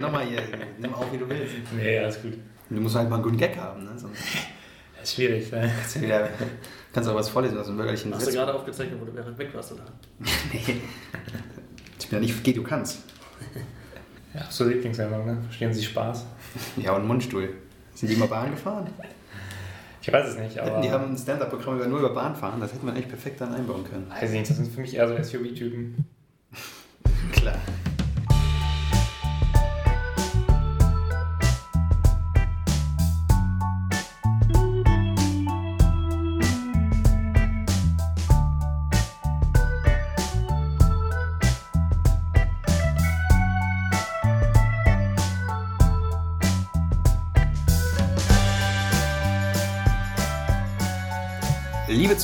Nochmal hier, nimm auf, wie du willst. Nee, alles gut. Du musst halt mal einen guten Gag haben, ne? Sonst Das ist schwierig, ne? kannst du wieder, kannst du auch was vorlesen aus dem bürgerlichen Hast du Gesetz. gerade aufgezeichnet, wo du während weg warst, oder? Nee. Ich bin ja nicht, geh, du kannst. Ja, so Lieblingssendung, ne? Verstehen Sie Spaß? Ja, und Mundstuhl. Sind die mal Bahn gefahren? Ich weiß es nicht, aber. Die haben ein Stand-Up-Programm über nur über Bahn fahren, das hätte man eigentlich perfekt dann einbauen können. Weiß ich nicht, das sind für mich eher so SUV-Typen. Klar.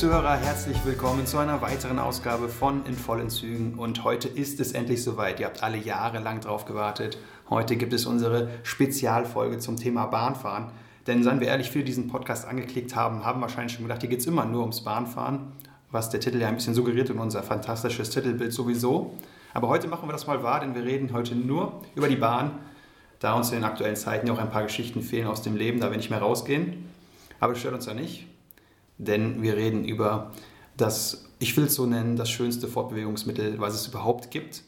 Zuhörer, herzlich willkommen zu einer weiteren Ausgabe von In vollen Zügen. Und heute ist es endlich soweit. Ihr habt alle Jahre lang drauf gewartet. Heute gibt es unsere Spezialfolge zum Thema Bahnfahren. Denn seien wir ehrlich, viele, die diesen Podcast angeklickt haben, haben wahrscheinlich schon gedacht, hier geht es immer nur ums Bahnfahren. Was der Titel ja ein bisschen suggeriert und unser fantastisches Titelbild sowieso. Aber heute machen wir das mal wahr, denn wir reden heute nur über die Bahn, da uns in den aktuellen Zeiten ja auch ein paar Geschichten fehlen aus dem Leben, da wir nicht mehr rausgehen. Aber das stört uns ja nicht denn wir reden über das, ich will es so nennen, das schönste Fortbewegungsmittel, was es überhaupt gibt.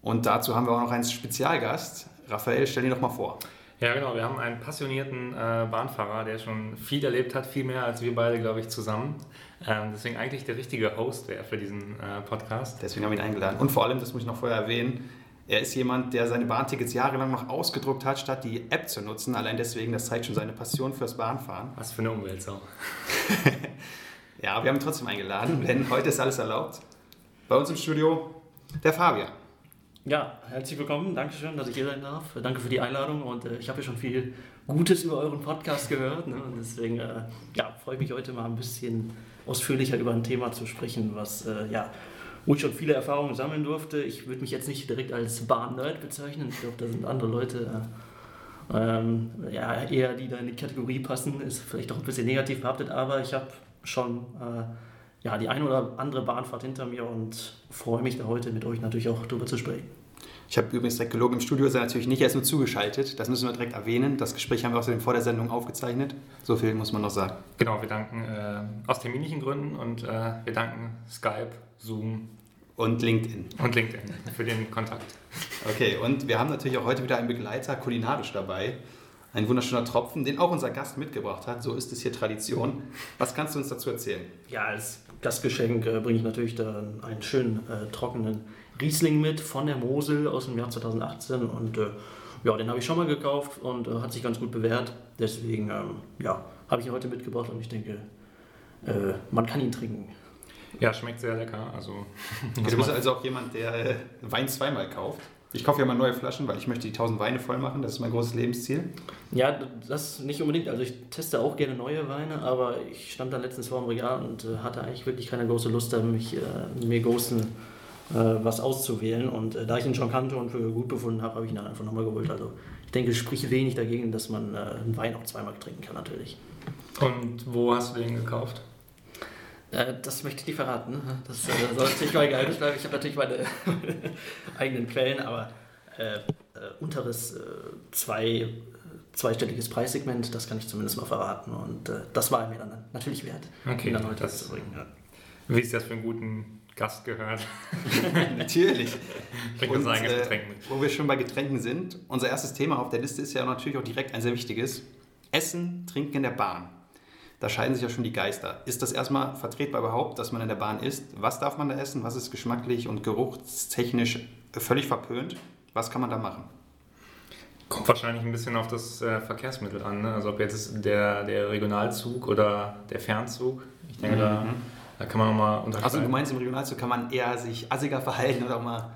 Und dazu haben wir auch noch einen Spezialgast. Raphael, stell dir doch mal vor. Ja, genau. Wir haben einen passionierten äh, Bahnfahrer, der schon viel erlebt hat, viel mehr als wir beide, glaube ich, zusammen. Ähm, deswegen eigentlich der richtige Host wäre für diesen äh, Podcast. Deswegen haben wir ihn eingeladen. Und vor allem, das muss ich noch vorher erwähnen, er ist jemand, der seine Bahntickets jahrelang noch ausgedruckt hat, statt die App zu nutzen. Allein deswegen, das zeigt schon seine Passion fürs Bahnfahren. Was für eine Umweltsau. Ja, wir haben ihn trotzdem eingeladen, denn heute ist alles erlaubt. Bei uns im Studio der Fabian. Ja, herzlich willkommen. Dankeschön, dass ich hier sein darf. Danke für die Einladung und äh, ich habe ja schon viel Gutes über euren Podcast gehört. Ne? Und deswegen äh, ja, freue ich mich heute mal ein bisschen ausführlicher über ein Thema zu sprechen, was äh, ja, wo ich schon viele Erfahrungen sammeln durfte. Ich würde mich jetzt nicht direkt als Bahn-Nerd bezeichnen. Ich glaube, da sind andere Leute äh, ähm, ja, eher, die da in die Kategorie passen. Ist vielleicht auch ein bisschen negativ behaftet, aber ich habe schon äh, ja, die ein oder andere Bahnfahrt hinter mir und freue mich da heute mit euch natürlich auch drüber zu sprechen. Ich habe übrigens direkt gelogen, im Studio ist er natürlich nicht erst nur zugeschaltet. Das müssen wir direkt erwähnen. Das Gespräch haben wir außerdem vor der Sendung aufgezeichnet. So viel muss man noch sagen. Genau, wir danken äh, aus terminlichen Gründen und äh, wir danken Skype, Zoom Und LinkedIn. und LinkedIn für den Kontakt. Okay, und wir haben natürlich auch heute wieder einen Begleiter kulinarisch dabei. Ein wunderschöner Tropfen, den auch unser Gast mitgebracht hat. So ist es hier Tradition. Was kannst du uns dazu erzählen? Ja, als Gastgeschenk äh, bringe ich natürlich dann einen schönen äh, trockenen Riesling mit von der Mosel aus dem Jahr 2018 und äh, ja, den habe ich schon mal gekauft und äh, hat sich ganz gut bewährt. Deswegen ähm, ja, habe ich ihn heute mitgebracht und ich denke, äh, man kann ihn trinken. Ja, schmeckt sehr lecker. Also, Du bist also auch jemand, der äh, Wein zweimal kauft. Ich kaufe ja mal neue Flaschen, weil ich möchte die 1000 Weine voll machen. Das ist mein großes Lebensziel. Ja, das nicht unbedingt. Also ich teste auch gerne neue Weine, aber ich stand da letztens vor dem Regal und äh, hatte eigentlich wirklich keine große Lust, da mich, äh, mir großen äh, was auszuwählen. Und äh, da ich ihn schon kannte und für gut befunden habe, habe ich ihn dann einfach nochmal geholt. Also ich denke, es spricht wenig dagegen, dass man äh, einen Wein auch zweimal trinken kann natürlich. und wo hast du den gekauft? Äh, das möchte ich nicht verraten. Das äh, soll natürlich mal geheimnis bleiben. Ich habe natürlich meine eigenen Quellen, aber äh, äh, unteres äh, zwei, äh, zweistelliges Preissegment, das kann ich zumindest mal verraten. Und äh, das war mir dann natürlich wert, Okay, ihn dann heute das- zu bringen. Ja. Wie es das für einen guten Gast gehört? Natürlich. Bringt unser Und, eigenes äh, Getränk mit. Wo wir schon bei Getränken sind, unser erstes Thema auf der Liste ist ja natürlich auch direkt ein sehr wichtiges. Essen, Trinken in der Bahn. Da scheiden sich ja schon die Geister. Ist das erstmal vertretbar überhaupt, dass man in der Bahn isst? Was darf man da essen? Was ist geschmacklich und geruchstechnisch völlig verpönt? Was kann man da machen? Kommt wahrscheinlich ein bisschen auf das äh, Verkehrsmittel an. Ne? Also ob jetzt der, der Regionalzug oder der Fernzug. Ich denke, da, da kann man nochmal unterscheiden. Also du meinst, im Regionalzug kann man eher sich assiger verhalten oder auch mal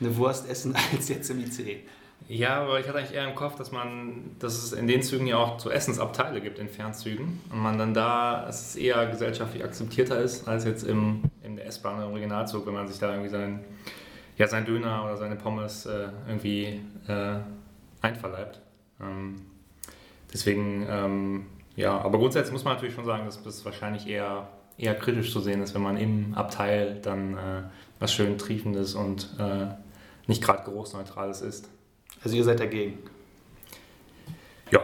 eine Wurst essen als jetzt im ICE. Ja, aber ich hatte eigentlich eher im Kopf, dass man, dass es in den Zügen ja auch so Essensabteile gibt in Fernzügen und man dann da, es eher gesellschaftlich akzeptierter ist als jetzt im, in der S-Bahn oder im Regionalzug, wenn man sich da irgendwie seinen, ja, seinen Döner oder seine Pommes äh, irgendwie äh, einverleibt. Ähm, deswegen, ähm, ja, aber grundsätzlich muss man natürlich schon sagen, dass das wahrscheinlich eher, eher kritisch zu sehen ist, wenn man im Abteil dann äh, was schön Triefendes und äh, nicht gerade geruchsneutrales isst. Also ihr seid dagegen. Ja.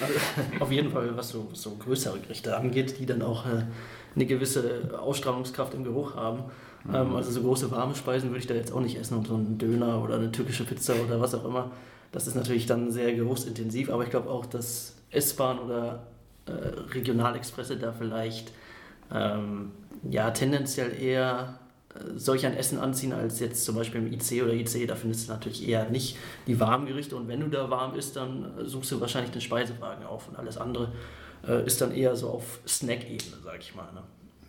Auf jeden Fall, was so, was so größere Gerichte angeht, die dann auch äh, eine gewisse Ausstrahlungskraft im Geruch haben. Mhm. Ähm, also so große warme Speisen würde ich da jetzt auch nicht essen und so einen Döner oder eine türkische Pizza oder was auch immer. Das ist natürlich dann sehr geruchsintensiv, aber ich glaube auch, dass S-Bahn oder äh, Regionalexpresse da vielleicht ähm, ja, tendenziell eher solch ein Essen anziehen als jetzt zum Beispiel im IC oder IC. Da findest du natürlich eher nicht die warmen Gerichte und wenn du da warm isst, dann suchst du wahrscheinlich den Speisewagen auf und alles andere äh, ist dann eher so auf Snack-Ebene, sag ich mal. Ne?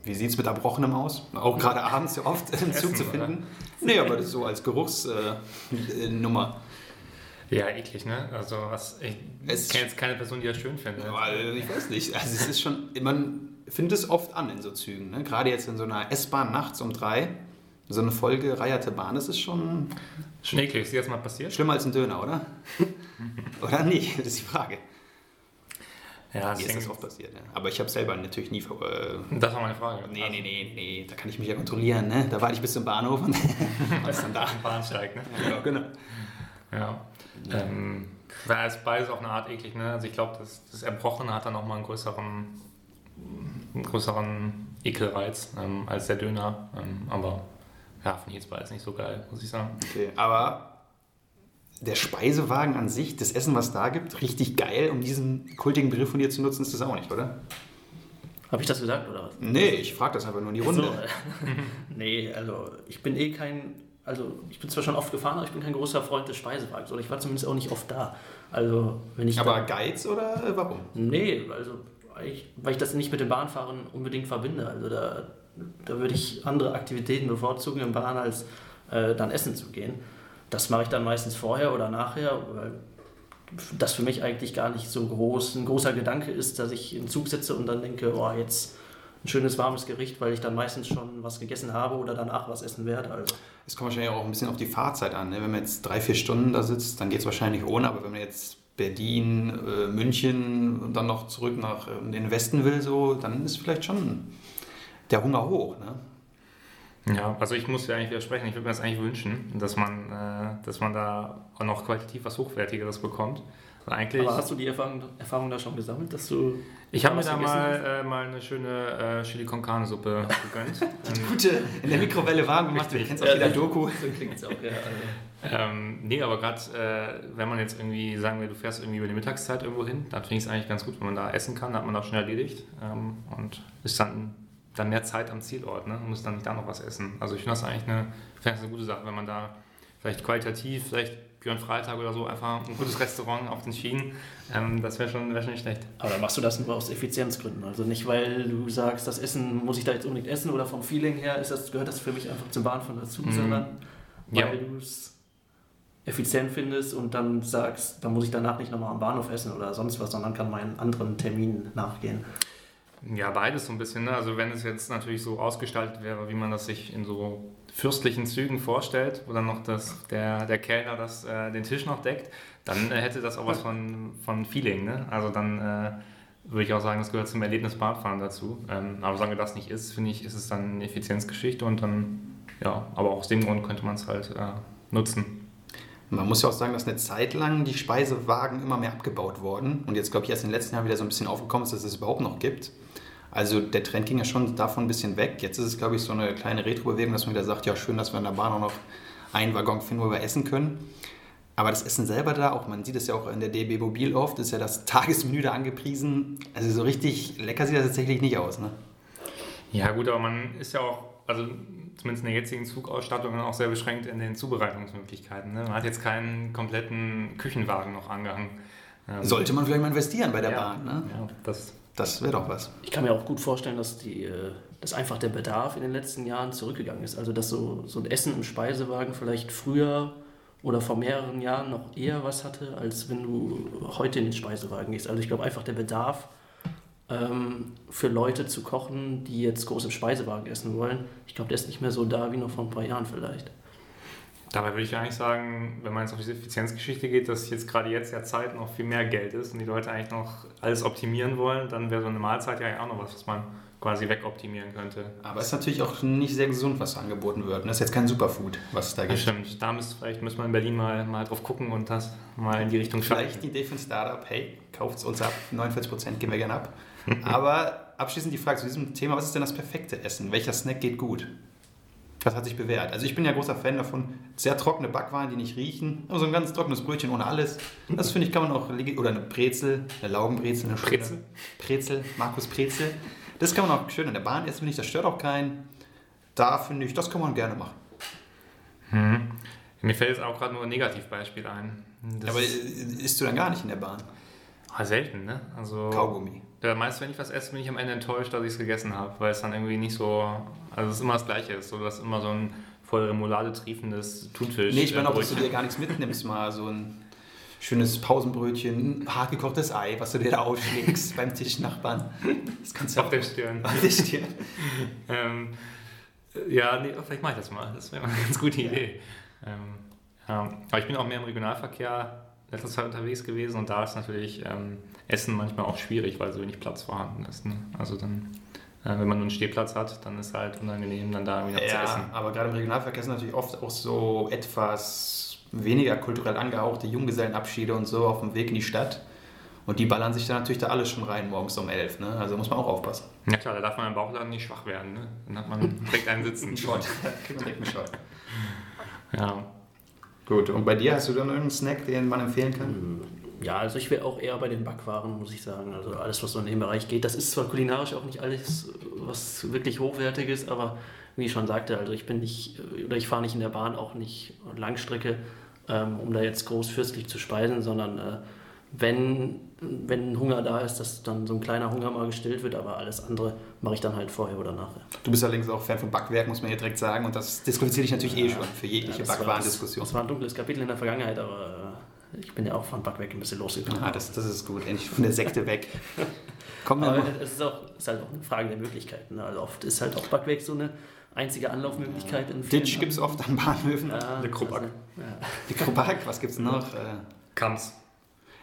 Wie sieht es mit Erbrochenem aus? Auch gerade abends ja oft im Zug zu finden. Nee, aber das ist so als Geruchsnummer. Äh, ja, eklig, ne? Also was, ich kenne jetzt keine Person, die das schön findet. Also ich weiß nicht. Also es ist schon, man findet es oft an in so Zügen. Ne? Gerade jetzt in so einer S-Bahn nachts um drei, so eine vollgereierte Bahn, das ist schon... Schon eklig, ist dir das mal passiert? Schlimmer als ein Döner, oder? oder nicht? Das ist die Frage. Ja, Mir ist das oft passiert. Ja. Aber ich habe selber natürlich nie. Äh, das war meine Frage. Nee, nee, nee, nee, da kann ich mich ja kontrollieren. Ne? Da warte ich bis zum Bahnhof und was dann da. Bahnsteig, ne? Ja, genau. Ja. Ähm, weil es beides auf eine Art eklig, ne? Also ich glaube, das, das Erbrochene hat dann nochmal einen größeren, einen größeren Ekelreiz ähm, als der Döner. Ähm, aber ja, finde ich jetzt beides nicht so geil, muss ich sagen. Okay, aber der Speisewagen an sich, das Essen, was da gibt, richtig geil, um diesen kultigen Begriff von dir zu nutzen, ist das auch nicht, oder? Habe ich das gesagt oder was? Nee, ich frage das einfach nur in die Runde. So, nee, also ich bin eh kein, also ich bin zwar schon oft gefahren, aber ich bin kein großer Freund des Speisewagens oder ich war zumindest auch nicht oft da. Also wenn ich aber Geiz oder warum? Nee, also ich, weil ich das nicht mit dem Bahnfahren unbedingt verbinde. Also da, da würde ich andere Aktivitäten bevorzugen im Bahn, als äh, dann essen zu gehen. Das mache ich dann meistens vorher oder nachher, weil das für mich eigentlich gar nicht so groß, ein großer Gedanke ist, dass ich im Zug sitze und dann denke, oh, jetzt ein schönes warmes Gericht, weil ich dann meistens schon was gegessen habe oder danach was essen werde. Also. Es kommt wahrscheinlich auch ein bisschen auf die Fahrzeit an. Ne? Wenn man jetzt drei, vier Stunden da sitzt, dann geht es wahrscheinlich ohne, aber wenn man jetzt Berlin, äh, München und dann noch zurück nach äh, den Westen will, so, dann ist vielleicht schon der Hunger hoch. Ne? Ja, also ich muss ja eigentlich widersprechen. Ich würde mir das eigentlich wünschen, dass man, äh, dass man da auch noch qualitativ was Hochwertigeres bekommt. Also eigentlich, Aber hast du die Erfahrung, Erfahrung da schon gesammelt, dass du. Ich habe mir da mal, äh, mal eine schöne äh, Chili con Carne Suppe gegönnt. die gute in der Mikrowelle warm gemacht. Du kennst auch wieder Doku. So klingt es auch, ja. Also. Ähm, nee, aber gerade äh, wenn man jetzt irgendwie, sagen wir, du fährst irgendwie über die Mittagszeit irgendwo hin, dann finde ich es eigentlich ganz gut, wenn man da essen kann, hat man auch schnell erledigt ähm, und ist dann dann mehr Zeit am Zielort ne? und muss dann nicht da noch was essen. Also ich finde das eigentlich eine, eine gute Sache, wenn man da vielleicht qualitativ, vielleicht Björn Freitag oder so, einfach ein gutes Restaurant auf den Schienen, ähm, das wäre schon, wär schon nicht schlecht. Aber dann machst du das nur aus Effizienzgründen. Also nicht, weil du sagst, das Essen muss ich da jetzt unbedingt essen oder vom Feeling her ist das, gehört das für mich einfach zum Bahnfahren dazu, mhm. sondern weil ja. du es effizient findest und dann sagst, dann muss ich danach nicht nochmal am Bahnhof essen oder sonst was, sondern kann meinen anderen Terminen nachgehen. Ja, beides so ein bisschen. Ne? Also wenn es jetzt natürlich so ausgestaltet wäre, wie man das sich in so fürstlichen Zügen vorstellt, wo dann noch das, der, der Kellner das, äh, den Tisch noch deckt, dann äh, hätte das auch was von, von Feeling. Ne? Also dann äh, würde ich auch sagen, das gehört zum Erlebnis Bahnfahren dazu. Ähm, aber solange das nicht ist, finde ich, ist es dann eine Effizienzgeschichte und dann, ja, aber auch aus dem Grund könnte man es halt äh, nutzen. Man muss ja auch sagen, dass eine Zeit lang die Speisewagen immer mehr abgebaut wurden und jetzt glaube ich erst in den letzten Jahren wieder so ein bisschen aufgekommen ist, dass es überhaupt noch gibt. Also der Trend ging ja schon davon ein bisschen weg. Jetzt ist es, glaube ich, so eine kleine Retro-Bewegung, dass man wieder sagt, ja schön, dass wir in der Bahn auch noch einen Waggon finden, wo wir essen können. Aber das Essen selber da, auch man sieht es ja auch in der DB Mobil oft, ist ja das Tagesmenü da angepriesen. Also so richtig lecker sieht das tatsächlich nicht aus, ne? Ja gut, aber man ist ja auch, also zumindest in der jetzigen Zugausstattung auch sehr beschränkt in den Zubereitungsmöglichkeiten. Ne? Man hat jetzt keinen kompletten Küchenwagen noch angehangen. Ähm, Sollte man vielleicht mal investieren bei der ja, Bahn, ne? Ja, das das wäre doch was. Ich kann mir auch gut vorstellen, dass, die, äh, dass einfach der Bedarf in den letzten Jahren zurückgegangen ist. Also dass so, so ein Essen im Speisewagen vielleicht früher oder vor mehreren Jahren noch eher was hatte, als wenn du heute in den Speisewagen gehst. Also ich glaube einfach der Bedarf ähm, für Leute zu kochen, die jetzt groß im Speisewagen essen wollen, ich glaube, der ist nicht mehr so da wie noch vor ein paar Jahren vielleicht. Dabei würde ich eigentlich sagen, wenn man jetzt auf diese Effizienzgeschichte geht, dass jetzt gerade jetzt ja Zeit noch viel mehr Geld ist und die Leute eigentlich noch alles optimieren wollen, dann wäre so eine Mahlzeit ja auch noch was, was man quasi wegoptimieren könnte. Aber es ist natürlich auch nicht sehr gesund, was angeboten wird. Das ist jetzt kein Superfood, was es da gibt. Das stimmt. Da müsst, vielleicht müssen wir in Berlin mal, mal drauf gucken und das mal in die Richtung schauen. Vielleicht die Idee für ein Startup, hey, kauft es uns ab, 49% geben wir gerne ab. Aber abschließend die Frage zu diesem Thema, was ist denn das perfekte Essen? Welcher Snack geht gut? Was hat sich bewährt? Also ich bin ja großer Fan davon, sehr trockene Backwaren, die nicht riechen. Aber so ein ganz trockenes Brötchen ohne alles. Das finde ich, kann man auch, oder eine Brezel, eine Laugenbrezel, eine schöne Brezel? Brezel, Markus Brezel. Das kann man auch schön in der Bahn essen, finde ich, das stört auch keinen. Da finde ich, das kann man gerne machen. Mhm. Mir fällt jetzt auch gerade nur ein Negativbeispiel ein. Das Aber isst du dann gar nicht in der Bahn? Ah, selten, ne? Also, Kaugummi. Ja, meist, wenn ich was esse, bin ich am Ende enttäuscht, dass ich es gegessen habe, weil es dann irgendwie nicht so. Also, es ist immer das Gleiche. Ist so, dass immer so ein voll Remoulade triefendes Thunfisch. Nee, ich meine auch, dass du dir gar nichts mitnimmst, mal so ein schönes Pausenbrötchen, ein hart gekochtes Ei, was du dir da ausschlägst beim Tischnachbarn. Das kannst du auf der Stirn. Auf der Stirn. ähm, ja, nee, vielleicht mache ich das mal. Das wäre mal eine ganz gute Idee. Ähm, ja. Aber ich bin auch mehr im Regionalverkehr letzte Zeit unterwegs gewesen und da ist natürlich ähm, Essen manchmal auch schwierig, weil so wenig Platz vorhanden ist. Ne? Also dann, äh, wenn man nur einen Stehplatz hat, dann ist halt unangenehm, dann da irgendwie noch zu essen. Ja, aber gerade im Regionalverkehr sind natürlich oft auch so etwas weniger kulturell angehauchte Junggesellenabschiede und so auf dem Weg in die Stadt. Und die ballern sich dann natürlich da alles schon rein morgens um elf. Ne? Also muss man auch aufpassen. Ja klar, da darf man im Bauchladen nicht schwach werden. Ne? Dann hat man direkt einen Sitzen. Shot. Direkt einen Shot. Ja. Gut, und bei dir hast du dann irgendeinen Snack, den man empfehlen kann? Hm, Ja, also ich wäre auch eher bei den Backwaren, muss ich sagen. Also alles, was so in dem Bereich geht. Das ist zwar kulinarisch auch nicht alles, was wirklich hochwertig ist, aber wie ich schon sagte, also ich bin nicht, oder ich fahre nicht in der Bahn auch nicht Langstrecke, ähm, um da jetzt groß fürstlich zu speisen, sondern äh, wenn, wenn Hunger da ist, dass dann so ein kleiner Hunger mal gestillt wird, aber alles andere mache ich dann halt vorher oder nachher. Du bist allerdings auch Fan von Backwerk, muss man hier direkt sagen. Und das disqualifiziere ich natürlich eh schon für jegliche das war- Backwarendiskussion. Das war ein dunkles Kapitel in der Vergangenheit, aber äh, ich bin ja auch von Backwerk ein bisschen losgekommen. Ah, das, das ist gut. Endlich von der Sekte weg. Kommen wir Aber mal. es ist, auch, ist halt auch eine Frage der Möglichkeiten. Ne? Also oft ist halt auch Backwerk so eine einzige Anlaufmöglichkeit. In vielen Ditch gibt es oft an Bahnhöfen. Ja, Der Krubak. also, ja. Die Krubak, was gibt es noch? Kams.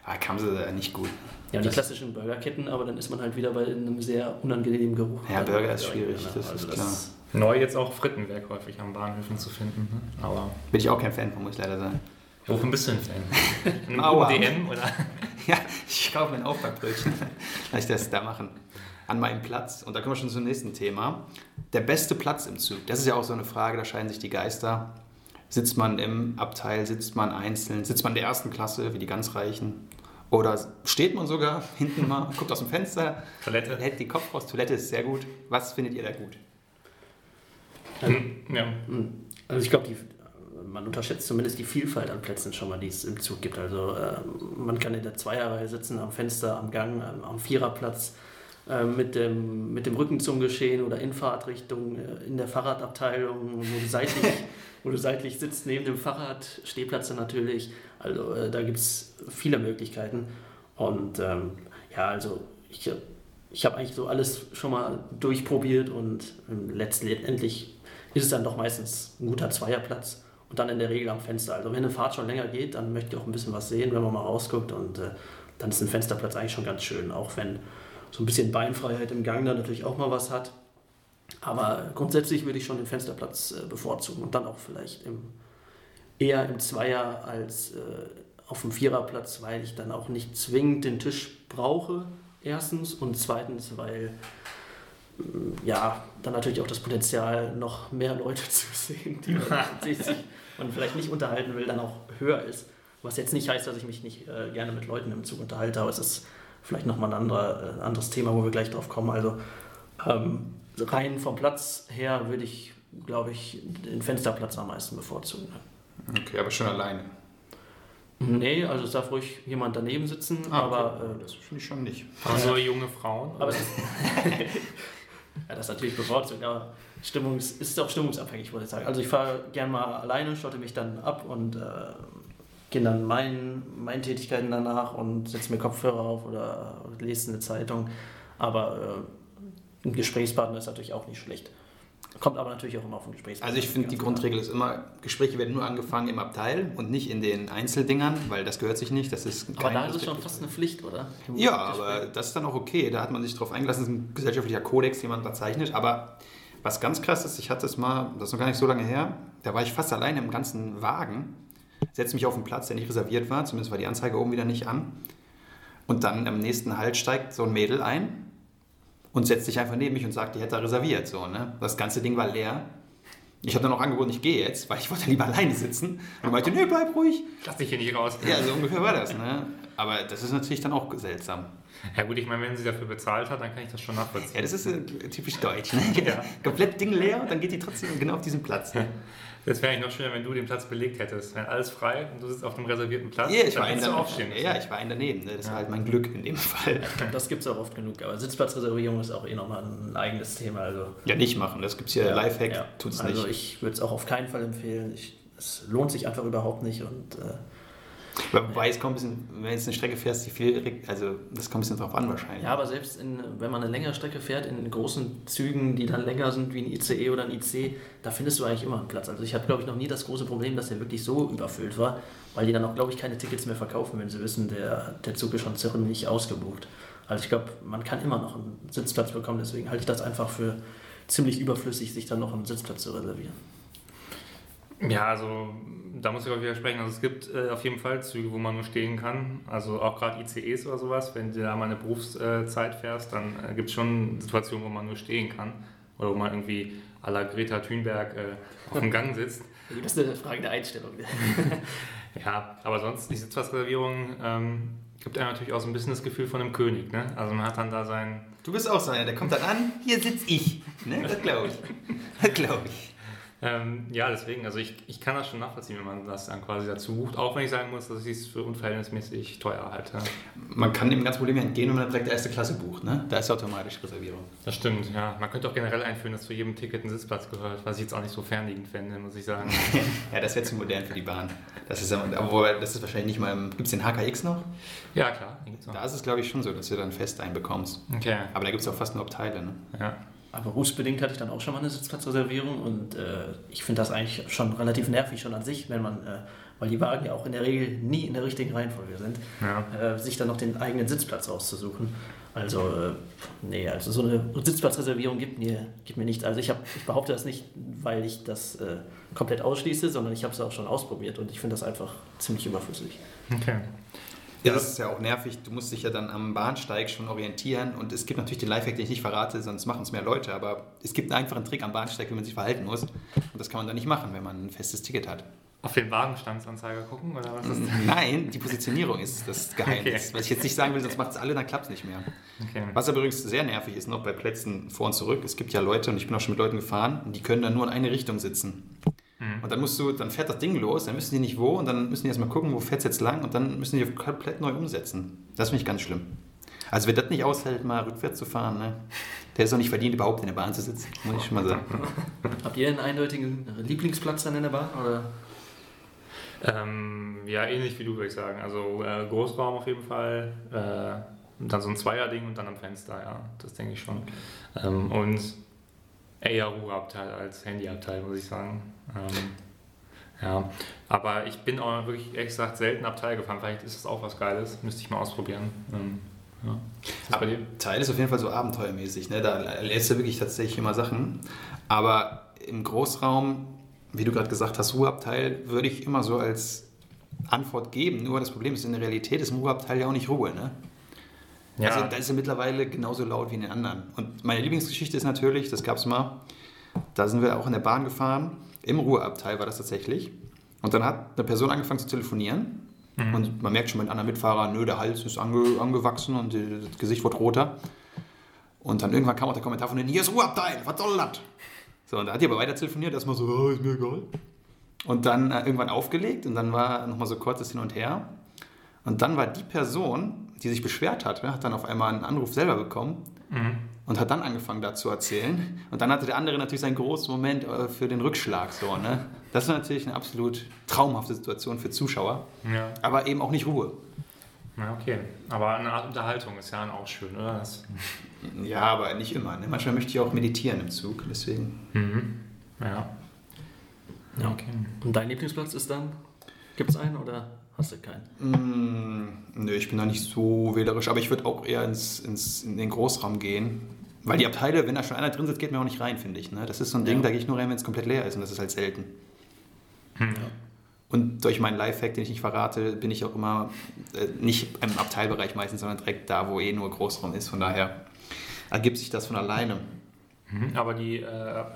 Ah, kam sie äh, nicht gut. ja, die Das- klassischen Burgerketten, aber dann ist man halt wieder bei einem sehr unangenehmen Geruch. Ja, Burger ist schwierig, das ist klar. Neu jetzt auch Frittenwerk häufig an Bahnhöfen zu finden. Ne? Aber Bin ich auch kein Fan von, muss ich leider sagen. wovon bist du ein Fan? In einem Aua. UDM oder? Ja, ich kaufe mir ein Aufbackbrötchen. Lass ich das da machen. An meinem Platz. Und da kommen wir schon zum nächsten Thema. Der beste Platz im Zug. Das ist ja auch so eine Frage, da scheiden sich die Geister. Sitzt man im Abteil, sitzt man einzeln, sitzt man in der ersten Klasse, wie die ganz Reichen? Oder steht man sogar hinten mal, guckt aus dem Fenster, Toilette? hält den Kopf raus, Toilette ist sehr gut. Was findet ihr da gut? Ja. Hm. Also ich glaube, die- man unterschätzt zumindest die Vielfalt an Plätzen schon mal, die es im Zug gibt. Also äh, man kann in der Zweierreihe sitzen, am Fenster, am Gang, am, am Viererplatz, äh, mit, dem, mit dem Rücken zum Geschehen oder in Fahrtrichtung, äh, in der Fahrradabteilung, wo du seitlich, wo du seitlich sitzt, neben dem Fahrrad, Stehplätze natürlich. Also äh, da gibt es viele Möglichkeiten. Und ähm, ja, also ich, ich habe eigentlich so alles schon mal durchprobiert und ähm, letztendlich ist es dann doch meistens ein guter Zweierplatz und dann in der Regel am Fenster. Also wenn eine Fahrt schon länger geht, dann möchte ich auch ein bisschen was sehen, wenn man mal rausguckt und äh, dann ist ein Fensterplatz eigentlich schon ganz schön, auch wenn so ein bisschen Beinfreiheit im Gang da natürlich auch mal was hat. Aber grundsätzlich würde ich schon den Fensterplatz äh, bevorzugen und dann auch vielleicht im, eher im Zweier als äh, auf dem Viererplatz, weil ich dann auch nicht zwingend den Tisch brauche, erstens und zweitens, weil mm, ja, dann natürlich auch das Potenzial, noch mehr Leute zu sehen, die man, die sich man vielleicht nicht unterhalten will, dann auch höher ist. Was jetzt nicht heißt, dass ich mich nicht äh, gerne mit Leuten im Zug unterhalte, aber es ist vielleicht nochmal ein anderer, äh, anderes Thema, wo wir gleich drauf kommen. Also ähm, rein vom Platz her würde ich, glaube ich, den Fensterplatz am meisten bevorzugen. Okay, aber schon alleine. Nee, also es darf ruhig jemand daneben sitzen, aber, äh, das finde ich schon nicht. Also junge Frauen? aber ja, das ist natürlich bevorzugt, aber Stimmungs, ist auch stimmungsabhängig, würde ich sagen. Also ich fahre gern mal alleine, schotte mich dann ab und äh, gehe dann meinen, meinen Tätigkeiten danach und setze mir Kopfhörer auf oder lese eine Zeitung. Aber äh, ein Gesprächspartner ist natürlich auch nicht schlecht. Kommt aber natürlich auch immer auf den Gesprächspartner. Also ich finde, die Grundregel ist immer, Gespräche werden nur angefangen im Abteil und nicht in den Einzeldingern, weil das gehört sich nicht. Das ist aber da ist es schon fast eine Pflicht, oder? Ja, aber das ist dann auch okay. Da hat man sich drauf eingelassen. Das ist ein gesellschaftlicher Kodex, den man unterzeichnet. Aber was ganz krass ist, ich hatte es mal, das ist noch gar nicht so lange her, da war ich fast alleine im ganzen Wagen, setze mich auf einen Platz, der nicht reserviert war, zumindest war die Anzeige oben wieder nicht an. Und dann am nächsten Halt steigt so ein Mädel ein und setzt sich einfach neben mich und sagt, die hätte er reserviert. So, ne? Das ganze Ding war leer. Ich habe dann auch angeboten, ich gehe jetzt, weil ich wollte lieber alleine sitzen. Und meinte, nee, bleib ruhig. Lass dich hier nicht raus. Ja, so ungefähr war das. Ne? Aber das ist natürlich dann auch seltsam. Ja gut, ich meine, wenn sie dafür bezahlt hat, dann kann ich das schon nachvollziehen. Ja, das ist äh, typisch deutsch. Ne? Ja. Komplett Ding leer und dann geht die trotzdem genau auf diesen Platz. Ne? Das wäre eigentlich noch schöner, wenn du den Platz belegt hättest. Wenn alles frei und du sitzt auf dem reservierten Platz, ja, ich dann war kannst ein du daneben. aufstehen. Ja, ich war ein daneben. Ne? Das ja. war halt mein Glück in dem Fall. Das gibt es auch oft genug. Aber Sitzplatzreservierung ist auch eh nochmal ein eigenes Thema. Also, ja, nicht machen. Das gibt es hier ja, Lifehack. Ja. Tut es also nicht. Also ich würde es auch auf keinen Fall empfehlen. Ich, es lohnt sich einfach überhaupt nicht. Und äh, Wobei es kommt ein bisschen, wenn du eine Strecke fährst, die viel, also das kommt ein bisschen drauf an wahrscheinlich. Ja, aber selbst in, wenn man eine längere Strecke fährt, in großen Zügen, die dann länger sind wie ein ICE oder ein IC, da findest du eigentlich immer einen Platz. Also ich habe, glaube ich, noch nie das große Problem, dass der wirklich so überfüllt war, weil die dann auch, glaube ich, keine Tickets mehr verkaufen, wenn sie wissen, der, der Zug ist schon ziemlich ausgebucht. Also ich glaube, man kann immer noch einen Sitzplatz bekommen, deswegen halte ich das einfach für ziemlich überflüssig, sich dann noch einen Sitzplatz zu reservieren. Ja, also da muss ich auch widersprechen. Also es gibt äh, auf jeden Fall Züge, wo man nur stehen kann. Also auch gerade ICEs oder sowas. Wenn du da mal eine Berufszeit fährst, dann äh, gibt es schon Situationen, wo man nur stehen kann. Oder wo man irgendwie à la Greta Thunberg äh, auf dem Gang sitzt. Das ist eine Frage der Einstellung. ja, aber sonst, die Sitzplatzreservierung ähm, gibt einem natürlich auch so ein bisschen das Gefühl von einem König. Ne? Also man hat dann da sein... Du bist auch so einer, der kommt dann an, hier sitze ich. Ne? Das glaube ich. Das glaube ich. Ähm, ja, deswegen, also ich, ich kann das schon nachvollziehen, wenn man das dann quasi dazu bucht, auch wenn ich sagen muss, dass ich es für unverhältnismäßig teuer halte. Man kann dem ganzen Problem entgehen, wenn man direkt erste Klasse bucht, ne? Da ist automatisch Reservierung. Das stimmt, ja. Man könnte auch generell einführen, dass zu jedem Ticket ein Sitzplatz gehört, was ich jetzt auch nicht so fernliegend fände, muss ich sagen. ja, das wäre zu modern für die Bahn. Das ist, aber das ist wahrscheinlich nicht mal, gibt es den HKX noch? Ja, klar. Da ist es, glaube ich, schon so, dass du dann fest einbekommst. Okay. Aber da gibt es auch fast nur Abteile, ne? Ja. Aber berufsbedingt hatte ich dann auch schon mal eine Sitzplatzreservierung und äh, ich finde das eigentlich schon relativ nervig schon an sich, wenn man, äh, weil die Wagen ja auch in der Regel nie in der richtigen Reihenfolge sind, ja. äh, sich dann noch den eigenen Sitzplatz rauszusuchen. Also, äh, nee, also so eine Sitzplatzreservierung gibt mir, gibt mir nichts. Also ich, hab, ich behaupte das nicht, weil ich das äh, komplett ausschließe, sondern ich habe es auch schon ausprobiert und ich finde das einfach ziemlich überflüssig. Okay. Ja, das ist ja auch nervig. Du musst dich ja dann am Bahnsteig schon orientieren. Und es gibt natürlich den Lifehack, den ich nicht verrate, sonst machen es mehr Leute. Aber es gibt einen einfachen Trick am Bahnsteig, wie man sich verhalten muss. Und das kann man dann nicht machen, wenn man ein festes Ticket hat. Auf den Wagenstandsanzeiger gucken oder was ist das? Nein, die Positionierung ist das Geheimnis. Okay. Was ich jetzt nicht sagen will, sonst macht es alle, dann klappt es nicht mehr. Okay. Was übrigens sehr nervig ist, noch bei Plätzen vor und zurück. Es gibt ja Leute, und ich bin auch schon mit Leuten gefahren, die können dann nur in eine Richtung sitzen. Mhm. Und dann musst du, dann fährt das Ding los, dann müssen die nicht wo und dann müssen die erstmal gucken, wo fährt es jetzt lang und dann müssen die komplett neu umsetzen. Das finde ich ganz schlimm. Also wer das nicht aushält, mal rückwärts zu fahren, ne, der ist auch nicht verdient, überhaupt in der Bahn zu sitzen, muss ich schon mal sagen. Habt ihr einen eindeutigen Lieblingsplatz dann in der Bahn? Oder? Ähm, ja, ähnlich wie du, würde ich sagen. Also äh, Großraum auf jeden Fall, äh, dann so ein Zweierding und dann am Fenster, ja, das denke ich schon. Ähm, und eher Ruheabteil als Handyabteil, muss ich sagen. Ähm, ja, aber ich bin auch wirklich, ehrlich gesagt, selten Abteil gefahren. Vielleicht ist das auch was Geiles, müsste ich mal ausprobieren. Ähm, ja. Aber Teil ist auf jeden Fall so abenteuermäßig. Ne? Da lernst du wirklich tatsächlich immer Sachen. Aber im Großraum, wie du gerade gesagt hast, Ruheabteil würde ich immer so als Antwort geben. Nur das Problem ist, in der Realität ist im Ruheabteil ja auch nicht Ruhe. Ne? Ja. Also da ist er mittlerweile genauso laut wie in den anderen. Und meine Lieblingsgeschichte ist natürlich, das gab es mal, da sind wir auch in der Bahn gefahren, im Ruheabteil war das tatsächlich. Und dann hat eine Person angefangen zu telefonieren. Mhm. Und man merkt schon mit anderen Mitfahrern, nö, der Hals ist ange, angewachsen und das Gesicht wird roter. Und dann irgendwann kam auch der Kommentar von denen, hier ist Ruheabteil, was soll das? So, und da hat die aber weiter telefoniert, erstmal so, oh, ist mir egal. Und dann äh, irgendwann aufgelegt und dann war nochmal so kurzes Hin und Her. Und dann war die Person, die sich beschwert hat, hat dann auf einmal einen Anruf selber bekommen mhm. und hat dann angefangen, da zu erzählen. Und dann hatte der andere natürlich seinen großen Moment äh, für den Rückschlag. So, ne? Das ist natürlich eine absolut traumhafte Situation für Zuschauer, ja. aber eben auch nicht Ruhe. Ja, okay. Aber eine Art Unterhaltung ist ja auch schön, oder? Das Ja, aber nicht immer. Ne? Manchmal möchte ich auch meditieren im Zug, deswegen. mhm. Ja. Ja. Okay. Und dein Lieblingsplatz ist dann? Gibt es einen oder hast du keinen? Mm, nö, ich bin da nicht so wählerisch, aber ich würde auch eher ins, ins, in den Großraum gehen. Weil die Abteile, wenn da schon einer drin sitzt, geht mir auch nicht rein, finde ich. Ne? Das ist so ein Ding, Ja. da gehe ich nur rein, wenn es komplett leer ist und das ist halt selten. Hm. Und durch meinen Lifehack, den ich nicht verrate, bin ich auch immer äh, nicht im Abteilbereich meistens, sondern direkt da, wo eh nur Großraum ist. Von daher ergibt sich das von alleine. Mhm. Aber die äh,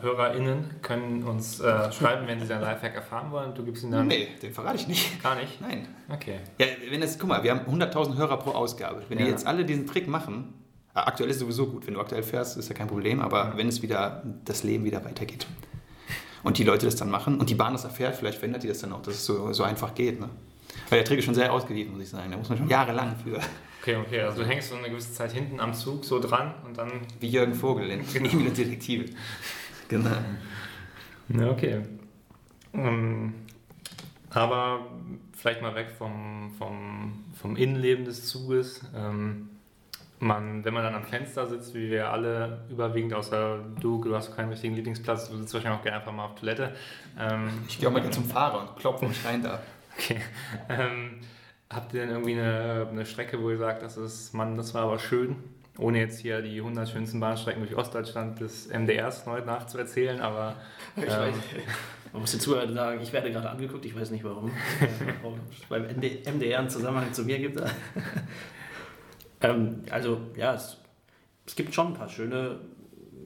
HörerInnen können uns äh, schreiben, wenn sie deinen Lifehack erfahren wollen. Du gibst ihnen dann Nee, den verrate ich nicht. gar nicht. Nein. Okay. Ja, wenn es, guck mal, wir haben 100.000 Hörer pro Ausgabe. Wenn die Ja. jetzt alle diesen Trick machen, äh, aktuell ist es sowieso gut, wenn du aktuell fährst, ist ja kein Problem, aber wenn es wieder, das Leben wieder weitergeht und die Leute das dann machen und die Bahn das erfährt, vielleicht verändert die das dann auch, dass es so, so einfach geht. Ne? Weil der Trick ist schon sehr ausgewiesen, muss ich sagen. Da muss man schon jahrelang für, Okay, okay. Also du hängst so eine gewisse Zeit hinten am Zug so dran und dann. wie Jürgen Vogel in Emil und Detektive. Genau. Ja, okay. Ähm, aber vielleicht mal weg vom, vom, vom Innenleben des Zuges. Ähm, man, wenn man dann am Fenster sitzt, wie wir alle überwiegend, außer du, du hast keinen richtigen Lieblingsplatz, du sitzt wahrscheinlich auch gerne einfach mal auf Toilette. Ähm, Ich gehe auch mal zum Fahrer und klopfe und rein da. Okay. Ähm, habt ihr denn irgendwie eine, eine Strecke, wo ihr sagt, das ist, Mann, das war aber schön? Ohne jetzt hier die 100 schönsten Bahnstrecken durch Ostdeutschland des MDRs neu nachzuerzählen, aber ähm, weiß, man muss den Zuhörern sagen, ich werde gerade angeguckt, ich weiß nicht warum. Warum es beim MD, MDR einen Zusammenhang zu mir gibt. ähm, also, ja, es, es gibt schon ein paar schöne,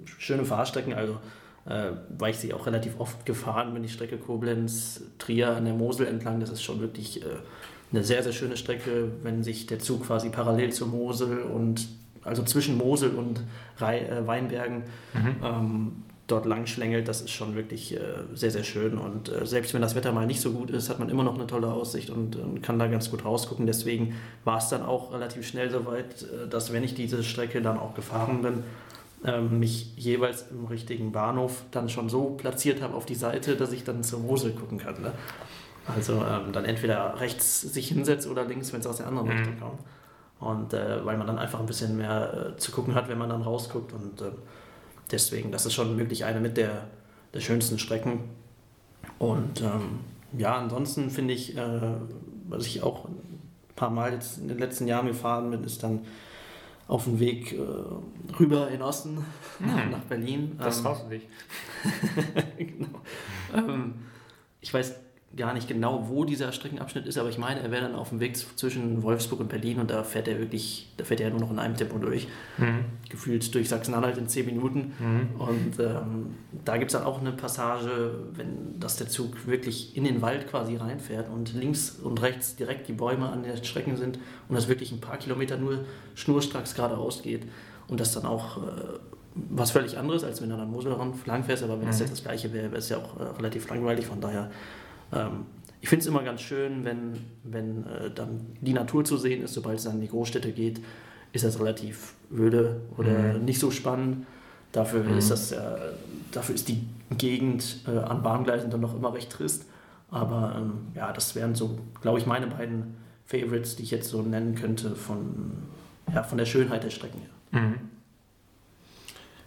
schöne Fahrstrecken. Also, äh, weil ich sie auch relativ oft gefahren bin, die Strecke Koblenz-Trier an der Mosel entlang. Das ist schon wirklich äh, eine sehr, sehr schöne Strecke, wenn sich der Zug quasi parallel zur Mosel und also zwischen Mosel und äh, Weinbergen ähm, dort lang schlängelt, das ist schon wirklich äh, sehr, sehr schön. Und äh, selbst wenn das Wetter mal nicht so gut ist, hat man immer noch eine tolle Aussicht und, und kann da ganz gut rausgucken. Deswegen war es dann auch relativ schnell so weit, äh, dass wenn ich diese Strecke dann auch gefahren bin, ähm, mich jeweils im richtigen Bahnhof dann schon so platziert habe auf die Seite, dass ich dann zur Mosel gucken kann. Ne? Also ähm, dann entweder rechts sich hinsetzt oder links, wenn es aus der anderen Mhm. Richtung kommt. Und äh, weil man dann einfach ein bisschen mehr äh, zu gucken hat, wenn man dann rausguckt. Und äh, deswegen, das ist schon wirklich eine mit der, der schönsten Strecken. Und ähm, ja, ansonsten finde ich, äh, was ich auch ein paar Mal jetzt in den letzten Jahren gefahren bin, ist dann auf dem Weg äh, rüber in Osten nach, Mhm. nach Berlin. das Ähm, traust du dich. genau. Ähm, ich weiß gar nicht genau, wo dieser Streckenabschnitt ist, aber ich meine, er wäre dann auf dem Weg zwischen Wolfsburg und Berlin und da fährt er wirklich, da fährt er nur noch in einem Tempo durch, Mhm. gefühlt durch Sachsen-Anhalt in 10 Minuten. Mhm. Und ähm, da gibt es dann auch eine Passage, wenn dass der Zug wirklich in den Wald quasi reinfährt und links und rechts direkt die Bäume an den Strecken sind und das wirklich ein paar Kilometer nur schnurstracks geradeaus geht und das dann auch äh, was völlig anderes, als wenn du an der Mosel lang fährst, aber wenn es Mhm. jetzt das gleiche wäre, wäre es ja auch äh, relativ langweilig, von daher ähm, ich finde es immer ganz schön, wenn, wenn äh, dann die Natur zu sehen ist, sobald es dann in die Großstädte geht, ist das relativ öde oder Mhm. nicht so spannend. Dafür Mhm. ist das, äh, dafür ist die Gegend äh, an Bahngleisen dann noch immer recht trist. Aber ähm, ja, das wären so, glaube ich, meine beiden Favorites, die ich jetzt so nennen könnte von, ja, von der Schönheit der Strecken her. Mhm.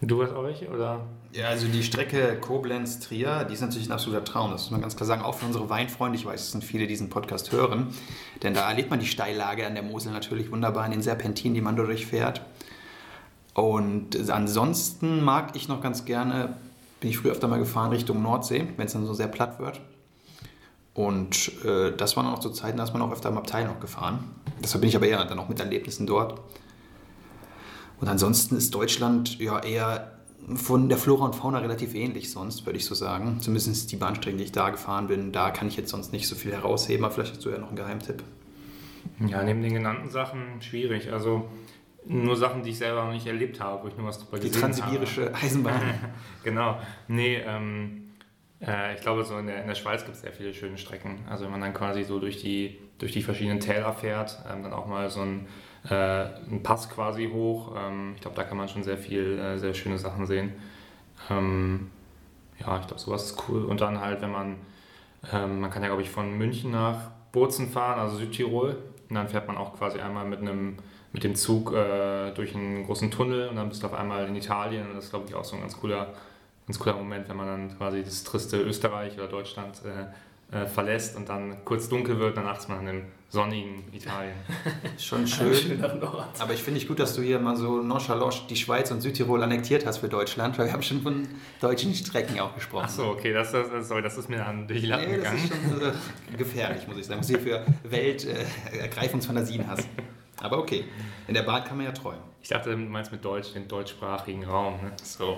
Du hast auch welche, oder? Ja, also die Strecke Koblenz-Trier, die ist natürlich ein absoluter Traum. Das muss man ganz klar sagen. Auch für unsere Weinfreunde. Ich weiß, es sind viele, die diesen Podcast hören. Denn da erlebt man die Steillage an der Mosel natürlich wunderbar in den Serpentinen, die man da durchfährt. Und ansonsten mag ich noch ganz gerne, bin ich früher öfter mal gefahren Richtung Nordsee, wenn es dann so sehr platt wird. Und äh, das waren auch so Zeiten, da ist man auch öfter im Abteil noch gefahren. Deshalb bin ich aber eher dann auch mit Erlebnissen dort. Und ansonsten ist Deutschland ja eher von der Flora und Fauna relativ ähnlich sonst, würde ich so sagen. Zumindest die Bahnstrecken, die ich da gefahren bin, da kann ich jetzt sonst nicht so viel herausheben, aber vielleicht hast du ja noch einen Geheimtipp. Ja, neben den genannten Sachen schwierig. Also nur Sachen, die ich selber noch nicht erlebt habe, wo ich nur was drüber Die gesehen habe. transsibirische Eisenbahn. genau. Nee, ähm, äh, ich glaube, so in der, in der Schweiz gibt es sehr viele schöne Strecken. Also wenn man dann quasi so durch die, durch die verschiedenen Täler fährt, ähm, dann auch mal so ein, äh, ein Pass quasi hoch. Ähm, ich glaube, da kann man schon sehr viel, äh, sehr schöne Sachen sehen. Ähm, ja, ich glaube, sowas ist cool. Und dann halt, wenn man, ähm, man kann ja, glaube ich, von München nach Bozen fahren, also Südtirol. Und dann fährt man auch quasi einmal mit einem mit dem Zug äh, durch einen großen Tunnel und dann bist du auf einmal in Italien und das ist glaube ich auch so ein ganz cooler, ganz cooler Moment, wenn man dann quasi das triste Österreich oder Deutschland äh, äh, verlässt und dann kurz dunkel wird, dann ist man in einem sonnigen Italien. Schon schön. Aber ich finde es gut, dass du hier mal so nonchalant die Schweiz und Südtirol annektiert hast für Deutschland, weil wir haben schon von deutschen Strecken auch gesprochen. Ach so, okay, das, das, sorry, das ist mir dann durch die Lappen nee, gegangen. Das ist schon äh, gefährlich, muss ich sagen, was du hier für Weltergreifungsfantasien äh, hast. Aber okay, in der Bahn kann man ja träumen. Ich dachte, du meinst mit Deutsch den deutschsprachigen Raum. Ne? So.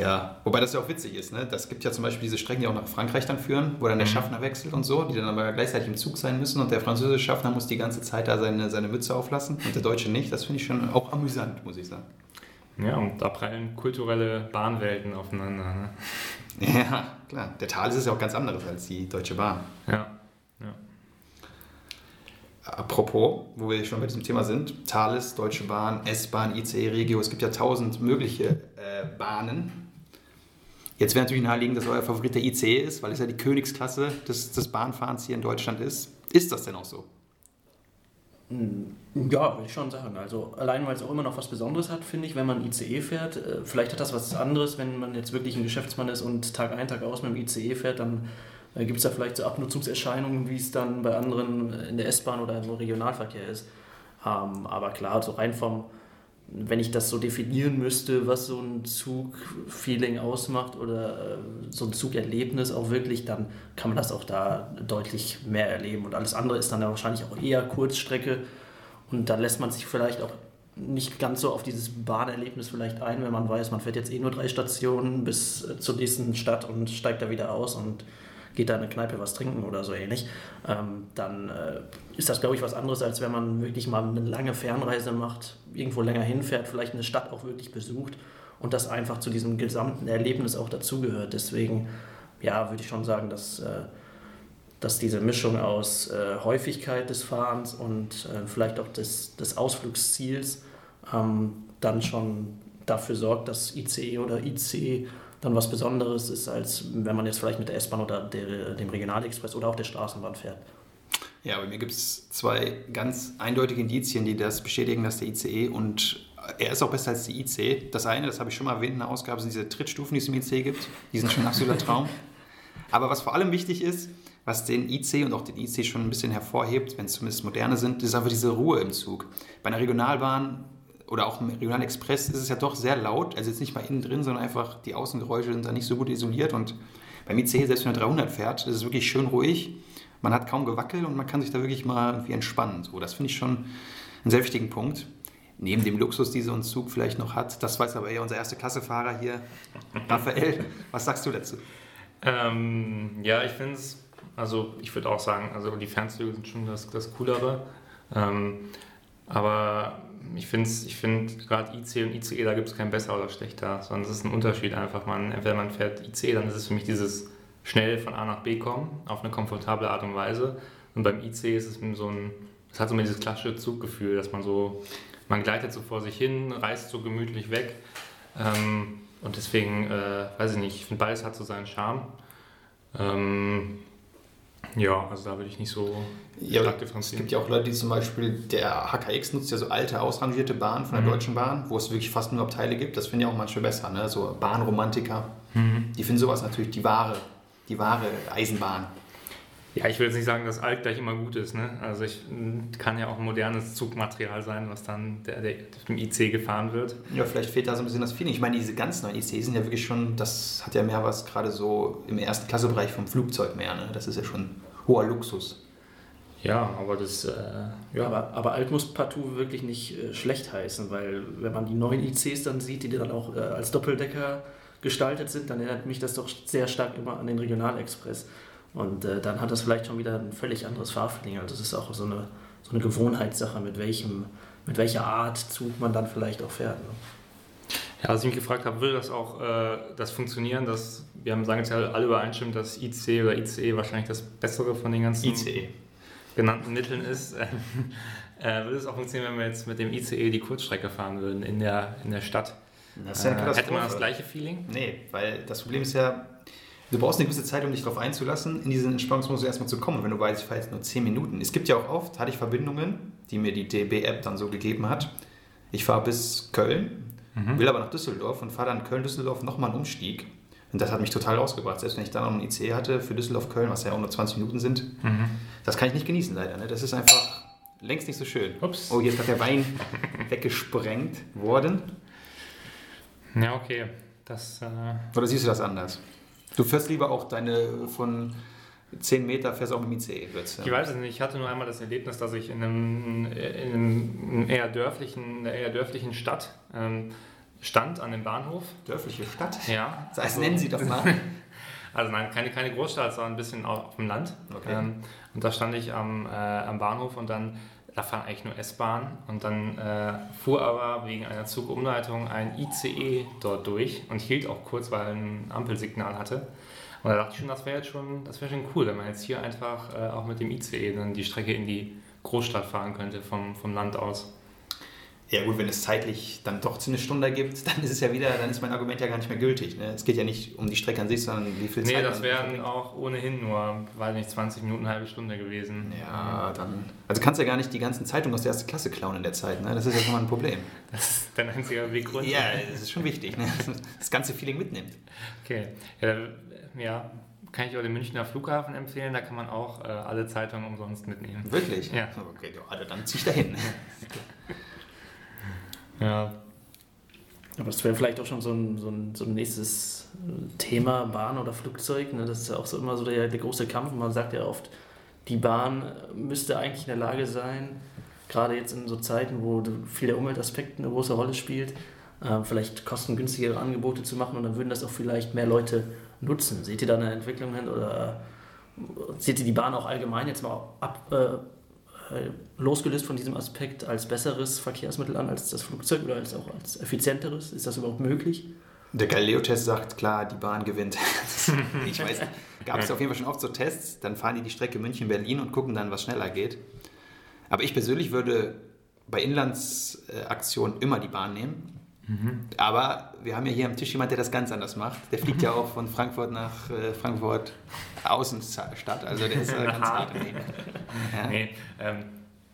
Ja, wobei das ja auch witzig ist. Ne? Das gibt ja zum Beispiel diese Strecken, die auch nach Frankreich dann führen, wo dann der mhm. Schaffner wechselt und so, die dann aber gleichzeitig im Zug sein müssen und der französische Schaffner muss die ganze Zeit da seine, seine Mütze auflassen und der Deutsche nicht. Das finde ich schon auch amüsant, muss ich sagen. Ja, und da prallen kulturelle Bahnwelten aufeinander. Ne? Ja, klar. Der Thales ist ja auch ganz anderes als die Deutsche Bahn. Ja, ja. Apropos, wo wir schon bei diesem Thema sind, Thales, Deutsche Bahn, S-Bahn, ICE, Regio, es gibt ja tausend mögliche äh, Bahnen. Jetzt wäre natürlich naheliegend, dass euer Favorit der ICE ist, weil es ja die Königsklasse des, des Bahnfahrens hier in Deutschland ist. Ist das denn auch so? Hm, ja, würde ich schon sagen. Also allein, weil es auch immer noch was Besonderes hat, finde ich, wenn man ICE fährt. Äh, vielleicht hat das was anderes, wenn man jetzt wirklich ein Geschäftsmann ist und Tag ein, Tag aus mit dem ICE fährt, dann da gibt es ja vielleicht so Abnutzungserscheinungen, wie es dann bei anderen in der S-Bahn oder im Regionalverkehr ist. Ähm, aber klar, so rein vom, wenn ich das so definieren müsste, was so ein Zugfeeling ausmacht oder äh, so ein Zugerlebnis auch wirklich, dann kann man das auch da deutlich mehr erleben. Und alles andere ist dann ja wahrscheinlich auch eher Kurzstrecke. Und dann lässt man sich vielleicht auch nicht ganz so auf dieses Bahnerlebnis vielleicht ein, wenn man weiß, man fährt jetzt eh nur drei Stationen bis zur nächsten Stadt und steigt da wieder aus und geht da in eine Kneipe was trinken oder so ähnlich, ähm, dann äh, ist das, glaube ich, was anderes, als wenn man wirklich mal eine lange Fernreise macht, irgendwo länger hinfährt, vielleicht eine Stadt auch wirklich besucht und das einfach zu diesem gesamten Erlebnis auch dazugehört. Deswegen, ja, würde ich schon sagen, dass, äh, dass diese Mischung aus äh, Häufigkeit des Fahrens und äh, vielleicht auch des, des Ausflugsziels ähm, dann schon dafür sorgt, dass ICE oder IC dann was Besonderes ist, als wenn man jetzt vielleicht mit der S-Bahn oder der, dem Regionalexpress oder auch der Straßenbahn fährt. Ja, bei mir gibt es zwei ganz eindeutige Indizien, die das bestätigen, dass der ICE und er ist auch besser als die IC. Das eine, das habe ich schon mal erwähnt in der Ausgabe, sind diese Trittstufen, die es im IC gibt. Die sind schon ein absoluter Traum. Aber was vor allem wichtig ist, was den IC und auch den IC schon ein bisschen hervorhebt, wenn es zumindest moderne sind, ist einfach diese Ruhe im Zug. Bei einer Regionalbahn oder auch im Regionalexpress ist es ja doch sehr laut, also jetzt nicht mal innen drin, sondern einfach die Außengeräusche sind da nicht so gut isoliert und beim IC, selbst wenn er 300 fährt, ist es wirklich schön ruhig, man hat kaum Gewackel und man kann sich da wirklich mal irgendwie entspannen. So, das finde ich schon einen sehr wichtigen Punkt. Neben dem Luxus, die so ein Zug vielleicht noch hat, das weiß aber eher unser erste Klassefahrer hier, Raphael. Was sagst du dazu? Ähm, ja, ich finde es, also ich würde auch sagen, also die Fernzüge sind schon das, das Coolere. Ähm, aber ich finde ich find gerade IC und ICE, da gibt es kein besser oder schlechter, sondern es ist ein Unterschied einfach. Man, entweder man fährt ICE, dann ist es für mich dieses schnell von A nach B kommen, auf eine komfortable Art und Weise. Und beim IC ist es so ein, es hat so immer dieses klassische Zuggefühl, dass man so, man gleitet so vor sich hin, reist so gemütlich weg. Ähm, und deswegen, äh, weiß ich nicht, ich finde beides hat so seinen Charme. Ähm, ja, also da würde ich nicht so ja, stark differenzieren. Es gibt ja auch Leute, die zum Beispiel, der HKX nutzt ja so alte, ausrangierte Bahnen von der mhm. Deutschen Bahn, wo es wirklich fast nur Abteile gibt. Das finde ich auch manchmal besser, ne? so Bahnromantiker. Mhm. Die finden sowas natürlich die wahre, die wahre Eisenbahn. Ja, ich will jetzt nicht sagen, dass alt gleich immer gut ist. Ne? Also ich kann ja auch ein modernes Zugmaterial sein, was dann der, der, dem IC gefahren wird. Ja, vielleicht fehlt da so ein bisschen das Feeling. Ich meine, diese ganz neuen IC sind ja wirklich schon, das hat ja mehr was gerade so im ersten Klassebereich vom Flugzeug mehr. Ne? Das ist ja schon hoher Luxus. Ja, aber das. Äh, ja. Aber, aber alt muss partout wirklich nicht äh, schlecht heißen, weil wenn man die neuen ICs dann sieht, die dann auch äh, als Doppeldecker gestaltet sind, dann erinnert mich das doch sehr stark immer an den Regionalexpress. Und äh, dann hat das vielleicht schon wieder ein völlig anderes Farbfeeling. Also es ist auch so eine, so eine Gewohnheitssache, mit, welchem, mit welcher Art Zug man dann vielleicht auch fährt. Ne? Ja, als ich mich gefragt habe, würde das auch äh, das funktionieren, dass wir haben, sagen jetzt ja alle übereinstimmen, dass IC oder ICE wahrscheinlich das Bessere von den ganzen ICE. genannten Mitteln ist. äh, würde es auch funktionieren, wenn wir jetzt mit dem ICE die Kurzstrecke fahren würden in der, in der Stadt? Das ist ja äh, hätte man das gleiche Feeling? Nee, weil das Problem ist ja, Du brauchst eine gewisse Zeit, um dich darauf einzulassen, in diesen Entspannungsmodus erstmal zu kommen. Wenn du weißt, ich fahre jetzt nur 10 Minuten. Es gibt ja auch oft, hatte ich Verbindungen, die mir die DB-App dann so gegeben hat. Ich fahre bis Köln, mhm. will aber nach Düsseldorf und fahre dann Köln-Düsseldorf nochmal einen Umstieg. Und das hat mich total rausgebracht. Selbst wenn ich dann noch einen IC hatte für Düsseldorf-Köln, was ja auch nur 20 Minuten sind, mhm. das kann ich nicht genießen leider. Ne? Das ist einfach längst nicht so schön. Ups. Oh, jetzt hat der Wein weggesprengt worden. Ja, okay. Das, äh Oder siehst du das anders? Du fährst lieber auch deine von 10 Meter fährst auch mit dem ICE. Wird's, ja. Ich weiß es nicht. Ich hatte nur einmal das Erlebnis, dass ich in, einem, in, einem eher dörflichen, einer eher dörflichen Stadt ähm, stand an dem Bahnhof. Dörfliche Stadt? Ja. Das heißt, also, nennen Sie doch mal. also nein, keine, keine Großstadt, sondern ein bisschen auf dem Land. Okay. Ähm, und da stand ich am, äh, am Bahnhof und dann da fahren eigentlich nur S-Bahnen und dann äh, fuhr aber wegen einer Zugumleitung ein ICE dort durch und hielt auch kurz, weil er ein Ampelsignal hatte. Und da dachte ich schon, das wäre jetzt schon, das wäre schon cool, wenn man jetzt hier einfach äh, auch mit dem ICE dann die Strecke in die Großstadt fahren könnte vom, vom Land aus. Ja gut, wenn es zeitlich dann doch zu eine Stunde gibt, dann ist es ja wieder, dann ist mein Argument ja gar nicht mehr gültig. Ne? Es geht ja nicht um die Strecke an sich, sondern wie viel Zeit. Nee, das wären auch ohnehin nur, weiß nicht, 20 Minuten, eine halbe Stunde gewesen. Ja, dann. Also kannst du ja gar nicht die ganzen Zeitungen aus der ersten Klasse klauen in der Zeit, ne? Das ist ja schon mal ein Problem. Das ist dein einziger Weg runter. Ja, das ist schon wichtig, ne? Das ganze Feeling mitnimmt. Okay. Ja, ja kann ich auch den Münchner Flughafen empfehlen, da kann man auch äh, alle Zeitungen umsonst mitnehmen. Wirklich? Ja. Okay, also dann zieh ich dahin. Ja. Aber das wäre vielleicht auch schon so ein, so ein, so ein nächstes Thema, Bahn oder Flugzeug. Ne? Das ist ja auch so immer so der, der große Kampf. Man sagt ja oft, die Bahn müsste eigentlich in der Lage sein, gerade jetzt in so Zeiten, wo viel der Umweltaspekt eine große Rolle spielt, äh, vielleicht kostengünstigere Angebote zu machen und dann würden das auch vielleicht mehr Leute nutzen. Seht ihr da eine Entwicklung hin oder seht ihr die Bahn auch allgemein jetzt mal ab, äh, äh, losgelöst von diesem Aspekt als besseres Verkehrsmittel an als das Flugzeug oder als auch als effizienteres? Ist das überhaupt möglich? Der Galileo-Test sagt klar, die Bahn gewinnt. ich weiß, gab es auf jeden Fall schon oft so Tests, dann fahren die die Strecke München-Berlin und gucken dann, was schneller geht. Aber ich persönlich würde bei Inlandsaktionen immer die Bahn nehmen. Mhm. Aber wir haben ja hier am Tisch jemand, der das ganz anders macht. Der fliegt ja auch von Frankfurt nach äh, Frankfurt Außenstadt. Also der ist äh, ganz hart im Leben. Ja. Nee, ähm,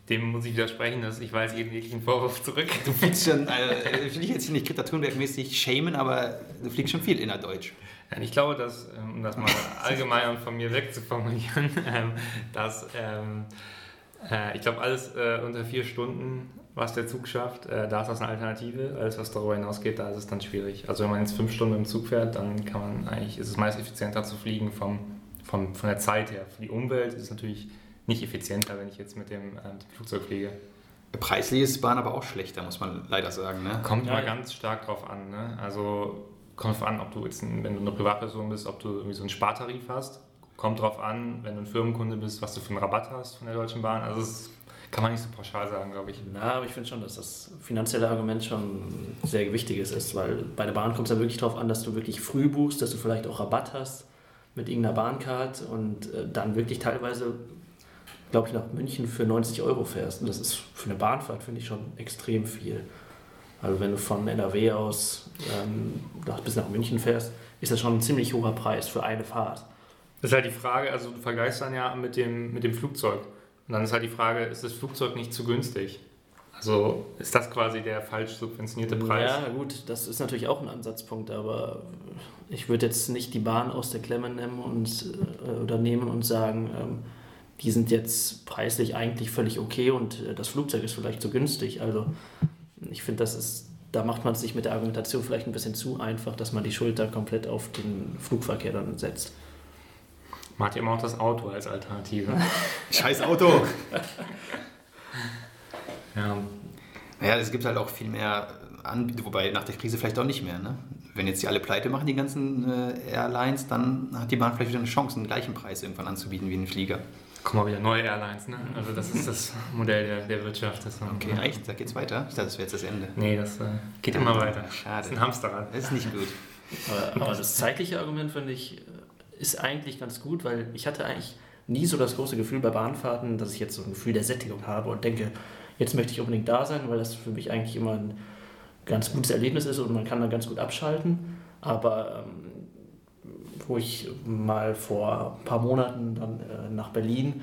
dem muss ich widersprechen, dass ich weiß jeden jeglichen Vorwurf zurück. Du fliegst schon, also, ich will jetzt hier nicht Greta Thunberg-mäßig schämen, aber du fliegst schon viel innerdeutsch. Ja, ich glaube, dass, ähm, um das mal allgemein und von mir wegzuformulieren, ähm, dass ähm, äh, ich glaube, alles äh, unter vier Stunden was der Zug schafft, äh, da ist das eine Alternative. Alles, was darüber hinausgeht, da ist es dann schwierig. Also wenn man jetzt fünf Stunden im Zug fährt, dann kann man eigentlich, ist es meist effizienter zu fliegen vom, vom, von der Zeit her. Für die Umwelt ist es natürlich nicht effizienter, wenn ich jetzt mit dem, äh, mit dem Flugzeug fliege. Preislich ist Bahn aber auch schlechter, muss man leider sagen. Ne? Kommt ja, mal ganz stark drauf an. Ne? Also kommt drauf an, ob du jetzt, wenn du eine Privatperson bist, ob du irgendwie so einen Spartarif hast. Kommt drauf an, wenn du ein Firmenkunde bist, was du für einen Rabatt hast von der Deutschen Bahn. Also es kann man nicht so pauschal sagen, glaube ich. Na, aber ich finde schon, dass das finanzielle Argument schon sehr wichtiges ist, weil bei der Bahn kommt es ja wirklich darauf an, dass du wirklich früh buchst, dass du vielleicht auch Rabatt hast mit irgendeiner Bahncard und äh, dann wirklich teilweise, glaube ich, nach München für 90 Euro fährst. Und das ist für eine Bahnfahrt, finde ich, schon extrem viel. Also wenn du von NRW aus ähm, bis nach München fährst, ist das schon ein ziemlich hoher Preis für eine Fahrt. Das ist halt die Frage, also du vergleichst dann ja mit dem, mit dem Flugzeug. Und dann ist halt die Frage, ist das Flugzeug nicht zu günstig? Also ist das quasi der falsch subventionierte Preis? Ja, gut, das ist natürlich auch ein Ansatzpunkt, aber ich würde jetzt nicht die Bahn aus der Klemme nehmen und, äh, oder nehmen und sagen, ähm, die sind jetzt preislich eigentlich völlig okay und äh, das Flugzeug ist vielleicht zu günstig. Also ich finde, das ist, da macht man sich mit der Argumentation vielleicht ein bisschen zu einfach, dass man die Schulter komplett auf den Flugverkehr dann setzt. Man hat ja immer auch das Auto als Alternative. Scheiß Auto! ja. Naja, es gibt halt auch viel mehr Anbieter, wobei nach der Krise vielleicht auch nicht mehr. Ne? Wenn jetzt die alle pleite machen, die ganzen äh, Airlines, dann hat die Bahn vielleicht wieder eine Chance, den gleichen Preis irgendwann anzubieten wie ein Flieger. Kommen mal wieder neue Airlines, ne? Also das ist das Modell der, der Wirtschaft. Das okay, ja. echt? Da geht's weiter? Ich dachte, das wäre jetzt das Ende. Nee, das äh, geht immer weiter. Schade. Das ist ein Hamsterrad. Das ist nicht gut. Aber, aber das zeitliche Argument finde ich ist eigentlich ganz gut, weil ich hatte eigentlich nie so das große Gefühl bei Bahnfahrten, dass ich jetzt so ein Gefühl der Sättigung habe und denke, jetzt möchte ich unbedingt da sein, weil das für mich eigentlich immer ein ganz gutes Erlebnis ist und man kann dann ganz gut abschalten. Aber ähm, wo ich mal vor ein paar Monaten dann äh, nach Berlin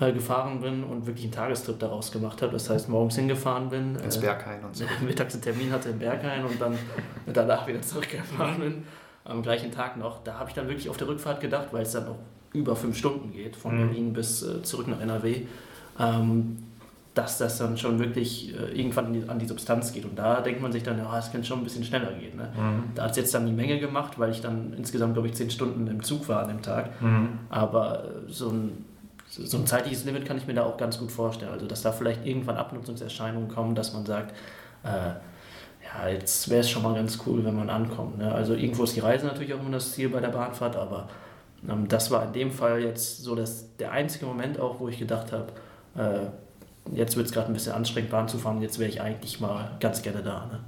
äh, gefahren bin und wirklich einen Tagestrip daraus gemacht habe. Das heißt, morgens hingefahren bin. Ins Berghain und so. Mittags einen Termin hatte im Berghain und dann danach wieder zurückgefahren bin. Am gleichen Tag noch. Da habe ich dann wirklich auf der Rückfahrt gedacht, weil es dann auch über fünf Stunden geht, von mhm. Berlin bis äh, zurück nach NRW. Ähm, dass das dann schon wirklich äh, irgendwann die, an die Substanz geht. Und da denkt man sich dann, ja, es könnte schon ein bisschen schneller gehen. Ne? Mhm. Da hat es jetzt dann die Menge gemacht, weil ich dann insgesamt, glaube ich, zehn Stunden im Zug war an dem Tag. Mhm. Aber äh, so ein, so ein zeitliches Limit kann ich mir da auch ganz gut vorstellen. Also, dass da vielleicht irgendwann Abnutzungserscheinungen kommen, dass man sagt, äh, ja, jetzt wäre es schon mal ganz cool, wenn man ankommt. Ne? Also, irgendwo ist die Reise natürlich auch immer das Ziel bei der Bahnfahrt, aber ähm, das war in dem Fall jetzt so dass der einzige Moment auch, wo ich gedacht habe, äh, jetzt wird es gerade ein bisschen anstrengend, Bahn zu fahren, jetzt wäre ich eigentlich mal ganz gerne da. Ne?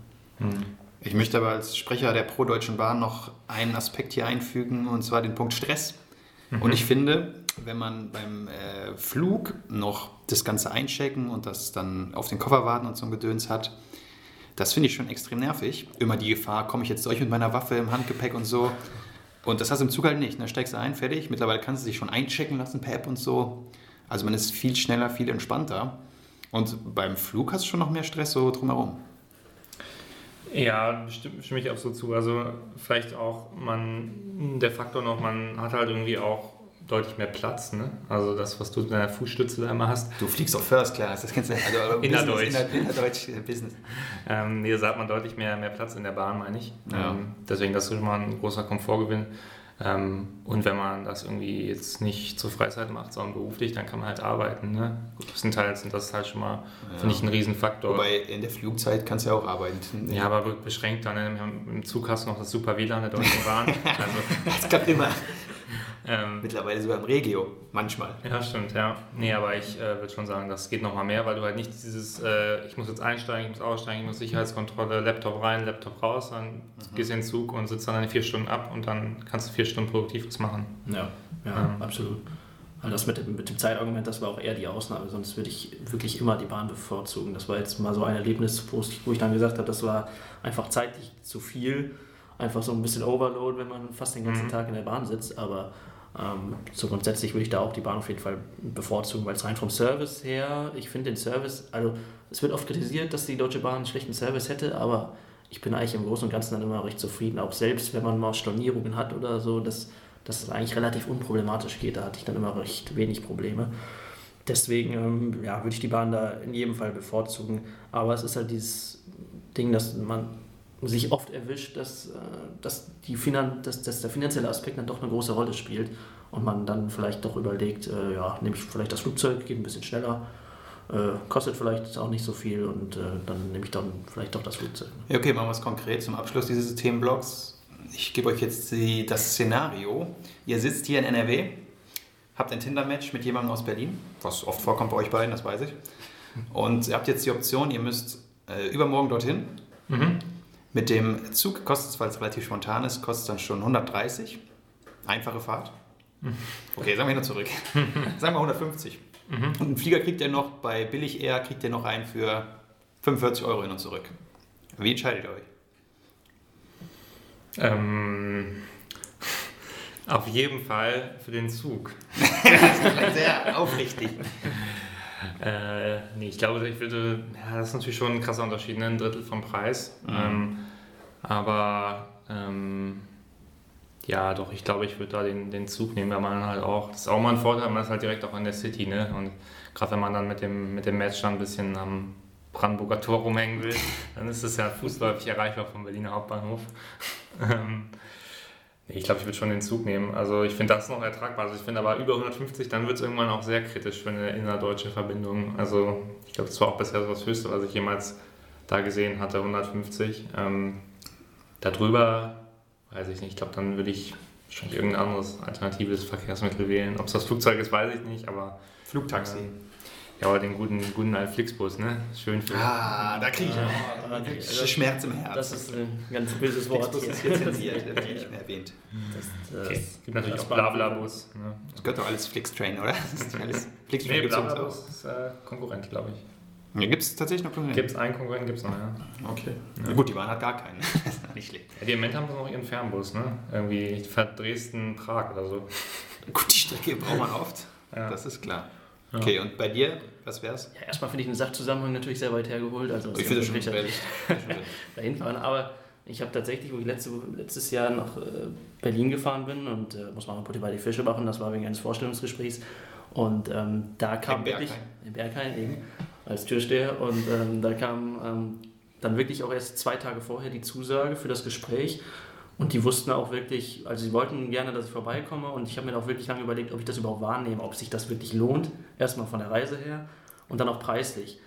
Hm. Ich möchte aber als Sprecher der Pro-Deutschen Bahn noch einen Aspekt hier einfügen, und zwar den Punkt Stress. Mhm. Und ich finde, wenn man beim äh, Flug noch das Ganze einchecken und das dann auf den Koffer warten und so ein Gedöns hat, das finde ich schon extrem nervig. Immer die Gefahr, komme ich jetzt durch mit meiner Waffe im Handgepäck und so. Und das hast du im Zug halt nicht. Ne? steigst du ein, fertig. Mittlerweile kannst du dich schon einchecken lassen per App und so. Also man ist viel schneller, viel entspannter. Und beim Flug hast du schon noch mehr Stress so drumherum. Ja, stimme, ich absolut zu. Also vielleicht auch man, der Faktor noch, man hat halt irgendwie auch deutlich mehr Platz. Ne? Also das, was du mit deiner Fußstütze da immer hast. Du fliegst auf First Class, das kennst du also Innerdeutsch. Inner, innerdeutsch äh, Business. Ähm, hier hat man deutlich mehr, mehr Platz in der Bahn, meine ich. Ja. Ähm, deswegen, das ist schon mal ein großer Komfortgewinn. Ähm, und wenn man das irgendwie jetzt nicht zur Freizeit macht, sondern beruflich, dann kann man halt arbeiten. Ne? Größtenteils sind das halt schon mal, ja. finde ich, ein Riesenfaktor. Wobei in der Flugzeit kannst du ja auch arbeiten. Ja, aber beschränkt dann. Ne? Im Zug hast du noch das super WLAN der Deutschen Bahn. Also, das klappt immer. Ähm, Mittlerweile sogar im Regio, manchmal. Ja, stimmt, ja. Nee, aber ich äh, würde schon sagen, das geht nochmal mehr, weil du halt nicht dieses, äh, ich muss jetzt einsteigen, ich muss aussteigen, ich muss Sicherheitskontrolle, Laptop rein, Laptop raus, dann mhm. gehst du in den Zug und sitzt dann in vier Stunden ab und dann kannst du vier Stunden produktiv was machen. Ja, ja, ähm. absolut. Also das mit dem, mit dem Zeitargument, das war auch eher die Ausnahme, sonst würde ich wirklich immer die Bahn bevorzugen. Das war jetzt mal so ein Erlebnis, wo ich dann gesagt habe, das war einfach zeitlich zu viel, einfach so ein bisschen Overload, wenn man fast den ganzen mhm. Tag in der Bahn sitzt, aber so grundsätzlich würde ich da auch die Bahn auf jeden Fall bevorzugen, weil es rein vom Service her, ich finde den Service, also es wird oft kritisiert, dass die Deutsche Bahn einen schlechten Service hätte, aber ich bin eigentlich im Großen und Ganzen dann immer recht zufrieden, auch selbst wenn man mal Stornierungen hat oder so, dass, dass es eigentlich relativ unproblematisch geht, da hatte ich dann immer recht wenig Probleme. Deswegen ähm, ja, würde ich die Bahn da in jedem Fall bevorzugen, aber es ist halt dieses Ding, dass man sich oft erwischt, dass, äh, dass, die Finan dass, dass der finanzielle Aspekt dann doch eine große Rolle spielt und man dann vielleicht doch überlegt, äh, ja, nehme ich vielleicht das Flugzeug, geht ein bisschen schneller, äh, kostet vielleicht auch nicht so viel und äh, dann nehme ich dann vielleicht doch das Flugzeug. Ja, okay, machen wir es konkret zum Abschluss dieses Themenblocks. Ich gebe euch jetzt die, das Szenario. Ihr sitzt hier in NRW, habt ein Tinder-Match mit jemandem aus Berlin, was oft vorkommt bei euch beiden, das weiß ich. Und ihr habt jetzt die Option, ihr müsst äh, übermorgen dorthin. Mhm mit dem Zug kostet es, weil es relativ spontan ist, kostet es dann schon 130. Einfache Fahrt. Okay, sagen wir nur zurück. sagen wir 150. Mhm. Und einen Flieger kriegt ihr noch, bei Billig Air kriegt ihr noch einen für 45 Euro hin und zurück. Wie entscheidet ihr euch? Ähm, auf jeden Fall für den Zug. das ist sehr aufrichtig. Äh, nee, ich glaube, ich würde, ja, das ist natürlich schon ein krasser Unterschied, ne? ein Drittel vom Preis. Mhm. Ähm, aber ähm, ja, doch, ich glaube, ich würde da den, den Zug nehmen, weil man halt auch, das ist auch mal ein Vorteil, man ist halt direkt auch in der City, ne? Und gerade wenn man dann mit dem, mit dem Match dann ein bisschen am Brandenburger Tor rumhängen will, dann ist es ja fußläufig erreichbar vom Berliner Hauptbahnhof. Ähm, ich glaube, ich würde schon den Zug nehmen. Also ich finde das noch ertragbar. Also ich finde aber über 150, dann wird es irgendwann auch sehr kritisch für eine innerdeutsche Verbindung. Also ich glaube, das war auch bisher so das Höchste, was ich jemals da gesehen hatte, 150. Ähm, darüber weiß ich nicht. Ich glaube, dann würde ich schon irgendein anderes alternatives Verkehrsmittel wählen. Ob es das Flugzeug ist, weiß ich nicht, aber... Flugtaxi. Ähm, ja, aber den guten, guten alten Flixbus, ne? Schön für. Ah, da kriege ich ja, ja, Schmerz im Herzen. Das ist ein ganz böses Wort. Flixbus ist hier zensiert, wird nicht mehr erwähnt. Das, das okay. gibt natürlich auch Blabla-Bus. Ne? Das gehört doch alles Flixtrain, oder? Das ist alles Flixtrain nee, Blabla-Bus ist äh, Konkurrent, glaube ich. Ja, gibt es tatsächlich noch Konkurrenten? Gibt es einen Konkurrenten, gibt es noch, ja. Okay. Ja. Gut, die Bahn hat gar keinen. nicht schlecht. Ja, die im Moment haben sie noch ihren Fernbus, ne? Irgendwie Dresden-Prag oder so. Gut, die Strecke braucht man oft. Ja. Das ist klar. Okay, und bei dir, was wär's? Ja, erstmal finde ich den Sachzusammenhang natürlich sehr weit hergeholt. Also ich finde das schon dahin fahren. Aber ich habe tatsächlich, wo ich letzte, letztes Jahr nach äh, Berlin gefahren bin und äh, muss man Putti bei die Fische machen, das war wegen eines Vorstellungsgesprächs. Und ähm, da kam in wirklich. In Berghain eben, als Türsteher. Und ähm, da kam ähm, dann wirklich auch erst zwei Tage vorher die Zusage für das Gespräch. Und die wussten auch wirklich, also sie wollten gerne, dass ich vorbeikomme. Und ich habe mir auch wirklich lange überlegt, ob ich das überhaupt wahrnehme, ob sich das wirklich lohnt. Erstmal von der Reise her und dann auch preislich.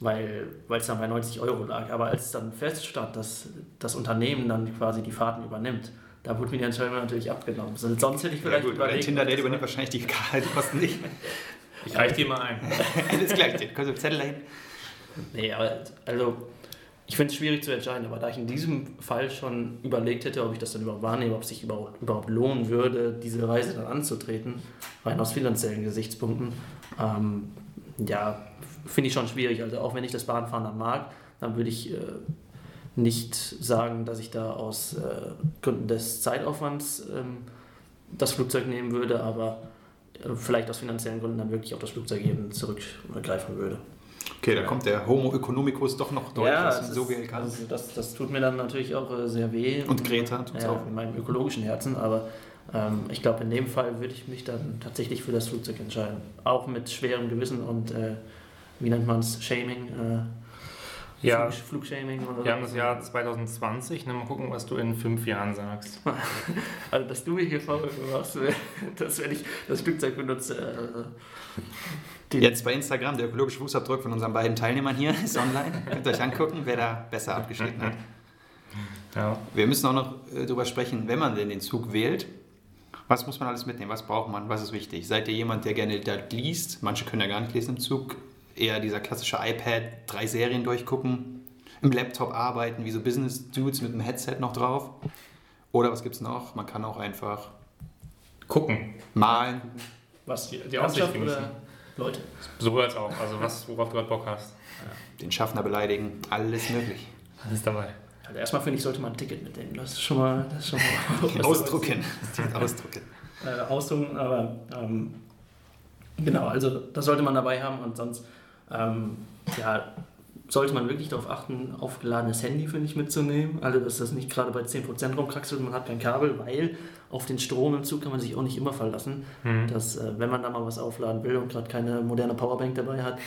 Weil es dann bei 90 Euro lag. Aber als dann feststand, dass das Unternehmen dann quasi die Fahrten übernimmt, da wurde mir die Entscheidung natürlich abgenommen. Sonst hätte ich vielleicht ja, gut, überlegt. Tinder Date übernimmt wahrscheinlich die Kosten nicht. Ich reiche dir mal ein. Alles gleich, kannst du Zettel dahin. Nee, aber also ich finde es schwierig zu entscheiden, aber da ich in diesem Fall schon überlegt hätte, ob ich das dann überhaupt wahrnehme, ob es sich überhaupt, überhaupt lohnen würde, diese Reise dann anzutreten, rein aus finanziellen Gesichtspunkten, ähm, ja, finde ich schon schwierig. Also auch wenn ich das Bahnfahren dann mag, dann würde ich äh, nicht sagen, dass ich da aus äh, Gründen des Zeitaufwands ähm, das Flugzeug nehmen würde, aber äh, vielleicht aus finanziellen Gründen dann wirklich auf das Flugzeug eben zurückgreifen würde. Okay, da kommt der Homo economicus doch noch deutlich ja, das so ist, also das, das tut mir dann natürlich auch äh, sehr weh. Und Greta tut es ja, auch. In meinem ökologischen Herzen, aber ähm, ich glaube, in dem Fall würde ich mich dann tatsächlich für das Flugzeug entscheiden. Auch mit schwerem Gewissen und, äh, wie nennt man es, Shaming. Äh, ja, Flugshaming oder Wir haben das Jahr 2020, ne, mal gucken, was du in fünf Jahren sagst. also, dass du mir hier Vorwürfe machst, dass wenn ich das Flugzeug benutze. Äh, Jetzt bei Instagram, der ökologische Fußabdruck von unseren beiden Teilnehmern hier ist online. Könnt ihr euch angucken, wer da besser abgeschnitten hat. Ja. Wir müssen auch noch äh, darüber sprechen, wenn man denn den Zug wählt, was muss man alles mitnehmen? Was braucht man? Was ist wichtig? Seid ihr jemand, der gerne da liest? Manche können ja gar nicht lesen im Zug eher dieser klassische iPad, drei Serien durchgucken, im Laptop arbeiten, wie so Business-Dudes mit einem Headset noch drauf. Oder was gibt es noch? Man kann auch einfach gucken, malen. Was, die, die Aussicht oder Leute? Sowohl als auch, also was, worauf du gerade Bock hast. Den Schaffner beleidigen, alles möglich. Alles dabei. Also erstmal finde ich, sollte man ein Ticket mitnehmen. Das ist schon mal. Das ist schon mal ausdrucken. ausdrucken. Äh, ausdrucken, aber ähm, genau, also das sollte man dabei haben und sonst ähm, ja, sollte man wirklich darauf achten, aufgeladenes Handy, finde ich, mitzunehmen. Also, dass das nicht gerade bei 10% rumkraxelt und man hat kein Kabel, weil auf den Strom im Zug kann man sich auch nicht immer verlassen. Mhm. Dass, äh, wenn man da mal was aufladen will und gerade keine moderne Powerbank dabei hat,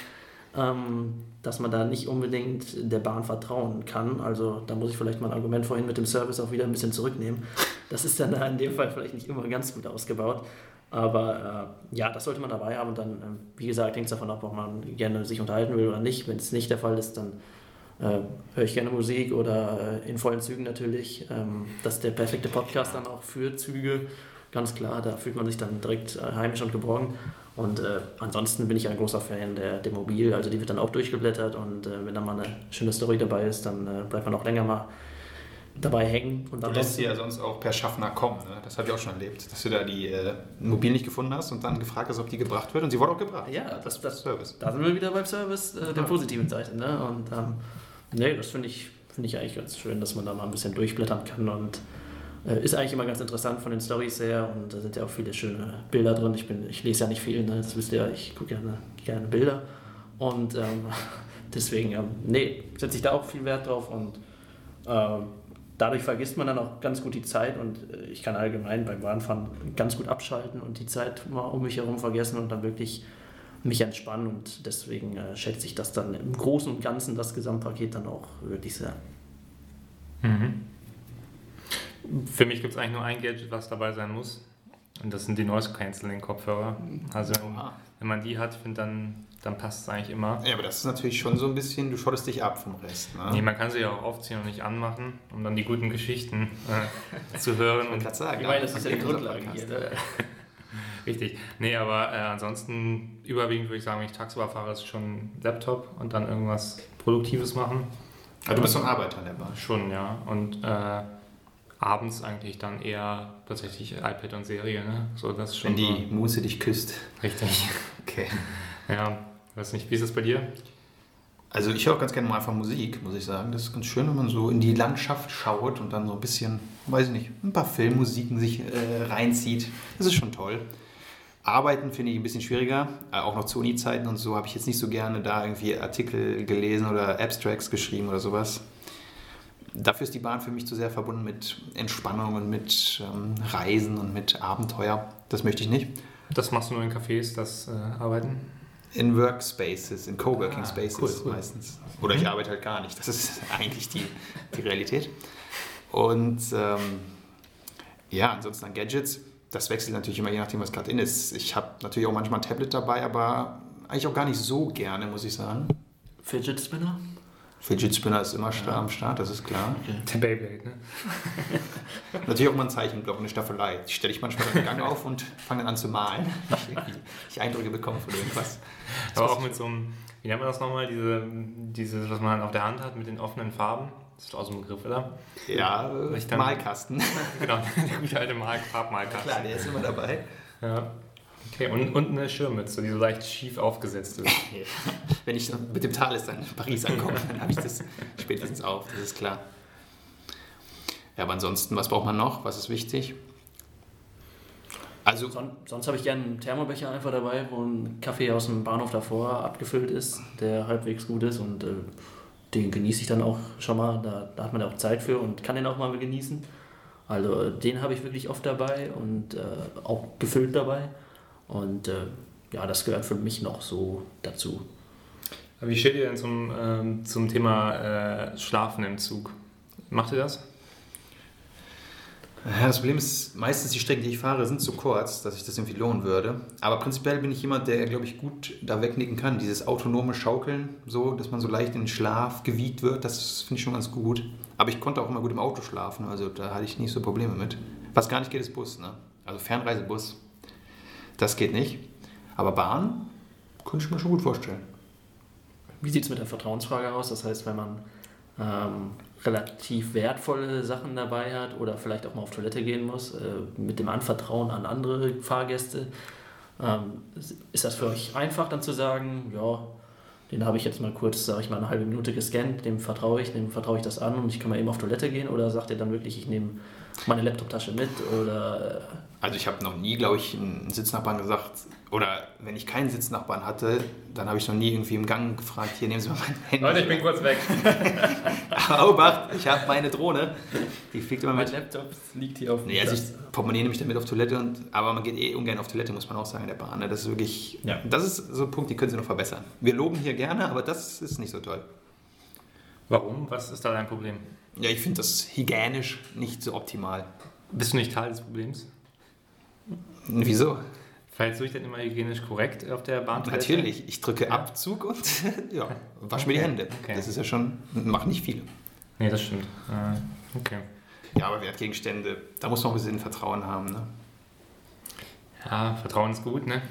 ähm, dass man da nicht unbedingt der Bahn vertrauen kann. Also, da muss ich vielleicht mein Argument vorhin mit dem Service auch wieder ein bisschen zurücknehmen. Das ist dann in dem Fall vielleicht nicht immer ganz gut ausgebaut. Aber äh, ja, das sollte man dabei haben und dann, äh, wie gesagt, hängt es davon ab, ob man gerne sich unterhalten will oder nicht. Wenn es nicht der Fall ist, dann äh, höre ich gerne Musik oder äh, in vollen Zügen natürlich. Ähm, das ist der perfekte Podcast dann auch für Züge, ganz klar. Da fühlt man sich dann direkt äh, heimisch und geborgen. Und äh, ansonsten bin ich ein großer Fan der, der Mobil, also die wird dann auch durchgeblättert und wenn da mal eine schöne Story dabei ist, dann bleibt man auch länger mal dabei hängen. Und du lässt sie ja sonst auch per Schaffner kommen. Ne? Das habe ich auch schon erlebt, dass du da die äh, Mobil nicht gefunden hast und dann gefragt hast, ob die gebracht wird. Und sie wurde auch gebracht. Ja, das, das Service. Da sind wir wieder beim Service äh, der positiven Seite. Ne? Und ähm, nee, das finde ich, find ich eigentlich ganz schön, dass man da mal ein bisschen durchblättern kann. Und äh, ist eigentlich immer ganz interessant von den Stories her. Und da sind ja auch viele schöne Bilder drin. Ich, bin, ich lese ja nicht viel, ne? das wisst ihr ich gucke gerne, gerne Bilder. Und ähm, deswegen, ähm, nee, setze ich da auch viel Wert drauf. Und ähm, dadurch vergisst man dann auch ganz gut die Zeit und äh, ich kann allgemein beim Bahnfahren ganz gut abschalten und die Zeit mal um mich herum vergessen und dann wirklich mich entspannen und deswegen äh, schätze ich das dann im Großen und Ganzen, das Gesamtpaket dann auch wirklich sehr. Mhm. Für mich gibt es eigentlich nur ein Gadget, was dabei sein muss und das sind die Noise Cancelling Kopfhörer. Also wenn man die hat, finde dann dann passt es eigentlich immer. Ja, aber das ist natürlich schon so ein bisschen, du schottest dich ab vom Rest. Ne? Nee, man kann sie ja auch aufziehen und nicht anmachen, um dann die guten Geschichten äh, zu hören. und ich sagen, ich meine, das ist ja die Grundlage hier. Ne? Richtig. Nee, aber äh, ansonsten überwiegend würde ich sagen, wenn ich tagsüber fahre, ist schon Laptop und dann irgendwas Produktives machen. Also du bist so ein Arbeiter in der Bahn? Schon, ja. Und äh, abends eigentlich dann eher tatsächlich iPad und Serie. Ne? So, das schon Wenn die Muse dich küsst. Richtig. Okay. Ja, Weiß nicht, wie ist es bei dir? Also ich höre auch ganz gerne mal einfach Musik, muss ich sagen. Das ist ganz schön, wenn man so in die Landschaft schaut und dann so ein bisschen, weiß ich nicht, ein paar Filmmusiken sich äh, reinzieht. Das ist schon toll. Arbeiten finde ich ein bisschen schwieriger, äh, auch noch zu Uni-Zeiten und so habe ich jetzt nicht so gerne da irgendwie Artikel gelesen oder Abstracts geschrieben oder sowas. Dafür ist die Bahn für mich zu sehr verbunden mit Entspannung und mit ähm, Reisen und mit Abenteuer. Das möchte ich nicht. Das machst du nur in Cafés, das äh, Arbeiten? In Workspaces, in Coworking Ah, Spaces cool, cool. meistens. Oder ich arbeite halt gar nicht. Das ist eigentlich die, die Realität. Und ähm, ja, ansonsten an Gadgets. Das wechselt natürlich immer je nachdem, was gerade in ist. Ich habe natürlich auch manchmal ein Tablet dabei, aber eigentlich auch gar nicht so gerne, muss ich sagen. Fidget Spinner? Fidget Spinner ist immer sta- am Start, das ist klar. Der Beyblade, ne? Natürlich auch mal ein Zeichenblock, eine Staffelei. Die stelle ich manchmal im Gang auf und fange dann an zu malen. Ich, ich Eindrücke bekomme von irgendwas. Aber auch mit so einem, wie nennt man das nochmal, diese, dieses, was man auf der Hand hat mit den offenen Farben. Das ist so ein Begriff, oder? Ja, dann- Malkasten. Genau, der gute alte Mal Farbmalkasten. Klar, der ist immer dabei. Ja. Okay, und, und eine Schirmmütze, die so leicht schief aufgesetzt ist. Wenn ich mit dem Thales dann in Paris ankomme, dann habe ich das spätestens auf, das ist klar. Ja, aber ansonsten, was braucht man noch? Was ist wichtig? Also, Son sonst habe ich gerne einen Thermobecher einfach dabei, wo ein Kaffee aus dem Bahnhof davor abgefüllt ist, der halbwegs gut ist und äh, den genieße ich dann auch schon mal. Da, da hat man ja auch Zeit für und kann den auch mal genießen. Also den habe ich wirklich oft dabei und äh, auch gefüllt dabei. Und äh, ja, das gehört für mich noch so dazu. Aber wie steht ihr denn zum, ähm, zum Thema äh, Schlafen im Zug? Macht ihr das? ja, das Problem ist, meistens die Strecken, die ich fahre, sind so kurz, dass ich das irgendwie lohnen würde. Aber prinzipiell bin ich jemand, der, glaube ich, gut da wegnicken kann. Dieses autonome Schaukeln, so, dass man so leicht in den Schlaf gewiegt wird, das finde ich schon ganz gut. Aber ich konnte auch immer gut im Auto schlafen, also da hatte ich nicht so Probleme mit. Was gar nicht geht, ist Bus, ne? Also Fernreisebus, das geht nicht. Aber Bahn, könnte ich mir schon gut vorstellen. Wie sieht es mit der Vertrauensfrage aus? Das heißt, wenn man ähm, relativ wertvolle Sachen dabei hat oder vielleicht auch mal auf Toilette gehen muss, äh, mit dem Anvertrauen an andere Fahrgäste, ähm, ist das für euch einfach dann zu sagen, ja, den habe ich jetzt mal kurz, sage ich mal, eine halbe Minute gescannt, dem vertraue ich, dem vertraue ich das an und ich kann mal eben auf Toilette gehen oder sagt ihr dann wirklich, ich nehme meine Laptoptasche mit oder Also ich habe noch nie, glaube ich, einen Sitznachbarn gesagt, oder wenn ich keinen Sitznachbarn hatte, dann habe ich noch nie irgendwie im Gang gefragt, hier nehmen Sie mal mein Handy. Leute, ich bin kurz weg. Aber Obacht, ich habe meine Drohne, die fliegt immer mein mit. Laptop liegt hier auf dem Nee, also ich Portemonnaie nehme ich dann mit auf Toilette, und, aber man geht eh ungern auf Toilette, muss man auch sagen, in der Bahn. ne? Das ist wirklich, Ja. das ist so ein Punkt, den können Sie noch verbessern. Wir loben hier gerne, aber das ist nicht so toll. Warum? Was ist da dein Problem? Ja, ich finde das hygienisch nicht so optimal. Bist du nicht Teil des Problems? Wieso? Verhältst du dich denn immer hygienisch korrekt auf der Bahn? Natürlich, ich drücke Abzug und ja, wasche mir die Okay, Hände. okay. Das ist ja schon, machen nicht viele. Nee, das stimmt. Äh, okay. Ja, aber Wertgegenstände, da muss man auch ein bisschen Vertrauen haben. Ne? Ja, Vertrauen ist gut, ne?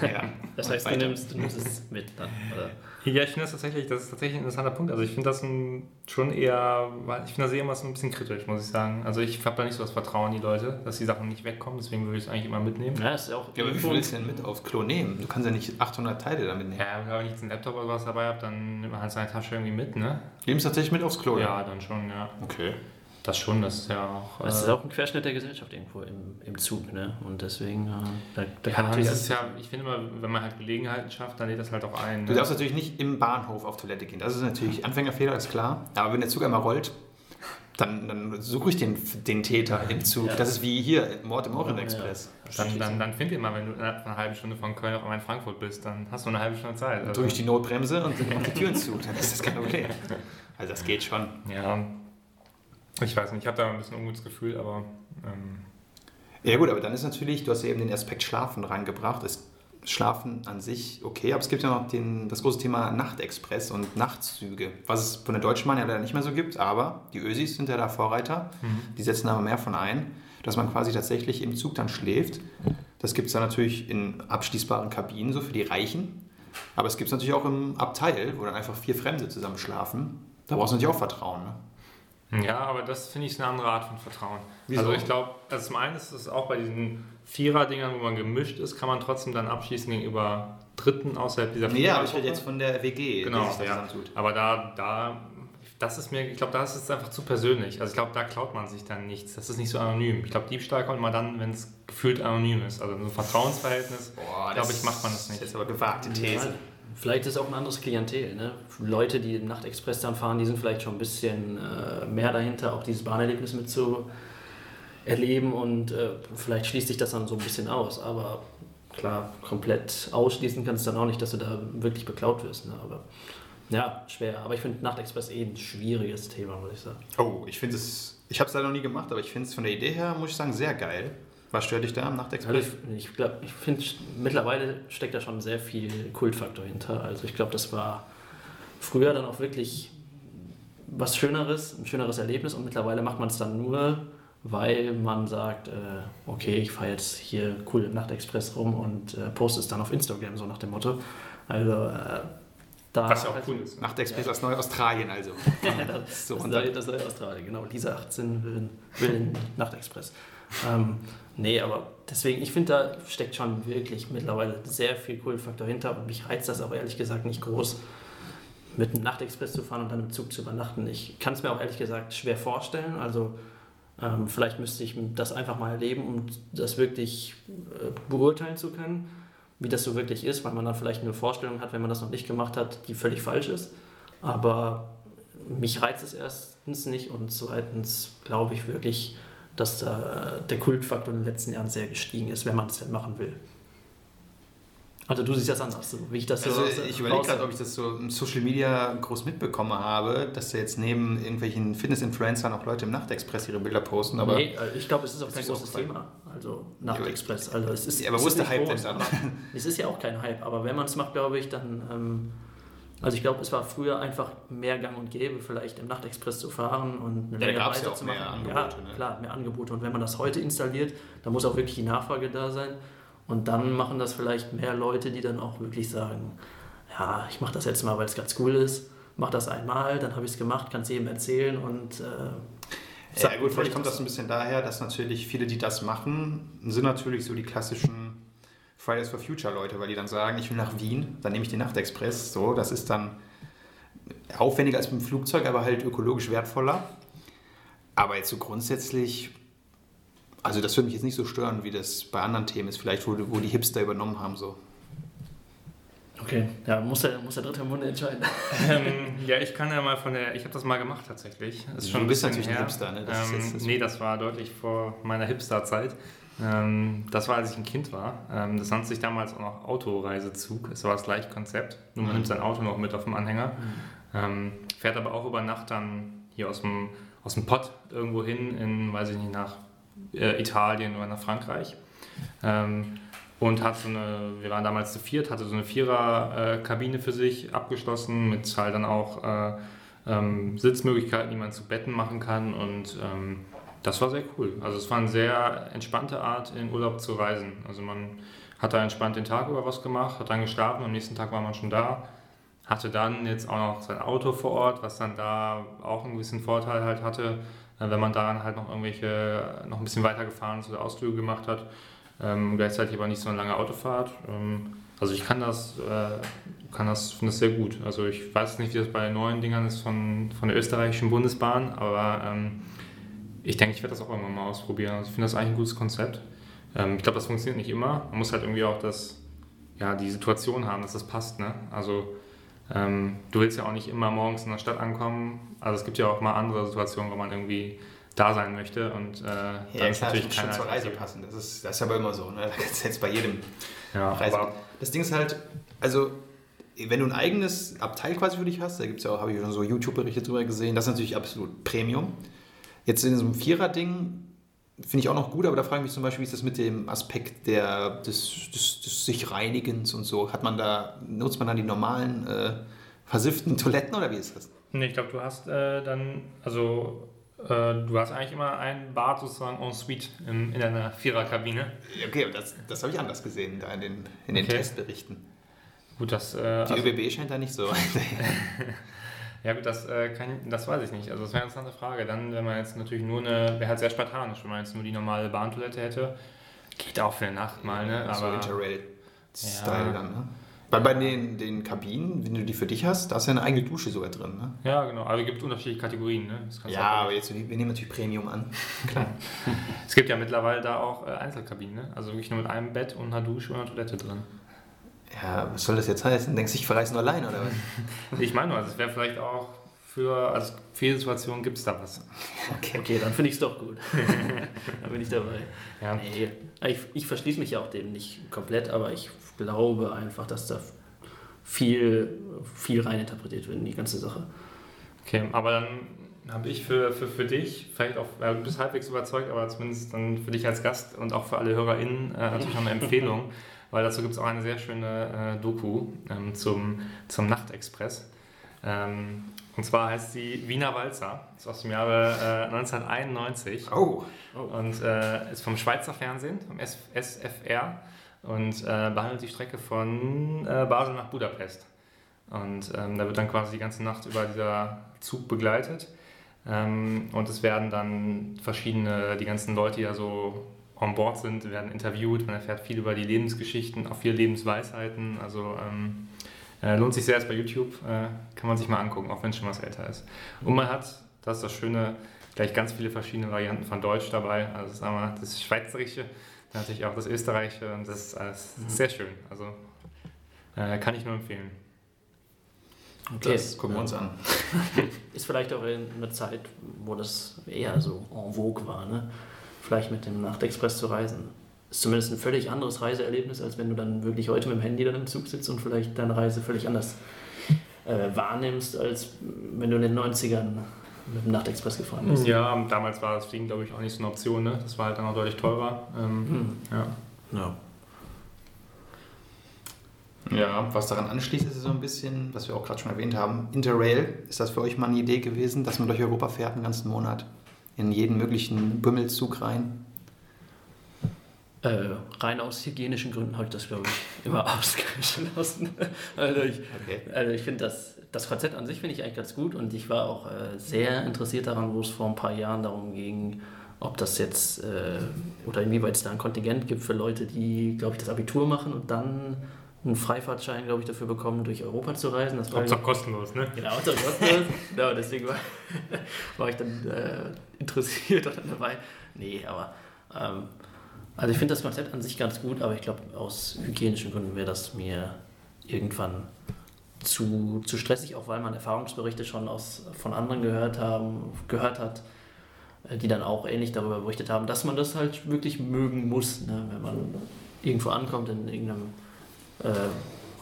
Ja. Das heißt, du nimmst, du nimmst es mit dann, oder? Ja, ich finde das tatsächlich, das ist tatsächlich ein interessanter Punkt. Also ich finde das ein, schon eher, ich finde das eher immer so ein bisschen kritisch, muss ich sagen. Also ich habe da nicht so das Vertrauen in die Leute, dass die Sachen nicht wegkommen, deswegen würde ich es eigentlich immer mitnehmen. Ja, ist ja auch Ja, aber wie viel willst du denn mit aufs Klo nehmen? Du kannst ja nicht 800 Teile damit nehmen. Ja, wenn ich jetzt einen Laptop oder was dabei habe, dann nimmt man halt seine Tasche irgendwie mit, ne? Nimmst du tatsächlich mit aufs Klo? Ja, dann schon, ja. Okay. Das schon, das ist ja auch. Das ist äh, auch ein Querschnitt der Gesellschaft irgendwo im, im Zug, ne? Und deswegen, äh, da, da ja, das ist ja, ich finde immer, wenn man halt Gelegenheiten schafft, dann lädt das halt auch ein. Du Ne? darfst natürlich nicht im Bahnhof auf Toilette gehen. Das ist natürlich Anfängerfehler, ist klar. Aber wenn der Zug einmal rollt, dann, dann suche ich den, den Täter im Zug. Ja. Das ist wie hier, Mord im Orient Ja. Express. Dann, dann, dann find ihn mal, wenn du innerhalb einer halben Stunde von Köln auf einmal in Frankfurt bist, dann hast du eine halbe Stunde Zeit. Also, drücke ich die Notbremse und dann mache die Türen zu. Dann ist das kein Problem. Also das geht schon. ja, ich weiß nicht, ich habe da ein bisschen ungutes Gefühl, aber ähm, Ja gut, aber dann ist natürlich, du hast ja eben den Aspekt Schlafen reingebracht. Es, Schlafen an sich okay, aber es gibt ja noch den, das große Thema Nachtexpress und Nachtzüge, was es von der Deutschen Bahn ja leider nicht mehr so gibt, aber die Ösis sind ja da Vorreiter, die setzen aber mehr von ein, dass man quasi tatsächlich im Zug dann schläft. Das gibt es dann natürlich in abschließbaren Kabinen, so für die Reichen, aber es gibt es natürlich auch im Abteil, wo dann einfach vier Fremde zusammen schlafen. Da brauchst du natürlich auch Vertrauen. Ne? Ja, aber das finde ich eine andere Art von Vertrauen. Wieso? Also ich glaube, also zum einen ist es auch bei diesen Vierer-Dingern, wo man gemischt ist, kann man trotzdem dann abschließen gegenüber Dritten außerhalb dieser Nee, ja, aber ich rede jetzt von der WG, Genau, die sich da ja. zusammentut. Aber da, da, das ist mir, ich glaube, da ist es einfach zu persönlich. Also ich glaube, da klaut man sich dann nichts. Das ist nicht so anonym. Ich glaube, Diebstahl kommt immer dann, wenn es gefühlt anonym ist. Also so ein Vertrauensverhältnis, glaube ich, macht man das Das nicht. ist aber gewagte These. Vielleicht ist es auch ein anderes Klientel. Ne? Leute, die den Nachtexpress dann fahren, die sind vielleicht schon ein bisschen äh, mehr dahinter, auch dieses Bahnerlebnis mit zu erleben und äh, vielleicht schließt sich das dann so ein bisschen aus. Aber klar, komplett ausschließen kannst du dann auch nicht, dass du da wirklich beklaut wirst. Ne? Aber ja, schwer. Aber ich finde Nachtexpress eh ein schwieriges Thema, muss ich sagen. Oh, ich finde es, ich habe es leider noch nie gemacht, aber ich finde es von der Idee her, muss ich sagen, sehr geil. Was stört dich da am Also Nachtexpress? ich ich, glaub, ich finde, mittlerweile steckt da schon sehr viel Kultfaktor hinter. Also ich glaube, das war früher dann auch wirklich was Schöneres, ein schöneres Erlebnis und mittlerweile macht man es dann nur, weil man sagt, äh, okay, ich fahre jetzt hier cool im Nachtexpress rum und äh, poste es dann auf Instagram, so nach dem Motto. Also äh, da... Was ja auch cool ist. Nachtexpress aus Neu-Australien also. das, So das, runter. neue, das neue Australien, genau. Lisa 18 will, will Nachtexpress. Ähm, nee, aber deswegen, ich finde, da steckt schon wirklich mittlerweile sehr viel Kultfaktor hinter und mich reizt das aber ehrlich gesagt nicht groß, mit einem Nachtexpress zu fahren und dann im Zug zu übernachten. Ich kann es mir auch ehrlich gesagt schwer vorstellen. Also ähm, vielleicht müsste ich das einfach mal erleben, um das wirklich äh, beurteilen zu können, wie das so wirklich ist, weil man dann vielleicht eine Vorstellung hat, wenn man das noch nicht gemacht hat, die völlig falsch ist. Aber mich reizt es erstens nicht und zweitens glaube ich wirklich, dass da der Kultfaktor in den letzten Jahren sehr gestiegen ist, wenn man es denn machen will. Also du siehst das anders, so wie ich das so Also aus- ich überlege gerade, ob ich das so im Social Media groß mitbekommen habe, dass da jetzt neben irgendwelchen Fitness-Influencern auch Leute im Nachtexpress ihre Bilder posten, aber nee, äh, ich glaube, es ist auch kein großes. Thema. Also Nachtexpress. Also es ist, Ja, aber wo ist der Hype denn dann? Es ist ja auch kein Hype, aber wenn man es macht, glaube ich, dann. Ähm, also ich glaube, es war früher einfach mehr Gang und Gäbe, vielleicht im Nachtexpress zu fahren und eine Ja, da ja Reise auch zu mehr machen. Angebote, ja, ne? klar, mehr Angebote. Und wenn man das heute installiert, dann muss auch wirklich die Nachfrage da sein. Und dann machen das vielleicht mehr Leute, die dann auch wirklich sagen, ja, ich mache das jetzt mal, weil es ganz cool ist. Mach das einmal, dann habe ich es gemacht, kann es jedem erzählen und äh, Ja gut, vielleicht kommt das ein bisschen daher, dass natürlich viele, die das machen, sind natürlich so die klassischen Fridays for Future Leute, weil die dann sagen, ich will nach Wien, dann nehme ich den Nachtexpress. So, das ist dann aufwendiger als mit dem Flugzeug, aber halt ökologisch wertvoller. Aber jetzt so grundsätzlich, also das würde mich jetzt nicht so stören, wie das bei anderen Themen ist, vielleicht wo, wo die Hipster übernommen haben. So. Okay, ja, muss der, muss der dritte im Munde entscheiden. ähm, ja, ich kann ja mal von der, ich habe das mal gemacht tatsächlich. Ist Du ein bist natürlich ein her. Hipster, ne? Das ist ähm, jetzt das- nee, das war deutlich vor meiner Hipster-Zeit. Ähm, das war, als ich ein Kind war. Ähm, das nannte sich damals auch noch Autoreisezug. Es war das gleiche Konzept, nur man Mhm. nimmt sein Auto noch mit auf dem Anhänger. Ähm, fährt aber auch über Nacht dann hier aus dem, aus dem Pott irgendwo hin, in, weiß ich nicht, nach äh, Italien oder nach Frankreich. Ähm, und hat so eine, wir waren damals zu viert, hatte so eine Vierer-Kabine für sich abgeschlossen mit halt dann auch äh, ähm, Sitzmöglichkeiten, die man zu Betten machen kann und ähm, das war sehr cool. Also es war eine sehr entspannte Art, in Urlaub zu reisen. Also man hat da entspannt den Tag über was gemacht, hat dann geschlafen, am nächsten Tag war man schon da, hatte dann jetzt auch noch sein Auto vor Ort, was dann da auch einen gewissen Vorteil halt hatte, äh, wenn man daran halt noch irgendwelche, noch ein bisschen weitergefahren ist oder Ausflüge gemacht hat. Ähm, gleichzeitig aber nicht so eine lange Autofahrt. Ähm, also ich kann das, äh, kann das, finde das sehr gut. Also ich weiß nicht, wie das bei neuen Dingern ist von, von der österreichischen Bundesbahn, aber ähm, ich denke, ich werde das auch irgendwann mal ausprobieren. Also ich finde das eigentlich ein gutes Konzept. Ähm, ich glaube, das funktioniert nicht immer. Man muss halt irgendwie auch das, ja, die Situation haben, dass das passt. Ne? Also ähm, du willst ja auch nicht immer morgens in der Stadt ankommen. Also es gibt ja auch mal andere Situationen, wo man irgendwie da sein möchte und äh, dann Ja, ist klar, natürlich schon zur Reise passen. Das ist, das ist aber immer so. Ne? Da kannst du jetzt bei jedem Ja, Reise. aber Das Ding ist halt, also wenn du ein eigenes Abteil quasi für dich hast, da gibt es ja auch, habe ich schon so YouTube-Berichte drüber gesehen, das ist natürlich absolut Premium. Jetzt in so einem Vierer-Ding finde ich auch noch gut, aber da frage ich mich zum Beispiel, wie ist das mit dem Aspekt der, des, des, des sich Reinigens und so? Hat man da, nutzt man dann die normalen äh, versifften Toiletten oder wie ist das? Nee, ich glaube, du hast äh, dann, also äh, du hast eigentlich immer ein Bad sozusagen en suite in, in deiner Viererkabine. Okay, das, das habe ich anders gesehen da in den, in den Okay. Testberichten. Gut, das, äh, Die also, ÖBB scheint da nicht so. ja gut, das, äh, kann, das weiß ich nicht. Also das wäre eine interessante Frage. Dann, wenn man jetzt natürlich nur eine, wäre halt sehr spartanisch, wenn man jetzt nur die normale Bahntoilette hätte. Geht auch für eine Nacht mal, ne? so Aber Interrail-Style Ja. dann, ne? Weil bei den, den Kabinen, wenn du die für dich hast, da ist ja eine eigene Dusche sogar drin, ne? Ja, genau. Aber es gibt unterschiedliche Kategorien, ne? Ja, aber jetzt, wir nehmen natürlich Premium an. Klar. es gibt ja mittlerweile da auch äh, Einzelkabinen, ne? Also wirklich nur mit einem Bett und einer Dusche und einer Toilette drin. Ja, was soll das jetzt heißen? Denkst du, ich verreise nur allein oder was? ich meine nur, also es wäre vielleicht auch für, also viele Situationen gibt es da was. Okay, okay dann finde ich es doch gut. dann bin ich dabei. Ja. Nee, ich, ich verschließe mich ja auch dem nicht komplett, aber ich glaube einfach, dass da viel, viel reininterpretiert wird in die ganze Sache. Okay, aber dann habe ich für, für, für dich, vielleicht auch, ja, du bist halbwegs überzeugt, aber zumindest dann für dich als Gast und auch für alle HörerInnen äh, natürlich noch eine Empfehlung, weil dazu gibt es auch eine sehr schöne äh, Doku ähm, zum, zum Nachtexpress. Ähm, und zwar heißt sie Wiener Walzer, ist aus dem Jahre äh, 1991 oh. oh. und äh, ist vom Schweizer Fernsehen, vom SFR und äh, behandelt die Strecke von äh, Basel nach Budapest. Und ähm, da wird dann quasi die ganze Nacht über dieser Zug begleitet. Ähm, und es werden dann verschiedene, die ganzen Leute, die ja so on board sind, werden interviewt. Man erfährt viel über die Lebensgeschichten, auch viele Lebensweisheiten. Also ähm, äh, lohnt sich sehr, ist bei YouTube, äh, kann man sich mal angucken, auch wenn es schon was älter ist. Und man hat, das ist das Schöne, gleich ganz viele verschiedene Varianten von Deutsch dabei. Also sagen wir, das Schweizerische, natürlich auch das Österreichische und das ist alles mhm. sehr schön. Also äh, kann ich nur empfehlen. Okay. Das gucken wir uns an. ist vielleicht auch in einer Zeit, wo das eher so en vogue war, ne? Vielleicht mit dem Nachtexpress zu reisen. Ist zumindest ein völlig anderes Reiseerlebnis, als wenn du dann wirklich heute mit dem Handy dann im Zug sitzt und vielleicht deine Reise völlig anders äh, wahrnimmst, als wenn du in den 90ern mit dem Nachtexpress gefahren bist. Ja, damals war das Fliegen, glaube ich, auch nicht so eine Option. Ne? Das war halt dann auch deutlich teurer. Ähm, hm. ja. ja. Ja, was daran anschließt, ist so ein bisschen, was wir auch gerade schon erwähnt haben, Interrail. Ist das für euch mal eine Idee gewesen, dass man durch Europa fährt einen ganzen Monat? In jeden möglichen Bümmelzug rein? Äh, rein aus hygienischen Gründen habe ich das, glaube ich, immer ausgeschlossen. also ich, okay. also ich finde das, das Konzept an sich finde ich eigentlich ganz gut und ich war auch äh, sehr interessiert daran, wo es vor ein paar Jahren darum ging, ob das jetzt äh, oder inwieweit es da ein Kontingent gibt für Leute, die, glaube ich, das Abitur machen und dann einen Freifahrtschein, glaube ich, dafür bekommen, durch Europa zu reisen. Das war auch kostenlos, ne? Genau, Hauptsache kostenlos. genau, deswegen war, war ich dann äh, interessiert dann dabei. Nee, aber ähm, also ich finde das Konzept an sich ganz gut, aber ich glaube, aus hygienischen Gründen wäre das mir irgendwann zu, zu stressig, auch weil man Erfahrungsberichte schon aus, von anderen gehört, haben, gehört hat, äh, die dann auch ähnlich darüber berichtet haben, dass man das halt wirklich mögen muss, ne? wenn man irgendwo ankommt in irgendeinem äh,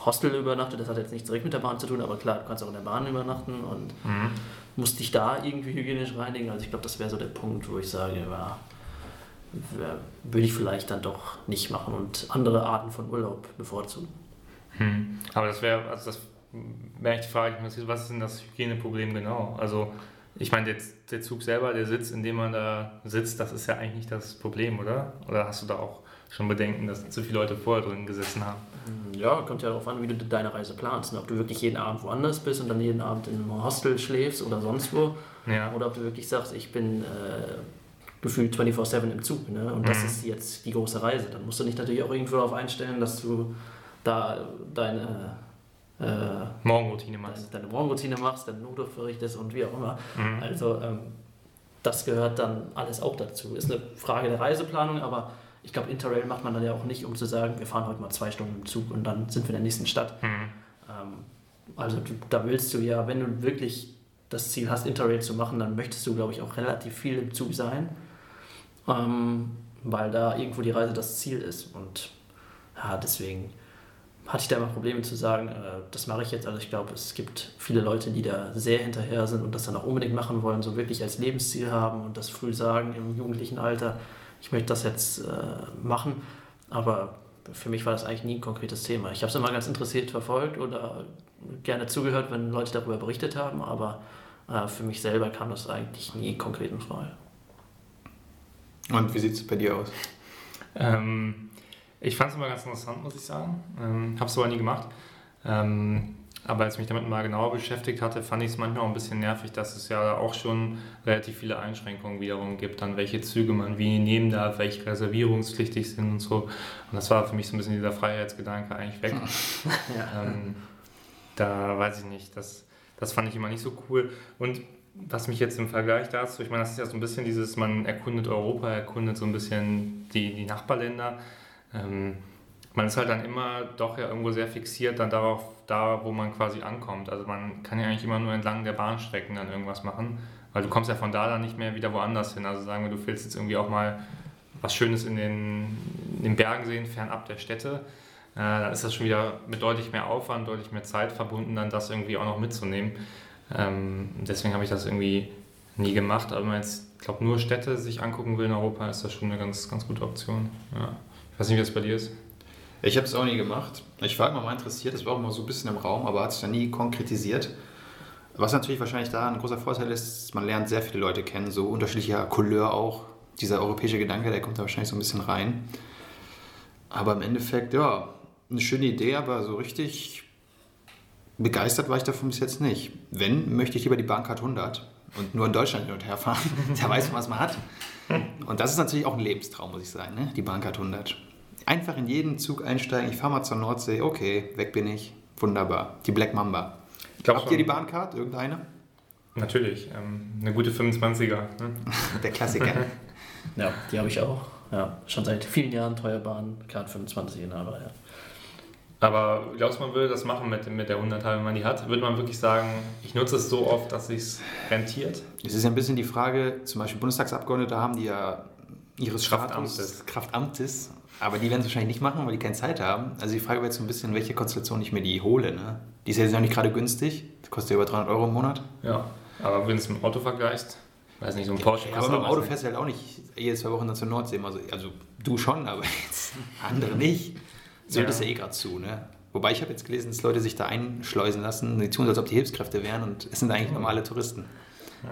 Hostel übernachtet. Das hat jetzt nichts direkt mit der Bahn zu tun, aber klar, du kannst auch in der Bahn übernachten und mhm. Musst dich da irgendwie hygienisch reinigen. Also ich glaube, das wäre so der Punkt, wo ich sage, ja, würde ich vielleicht dann doch nicht machen und andere Arten von Urlaub bevorzugen. Hm. Aber das wäre, also das wäre echt die Frage, was ist denn das Hygieneproblem genau? Also ich meine, der, der Zug selber, der Sitz, in dem man da sitzt, das ist ja eigentlich nicht das Problem, oder? Oder hast du da auch schon Bedenken, dass zu viele Leute vorher drin gesessen haben? Ja, kommt ja darauf an, wie du deine Reise planst. Ne? Ob du wirklich jeden Abend woanders bist und dann jeden Abend in einem Hostel schläfst oder sonst wo. Ja. Oder ob du wirklich sagst, ich bin äh, gefühlt 24-7 im Zug. Ne? Und mhm. das ist jetzt die große Reise. Dann musst du dich natürlich auch irgendwo darauf einstellen, dass du da deine äh, Morgenroutine machst. Deine, deine, Morgenroutine machst, deine Notdurft verrichtest und wie auch immer. Mhm. Also ähm, das gehört dann alles auch dazu. Ist eine Frage der Reiseplanung, aber ich glaube, Interrail macht man dann ja auch nicht, um zu sagen, wir fahren heute mal zwei Stunden im Zug und dann sind wir in der nächsten Stadt. Mhm. Ähm, also du, da willst du ja, wenn du wirklich das Ziel hast, Interrail zu machen, dann möchtest du, glaube ich, auch relativ viel im Zug sein ähm, weil da irgendwo die Reise das Ziel ist. Und ja, deswegen hatte ich da immer Probleme zu sagen, äh, das mache ich jetzt. Also ich glaube, es gibt viele Leute, die da sehr hinterher sind und das dann auch unbedingt machen wollen, so wirklich als Lebensziel haben und das früh sagen im jugendlichen Alter, ich möchte das jetzt äh, machen. Aber für mich war das eigentlich nie ein konkretes Thema. Ich habe es immer ganz interessiert verfolgt oder gerne zugehört, wenn Leute darüber berichtet haben, aber äh, für mich selber kam das eigentlich nie konkret in Frage. Und wie sieht es bei dir aus? Ähm, ich fand es immer ganz interessant, muss ich sagen. Ähm, Habe es aber nie gemacht. Ähm, aber als ich mich damit mal genauer beschäftigt hatte, fand ich es manchmal auch ein bisschen nervig, dass es ja auch schon relativ viele Einschränkungen wiederum gibt, an welche Züge man wie nehmen darf, welche reservierungspflichtig sind und so. Und das war für mich so ein bisschen dieser Freiheitsgedanke eigentlich weg. ja. ähm, da weiß ich nicht, das, das fand ich immer nicht so cool. Und was mich jetzt im Vergleich dazu, ich meine, das ist ja so ein bisschen dieses, man erkundet Europa, erkundet so ein bisschen die, die Nachbarländer. Ähm, man ist halt dann immer doch ja irgendwo sehr fixiert dann darauf, da wo man quasi ankommt. Also man kann ja eigentlich immer nur entlang der Bahnstrecken dann irgendwas machen, weil du kommst ja von da dann nicht mehr wieder woanders hin. Also sagen wir, du willst jetzt irgendwie auch mal was Schönes in den, in den Bergen sehen, fernab der Städte. Äh, dann ist das schon wieder mit deutlich mehr Aufwand, deutlich mehr Zeit verbunden, dann das irgendwie auch noch mitzunehmen. Ähm, deswegen habe ich das irgendwie nie gemacht. Aber wenn man jetzt, ich glaube, nur Städte sich angucken will in Europa, ist das schon eine ganz, ganz gute Option. Ja. Ich weiß nicht, wie das bei dir ist. Ich habe es auch nie gemacht. Ich war immer mal interessiert, das war auch immer so ein bisschen im Raum, aber hat sich dann nie konkretisiert. Was natürlich wahrscheinlich da ein großer Vorteil ist, man lernt sehr viele Leute kennen, so unterschiedlicher Couleur auch. Dieser europäische Gedanke, der kommt da wahrscheinlich so ein bisschen rein. Aber im Endeffekt, ja, eine schöne Idee, aber so richtig begeistert war ich davon bis jetzt nicht. Wenn, möchte ich lieber die Bahncard 100 und nur in Deutschland hin und her fahren. da weiß man, was man hat. Und das ist natürlich auch ein Lebenstraum, muss ich sagen, ne? die Bahncard 100. Einfach in jeden Zug einsteigen, ich fahre mal zur Nordsee, okay, weg bin ich. Wunderbar. Die Black Mamba. Habt schon. ihr die Bahncard, irgendeine? Natürlich, ähm, eine gute 25er. Ne? Der Klassiker. ja, die habe ich auch. Ja, schon seit vielen Jahren teure Bahn, Card 25 in aber ja. Aber glaubst du, man würde das machen mit, mit der 100 wenn man die hat? Würde man wirklich sagen, ich nutze es so oft, dass es rentiert? Es ist ja ein bisschen die Frage, zum Beispiel Bundestagsabgeordnete haben, die ja ihres Kraftamtes, Kraftamtes aber die werden es wahrscheinlich nicht machen, weil die keine Zeit haben. Also die Frage wäre jetzt so ein bisschen, welche Konstellation ich mir die hole. Ne? Die ist ja jetzt auch nicht gerade günstig. Die kostet ja über 300 Euro im Monat. Ja, aber wenn du es mit dem Auto vergleichst, weiß nicht, so ein Porsche ja, Aber mit dem Auto fährst du halt auch nicht jede zwei Wochen dann zur Nordsee. Also, also du schon, aber jetzt andere nicht. So ja. ist ja eh gerade zu. Ne? Wobei ich habe jetzt gelesen, dass Leute sich da einschleusen lassen. Die tun so, als ob die Hilfskräfte wären und es sind eigentlich normale Touristen.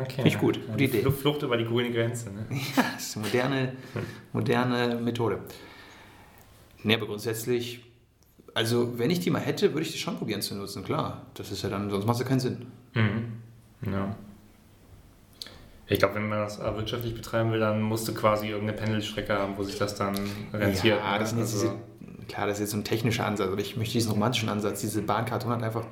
Okay. Finde ich gut, gute Idee. Flucht über die grüne Grenze. Ne? Ja, das ist eine moderne, moderne Methode. Nee, aber grundsätzlich, also wenn ich die mal hätte, würde ich die schon probieren zu nutzen, klar. Das ist ja dann, sonst macht es ja keinen Sinn. Mhm. Ja. Ich glaube, wenn man das wirtschaftlich betreiben will, dann musst du quasi irgendeine Pendelstrecke haben, wo sich das dann rentiert. Ja, das sind also, diese, klar, das ist jetzt so ein technischer Ansatz, aber ich möchte diesen romantischen Ansatz, diese Bahnkarton hat einfach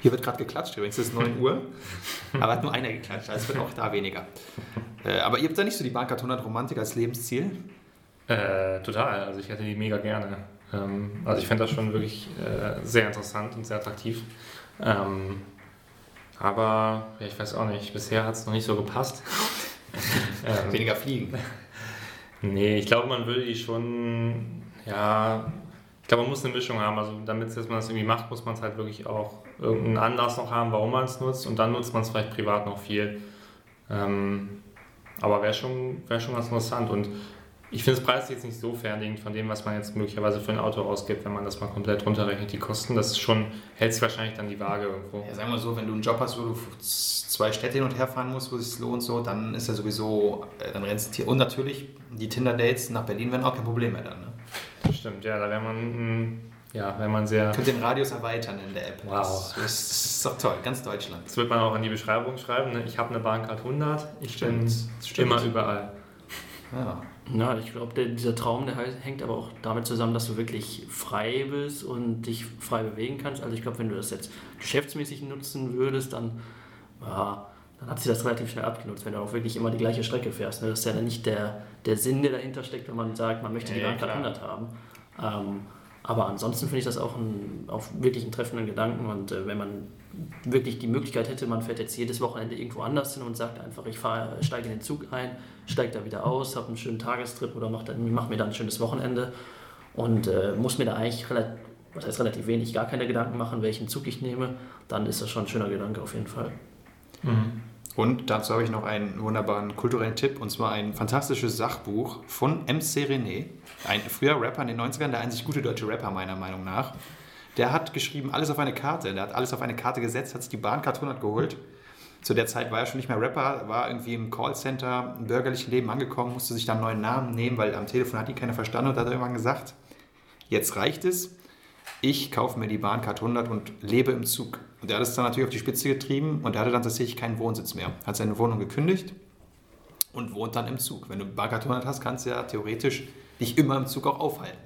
hier wird gerade geklatscht, übrigens es ist 9 Uhr, aber hat nur einer geklatscht, also es wird auch da weniger. Äh, aber ihr habt da nicht so die Bahncard 100 Romantik als Lebensziel? Äh, total, also ich hätte die mega gerne. Ähm, also ich fände das schon wirklich äh, sehr interessant und sehr attraktiv. Ähm, aber ja, ich weiß auch nicht, bisher hat es noch nicht so gepasst. ähm, Weniger fliegen. Nee, ich glaube, man würde die schon, ja, ich glaube, man muss eine Mischung haben. Also damit man das irgendwie macht, muss man es halt wirklich auch irgendeinen Anlass noch haben, warum man es nutzt. Und dann nutzt man es vielleicht privat noch viel. Ähm, aber wäre schon, wär schon ganz interessant. Und ich finde das Preis jetzt nicht so fernliegend von dem, was man jetzt möglicherweise für ein Auto ausgibt, wenn man das mal komplett runterrechnet, die Kosten. Das ist schon, hält sich wahrscheinlich dann die Waage irgendwo. Ja, sagen wir so, wenn du einen Job hast, wo du zwei Städte hin und her fahren musst, wo es sich lohnt, so, dann ist ja sowieso, äh, dann rennst du hier. Und natürlich, die Tinder-Dates nach Berlin wären auch kein Problem mehr dann. Ne? Das stimmt, ja, da wäre man, ja, wenn man sehr. Könnt den Radius erweitern in der App. Wow. Das, ist doch toll, ganz Deutschland. Das wird man auch in die Beschreibung schreiben. Ne? Ich habe eine Bahncard 100, ich stimmt, bin stimmt. immer überall. Ja. Ja, ich glaube, dieser Traum, der hängt aber auch damit zusammen, dass du wirklich frei bist und dich frei bewegen kannst. Also ich glaube, wenn du das jetzt geschäftsmäßig nutzen würdest, dann, ja, dann hat sich das relativ schnell abgenutzt, wenn du auch wirklich immer die gleiche Strecke fährst. Ne? Das ist ja dann nicht der, der Sinn, der dahinter steckt, wenn man sagt, man möchte die ja, Bahncard 100 haben. Ähm, aber ansonsten finde ich das auch, ein, auch wirklich einen treffenden Gedanken und äh, wenn man wirklich die Möglichkeit hätte, man fährt jetzt jedes Wochenende irgendwo anders hin und sagt einfach, ich steige in den Zug ein, steige da wieder aus, habe einen schönen Tagestrip oder mache mach mir dann ein schönes Wochenende und äh, muss mir da eigentlich relativ, was heißt relativ wenig, gar keine Gedanken machen, welchen Zug ich nehme, dann ist das schon ein schöner Gedanke auf jeden Fall. Mhm. Und dazu habe ich noch einen wunderbaren kulturellen Tipp, und zwar ein fantastisches Sachbuch von MC René, ein früher Rapper in den 90ern, der einzig gute deutsche Rapper meiner Meinung nach. Der hat geschrieben, alles auf eine Karte. Der hat alles auf eine Karte gesetzt, hat sich die Bahncard 100 geholt. Zu der Zeit war er schon nicht mehr Rapper, war irgendwie im Callcenter, im bürgerlichen Leben angekommen, musste sich dann einen neuen Namen nehmen, weil am Telefon hat ihn keiner verstanden und hat irgendwann gesagt, jetzt reicht es. ich kaufe mir die Bahncard 100 und lebe im Zug. Und er hat es dann natürlich auf die Spitze getrieben und er hatte dann tatsächlich keinen Wohnsitz mehr. Hat seine Wohnung gekündigt und wohnt dann im Zug. Wenn du Bahncard 100 hast, kannst du ja theoretisch dich immer im Zug auch aufhalten.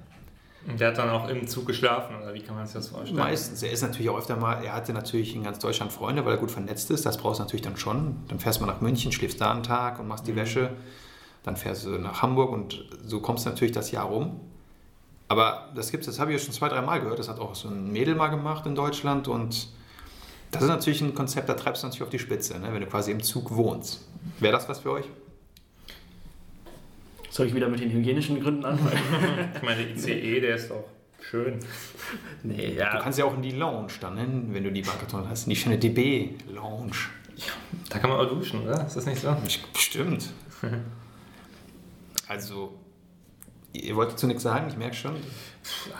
Und der hat dann auch im Zug geschlafen, oder wie kann man sich das vorstellen? Meistens. Er ist natürlich auch öfter mal, er hatte natürlich in ganz Deutschland Freunde, weil er gut vernetzt ist. Das brauchst du natürlich dann schon. Dann fährst du mal nach München, schläfst da einen Tag und machst die mhm. Wäsche. Dann fährst du nach Hamburg und so kommst du natürlich das Jahr rum. Aber das gibt's, das habe ich ja schon zwei, drei Mal gehört. Das hat auch so ein Mädel mal gemacht in Deutschland und das ist natürlich ein Konzept, da treibst du natürlich auf die Spitze, ne? wenn du quasi im Zug wohnst. Wäre das was für euch? Soll ich wieder mit den hygienischen Gründen anfangen? ich meine, der ICE, der ist doch schön. Nee, ja. Du kannst ja auch in die Lounge dann, ne? wenn du die Bankarton hast, in die schöne DB-Lounge. Ja, da kann man auch duschen, oder? Ist das nicht so? Bestimmt. also, ihr wollt dazu nichts sagen, ich merke schon.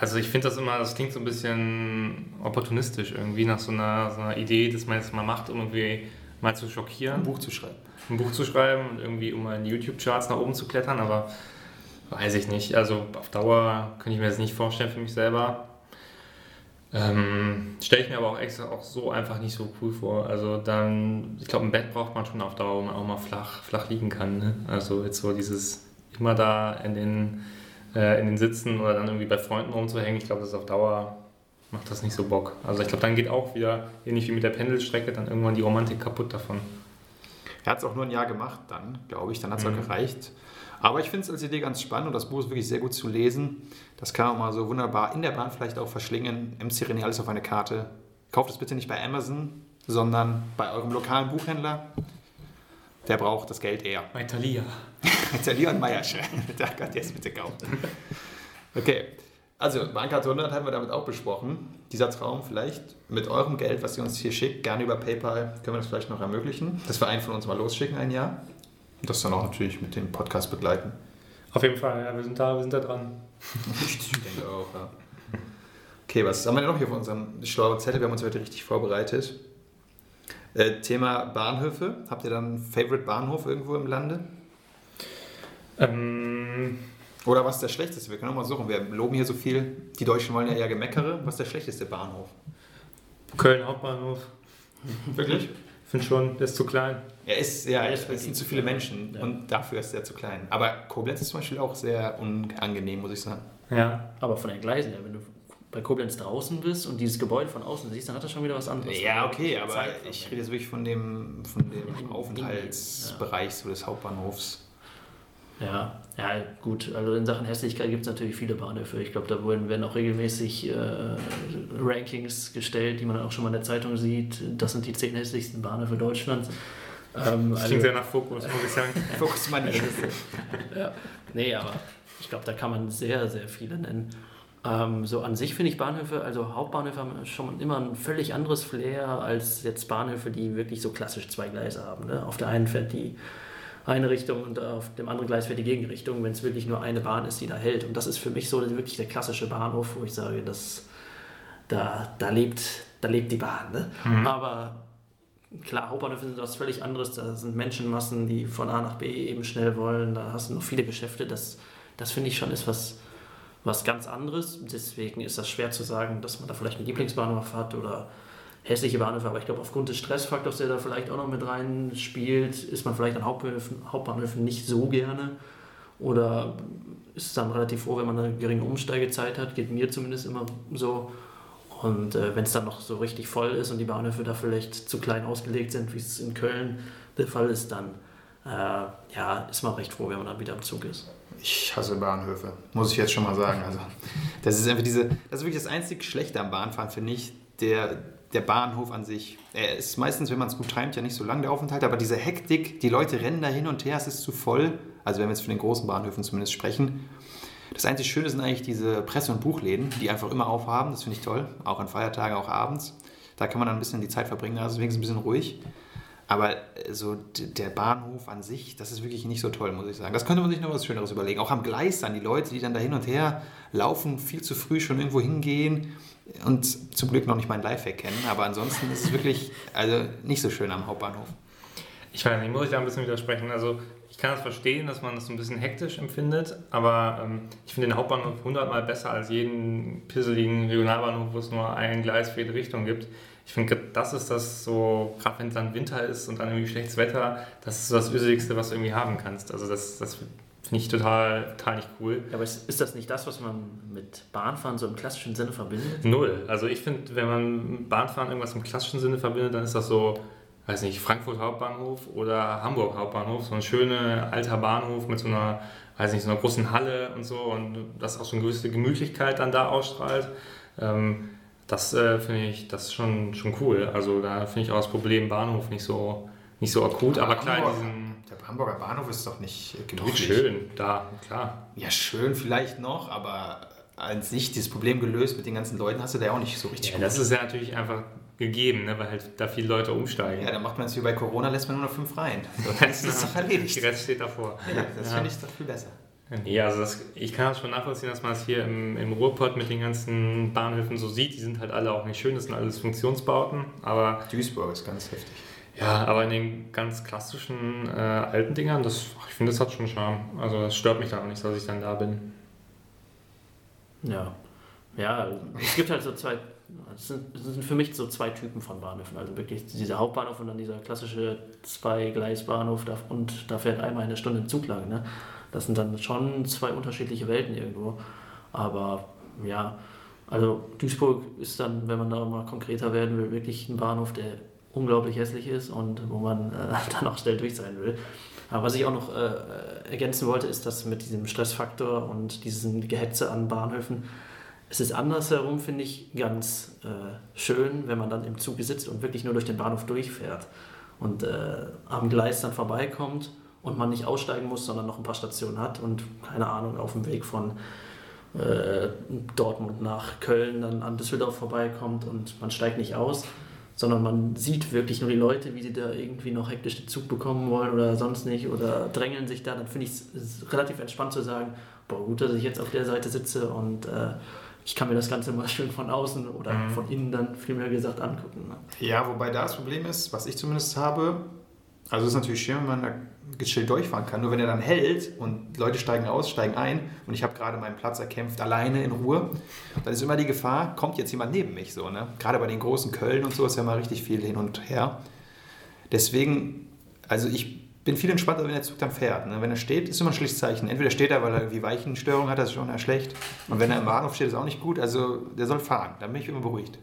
Also ich finde das immer, das klingt so ein bisschen opportunistisch irgendwie nach so einer, so einer Idee, dass man jetzt mal macht, um irgendwie mal zu schockieren. Ein Buch zu schreiben ein Buch zu schreiben und irgendwie um in YouTube-Charts nach oben zu klettern, aber weiß ich nicht. Also auf Dauer könnte ich mir das nicht vorstellen für mich selber. Ähm, Stelle ich mir aber auch extra auch so einfach nicht so cool vor. Also dann, ich glaube, ein Bett braucht man schon auf Dauer, wo man auch mal flach, flach liegen kann. Ne? Also jetzt so dieses immer da in den, äh, in den Sitzen oder dann irgendwie bei Freunden rumzuhängen, ich glaube, das ist auf Dauer macht das nicht so Bock. Also ich glaube, dann geht auch wieder, ähnlich wie mit der Pendelstrecke, dann irgendwann die Romantik kaputt davon. Er hat es auch nur ein Jahr gemacht dann, glaube ich. Dann hat es mhm. auch gereicht. Aber ich finde es als Idee ganz spannend und das Buch ist wirklich sehr gut zu lesen. Das kann man mal so wunderbar in der Bahn vielleicht auch verschlingen. MC René alles auf eine Karte. Kauft es bitte nicht bei Amazon, sondern bei eurem lokalen Buchhändler. Der braucht das Geld eher. Bei Thalia. Thalia und Meiersch. da könnt ihr es bitte kaufen. Okay. Also, Bahncard 100 haben wir damit auch besprochen. Dieser Traum vielleicht mit eurem Geld, was ihr uns hier schickt, gerne über PayPal, können wir das vielleicht noch ermöglichen, dass wir einen von uns mal losschicken ein Jahr. Und das dann auch natürlich mit dem Podcast begleiten. Auf jeden Fall, ja, wir sind da, wir sind da dran. ich denke auch, ja. Okay, was haben wir denn noch hier auf unserem schlauen Zettel? Wir haben uns heute richtig vorbereitet. Äh, Thema Bahnhöfe. Habt ihr dann einen Favorite Bahnhof irgendwo im Lande? Ähm, oder was ist der schlechteste? Wir können auch mal suchen. Wir loben hier so viel. Die Deutschen wollen ja eher Gemeckere. Was ist der schlechteste Bahnhof? Köln Hauptbahnhof. Wirklich? Ich finde schon, der ist zu klein. Er ist, ja, es sind zu viele Menschen ja. und dafür ist er zu klein. Aber Koblenz ist zum Beispiel auch sehr unangenehm, muss ich sagen. Ja, aber von den Gleisen her, wenn du bei Koblenz draußen bist und dieses Gebäude von außen siehst, dann hat das schon wieder was anderes. Ja, okay, aber ich rede jetzt wirklich von dem, von dem Aufenthaltsbereich so des Hauptbahnhofs. Ja, ja, gut. Also in Sachen Hässlichkeit gibt es natürlich viele Bahnhöfe. Ich glaube, da werden auch regelmäßig äh, Rankings gestellt, die man auch schon mal in der Zeitung sieht. Das sind die zehn hässlichsten Bahnhöfe Deutschlands. Ähm, das klingt also, sehr nach Fokus, muss ich sagen. Fokus Money. ja. Nee, aber ich glaube, da kann man sehr, sehr viele nennen. Ähm, so an sich finde ich Bahnhöfe, also Hauptbahnhöfe haben schon immer ein völlig anderes Flair als jetzt Bahnhöfe, die wirklich so klassisch zwei Gleise haben. Ne? Auf der einen fährt die eine Richtung und auf dem anderen Gleis fährt die Gegenrichtung, wenn es wirklich nur eine Bahn ist, die da hält. Und das ist für mich so wirklich der klassische Bahnhof, wo ich sage, dass da, da, lebt, da lebt die Bahn. Ne? Mhm. Aber klar, Hauptbahnhöfe sind was völlig anderes. Da sind Menschenmassen, die von A nach B eben schnell wollen. Da hast du noch viele Geschäfte. Das, das finde ich schon ist was, was ganz anderes. Deswegen ist das schwer zu sagen, dass man da vielleicht einen Lieblingsbahnhof hat oder hässliche Bahnhöfe, aber ich glaube, aufgrund des Stressfaktors, der da vielleicht auch noch mit rein spielt, ist man vielleicht an Hauptbahnhöfen, Hauptbahnhöfen nicht so gerne oder ist dann relativ froh, wenn man eine geringe Umsteigezeit hat, geht mir zumindest immer so. Und äh, wenn es dann noch so richtig voll ist und die Bahnhöfe da vielleicht zu klein ausgelegt sind, wie es in Köln der Fall ist, dann äh, ja, ist man recht froh, wenn man dann wieder am Zug ist. Ich hasse Bahnhöfe, muss ich jetzt schon mal sagen. Also, das ist einfach diese, das ist wirklich das einzig Schlechte am Bahnfahren, finde ich. Der, der Bahnhof an sich. Er ist meistens, wenn man es gut timet, ja nicht so lang der Aufenthalt, aber diese Hektik, die Leute rennen da hin und her, es ist zu voll. Also wenn wir jetzt von den großen Bahnhöfen zumindest sprechen. Das einzige Schöne sind eigentlich diese Presse- und Buchläden, die einfach immer aufhaben. Das finde ich toll. Auch an Feiertagen, auch abends. Da kann man dann ein bisschen die Zeit verbringen, also deswegen ist es ein bisschen ruhig. Aber äh, so der Bahnhof an sich, das ist wirklich nicht so toll, muss ich sagen. Das könnte man sich noch was Schöneres überlegen. Auch am Gleis dann, die Leute, die dann da hin und her laufen, viel zu früh schon irgendwo hingehen und zum Glück noch nicht meinen Lifehack kennen. Aber ansonsten ist es wirklich also nicht so schön am Hauptbahnhof. Ich weiß nicht, muss ich da ein bisschen widersprechen. Also ich kann das verstehen, dass man das so ein bisschen hektisch empfindet, aber ähm, ich finde den Hauptbahnhof hundertmal besser als jeden pisseligen Regionalbahnhof, wo es nur ein Gleis für jede Richtung gibt. Ich finde, das ist das so, gerade wenn es dann Winter ist und dann irgendwie schlechtes Wetter, das ist so das Üseligste, was du irgendwie haben kannst. Also das, das finde ich total, total nicht cool. Ja, aber ist, ist das nicht das, was man mit Bahnfahren so im klassischen Sinne verbindet? Null. Also ich finde, wenn man Bahnfahren irgendwas im klassischen Sinne verbindet, dann ist das so, weiß nicht, Frankfurt Hauptbahnhof oder Hamburg Hauptbahnhof, so ein schöner alter Bahnhof mit so einer, weiß nicht, so einer großen Halle und so und das auch so eine gewisse Gemütlichkeit dann da ausstrahlt. Ähm, das äh, finde ich, das ist schon, schon cool. Also da finde ich auch das Problem Bahnhof nicht so, nicht so akut, aber, aber klar, Hamburg, diesen, der Hamburger Bahnhof ist doch nicht gemütlich. Doch schön, da, klar. Ja, schön vielleicht noch, aber an sich das Problem gelöst mit den ganzen Leuten hast du da ja auch nicht so richtig ja, gut. Das ist ja natürlich einfach gegeben, ne, weil halt da viele Leute umsteigen. Ja, dann macht man es wie bei Corona, lässt man nur noch fünf rein. So, dann ist das doch erledigt. Der Rest steht davor. Ja, das ja. finde ich doch viel besser. Ja, also das, ich kann das schon nachvollziehen, dass man es hier im, im Ruhrpott mit den ganzen Bahnhöfen so sieht. Die sind halt alle auch nicht schön, das sind alles Funktionsbauten. Aber Duisburg ist ganz heftig. Ja, aber in den ganz klassischen äh, alten Dingern, das, ich finde, das hat schon Charme. Also das stört mich dann auch nicht, dass ich dann da bin. Ja. Ja, es gibt halt so zwei, das sind, das sind für mich so zwei Typen von Bahnhöfen. Also wirklich dieser Hauptbahnhof und dann dieser klassische Zwei-Gleis-Bahnhof und da fährt einmal eine Stunde im Zug lang. Ne? Das sind dann schon zwei unterschiedliche Welten irgendwo. Aber ja, also Duisburg ist dann, wenn man da mal konkreter werden will, wirklich ein Bahnhof, der unglaublich hässlich ist und wo man äh, dann auch schnell durch sein will. Aber was ich auch noch äh, ergänzen wollte, ist, dass mit diesem Stressfaktor und diesem Gehetze an Bahnhöfen, es ist andersherum, finde ich, ganz äh, schön, wenn man dann im Zug sitzt und wirklich nur durch den Bahnhof durchfährt und äh, am Gleis dann vorbeikommt und man nicht aussteigen muss, sondern noch ein paar Stationen hat und keine Ahnung, auf dem Weg von äh, Dortmund nach Köln dann an Düsseldorf vorbeikommt und man steigt nicht aus, sondern man sieht wirklich nur die Leute, wie sie da irgendwie noch hektisch den Zug bekommen wollen oder sonst nicht oder drängeln sich da, dann finde ich es relativ entspannt zu sagen, boah, gut, dass ich jetzt auf der Seite sitze und äh, ich kann mir das Ganze mal schön von außen oder mhm. von innen dann vielmehr gesagt angucken. Ne? Ja, wobei da das Problem ist, was ich zumindest habe, also es ist natürlich schön, wenn man da gechillt durchfahren kann, nur wenn er dann hält und Leute steigen aus, steigen ein und ich habe gerade meinen Platz erkämpft, alleine in Ruhe, dann ist immer die Gefahr, kommt jetzt jemand neben mich so, ne? Gerade bei den großen Köln und so ist ja mal richtig viel hin und her. Deswegen, also ich bin viel entspannter, wenn der Zug dann fährt. Ne? Wenn er steht, ist immer ein schlechtes Zeichen. Entweder steht er, weil er irgendwie Weichenstörung hat, das ist schon eher schlecht. Und wenn er im Bahnhof steht, ist auch nicht gut. Also der soll fahren, dann bin ich immer beruhigt.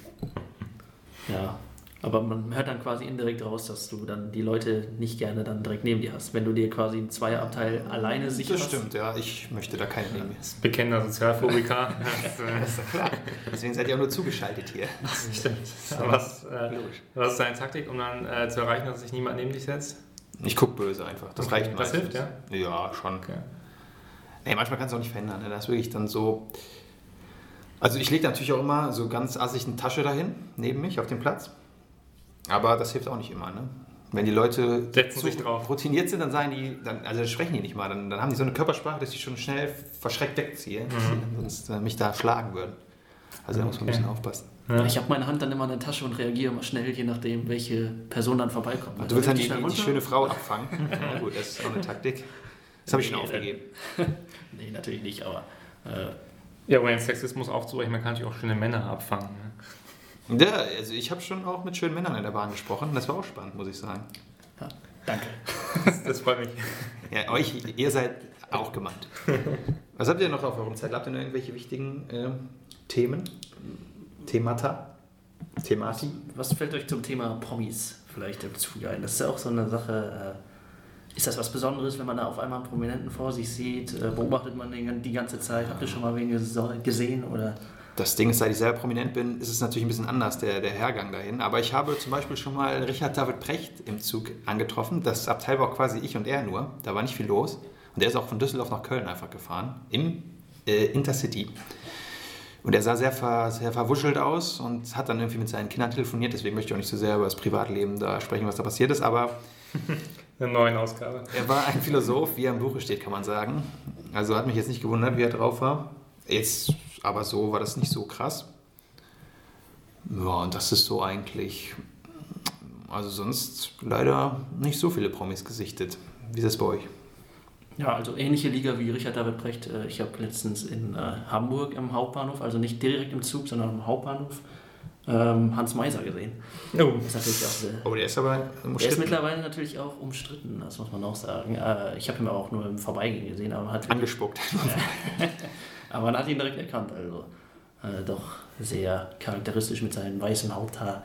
Ja, aber man hört dann quasi indirekt raus, dass du dann die Leute nicht gerne dann direkt neben dir hast. Wenn du dir quasi ein Zweierabteil alleine sicherst. Das stimmt, ja. Ich möchte da keinen neben mir. Das ist bekennender Sozialphobiker. das ist ja klar. Deswegen seid ihr auch nur zugeschaltet hier. Stimmt. Was, äh, was ist deine Taktik, um dann äh, zu erreichen, dass sich niemand neben dich setzt? Ich gucke böse einfach. Das okay. reicht Das hilft, ja? Ja, schon. Okay. Nee, manchmal kannst du auch nicht verändern. Ne? Das ist wirklich dann so. Also ich lege natürlich auch immer so ganz assig eine Tasche dahin, neben mich auf dem Platz. Aber das hilft auch nicht immer. Ne? Wenn die Leute Setzen sich drauf. routiniert sind, dann sagen die, dann, also sprechen die nicht mal. Dann, dann haben die so eine Körpersprache, dass sie schon schnell verschreckt wegziehen, mhm. sonst äh, mich da schlagen würden. Also da muss man ein bisschen aufpassen. Ja. Ich habe meine Hand dann immer in der Tasche und reagiere immer schnell, je nachdem, welche Person dann vorbeikommt. Du willst dann die, die, die, schöne Frau abfangen. ja, gut, das ist auch eine Taktik. Das habe ich schon aufgegeben. nee, natürlich nicht, aber. Äh, ja, aber im Sexismus ich man kann natürlich auch schöne Männer abfangen. Ne? Ja, also ich habe schon auch mit schönen Männern in der Bahn gesprochen. Das war auch spannend, muss ich sagen. Ja, danke. das freut mich. Ja, euch, ihr seid auch gemeint. Was habt ihr noch auf eurem Zettel? Habt ihr noch irgendwelche wichtigen äh, Themen? Themata? Themati? Was fällt euch zum Thema Promis vielleicht im Zuge ein? Das ist ja auch so eine Sache. Äh, ist das was Besonderes, wenn man da auf einmal einen Prominenten vor sich sieht? Äh, beobachtet man den die ganze Zeit? Habt ihr schon mal wen gesehen? Oder? Das Ding ist, seit ich selber prominent bin, ist es natürlich ein bisschen anders, der, der Hergang dahin. Aber ich habe zum Beispiel schon mal Richard David Precht im Zug angetroffen. Das Abteil war quasi ich und er nur. Da war nicht viel los. Und der ist auch von Düsseldorf nach Köln einfach gefahren. Im äh, Intercity. Und er sah sehr, ver, sehr verwuschelt aus und hat dann irgendwie mit seinen Kindern telefoniert. Deswegen möchte ich auch nicht so sehr über das Privatleben da sprechen, was da passiert ist. Aber eine neue Ausgabe. Er war ein Philosoph, wie er im Buche steht, kann man sagen. Also hat mich jetzt nicht gewundert, wie er drauf war. Jetzt aber so war das nicht so krass. Ja, und das ist so eigentlich. also sonst leider nicht so viele Promis gesichtet. Wie ist das bei euch? Ja, also ähnliche Liga wie Richard David Brecht. Äh, ich habe letztens in äh, Hamburg am Hauptbahnhof, also nicht direkt im Zug, sondern am Hauptbahnhof, ähm, Hans Meiser gesehen. Oh. Das ist natürlich auch sehr, oh, der ist aber umstritten. Der ist mittlerweile natürlich auch umstritten, das muss man auch sagen. Äh, ich habe ihn auch nur im Vorbeigehen gesehen, aber hat angespuckt. aber man hat ihn direkt erkannt, also äh, doch sehr charakteristisch mit seinem weißen Haupthaar,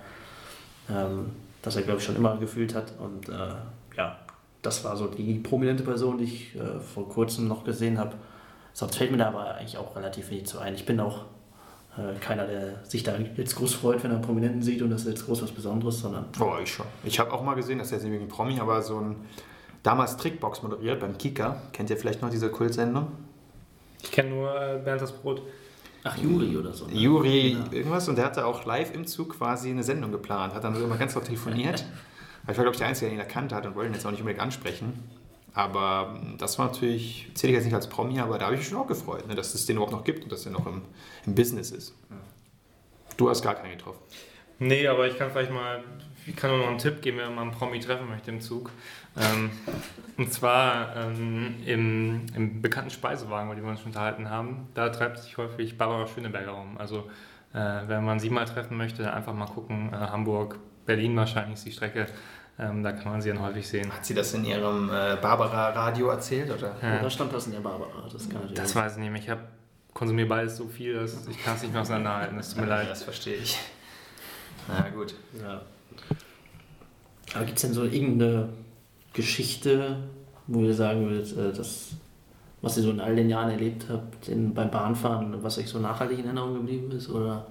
ähm, das er glaube ich schon immer gefühlt hat und äh, ja, das war so die prominente Person, die ich äh, vor kurzem noch gesehen habe. Sonst fällt mir da aber eigentlich auch relativ wenig zu ein. Ich bin auch äh, keiner, der sich da jetzt groß freut, wenn er einen Prominenten sieht und das ist jetzt groß was Besonderes, sondern. Oh, ich schon. Ich habe auch mal gesehen, dass er jetzt nicht ein Promi, aber so ein damals Trickbox moderiert beim Kika. Kennt ihr vielleicht noch diese Kultsendung? Ich kenne nur äh, Bernd das Brot. Ach, Juri oder so. Ne? Juri, genau. irgendwas. Und der hatte auch live im Zug quasi eine Sendung geplant. Hat dann immer ganz laut telefoniert. ich war, glaube ich, der Einzige, der ihn erkannt hat und wollte ihn jetzt auch nicht unbedingt ansprechen. Aber hm, das war natürlich, zähle ich jetzt nicht als Promi, aber da habe ich mich schon auch gefreut, ne, dass es den überhaupt noch gibt und dass er noch im, im Business ist. Du hast gar keinen getroffen. Nee, aber ich kann vielleicht mal, ich kann nur noch einen Tipp geben, wenn man einen Promi treffen möchte im Zug. Ähm, und zwar ähm, im, im bekannten Speisewagen, über den wir uns schon unterhalten haben, da treibt sich häufig Barbara Schöneberger rum. Also äh, wenn man sie mal treffen möchte, einfach mal gucken, äh, Hamburg, Berlin wahrscheinlich ist die Strecke. Ähm, da kann man sie dann häufig sehen. Hat sie das in ihrem äh, Barbara-Radio erzählt? Oder? Ja. Oder stand das in der Barbara? Das, kann das weiß ich nicht mehr. Ich konsumiere beides so viel, dass ich kann es nicht mehr auseinanderhalten. Das tut mir leid. Das verstehe ich. Na gut. Ja. Aber gibt es denn so irgendeine Geschichte, wo ihr sagen würdet, äh, dass, was ihr so in all den Jahren erlebt habt in, beim Bahnfahren, was euch so nachhaltig in Erinnerung geblieben ist? Oder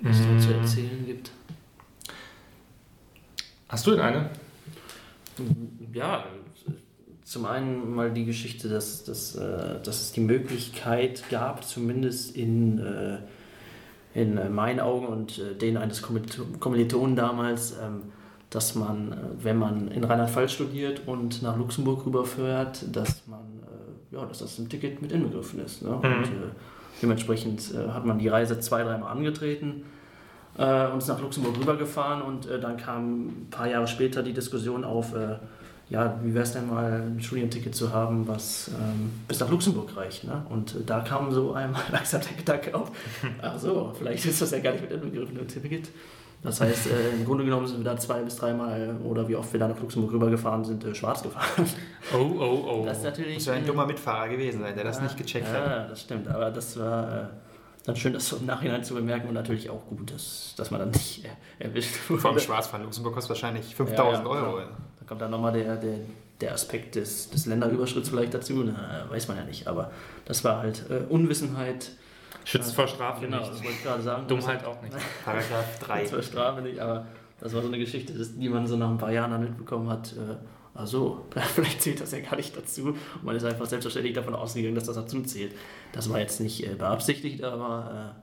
was es mm. zu erzählen gibt? Hast du denn eine? Ja, zum einen mal die Geschichte, dass, dass, äh, dass es die Möglichkeit gab, zumindest in, äh, in meinen Augen und äh, denen eines Kommilitonen damals, ähm, dass man, wenn man in Rheinland-Pfalz studiert und nach Luxemburg rüberfährt, dass man, ja, dass das im Ticket mit inbegriffen ist. Ne? Mhm. Und dementsprechend hat man die Reise zwei, dreimal angetreten äh, uns nach Luxemburg rübergefahren und äh, dann kam ein paar Jahre später die Diskussion auf, äh, ja, wie wäre es denn mal, ein Studienticket zu haben, was ähm, bis nach Luxemburg reicht. Ne? Und äh, da kam so einmal langsam der Gedanke auf, ach so, vielleicht ist das ja gar nicht mit inbegriffen im Ticket. Das heißt, äh, im Grunde genommen sind wir da zwei bis dreimal oder wie oft wir da nach Luxemburg rübergefahren sind, äh, schwarz gefahren. Oh, oh, oh. Das ist natürlich. Das wäre ein dummer Mitfahrer gewesen sein, der das nicht gecheckt ja, hat. Ja, das stimmt, aber das war dann schön, das so im Nachhinein zu bemerken und natürlich auch gut, dass, dass man dann nicht erwischt wurde. Vor allem Schwarzfahren Luxemburg kostet wahrscheinlich 5000 ja, ja, Euro. Da kommt dann nochmal der, der, der Aspekt des, des Länderüberschritts vielleicht dazu, ne? weiß man ja nicht. Aber das war halt äh, Unwissenheit. Schützt äh, vor Strafe genau, nicht. das wollte ich gerade sagen. Dummheit auch nicht. Paragraph 3. Schützt vor Strafe nicht, aber das war so eine Geschichte, die man so nach ein paar Jahren dann mitbekommen hat. Äh, ach so, vielleicht zählt das ja gar nicht dazu. Und man ist einfach selbstverständlich davon ausgegangen, dass das dazu zählt. Das war jetzt nicht äh, beabsichtigt, aber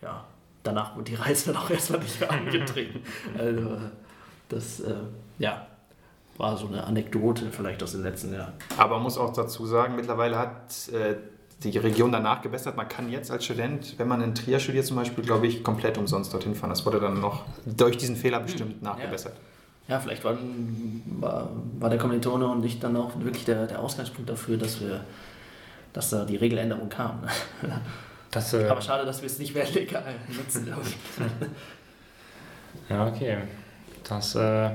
äh, ja, danach wurde die Reise dann auch erstmal nicht mehr angetreten. also, das, äh, ja, war so eine Anekdote vielleicht aus den letzten Jahren. Aber man muss auch dazu sagen, mittlerweile hat äh, die Region danach gebessert. Man kann jetzt als Student, wenn man in Trier studiert zum Beispiel, glaube ich, komplett umsonst dorthin fahren. Das wurde dann noch durch diesen Fehler bestimmt hm, nachgebessert. Ja ja, vielleicht war, war, war der Kommilitone und ich dann auch wirklich der, der Ausgangspunkt dafür, dass wir, dass da die Regeländerung kam. Das, äh Aber schade, dass wir es nicht mehr legal nutzen, glaube ich. ja, okay. Das, äh,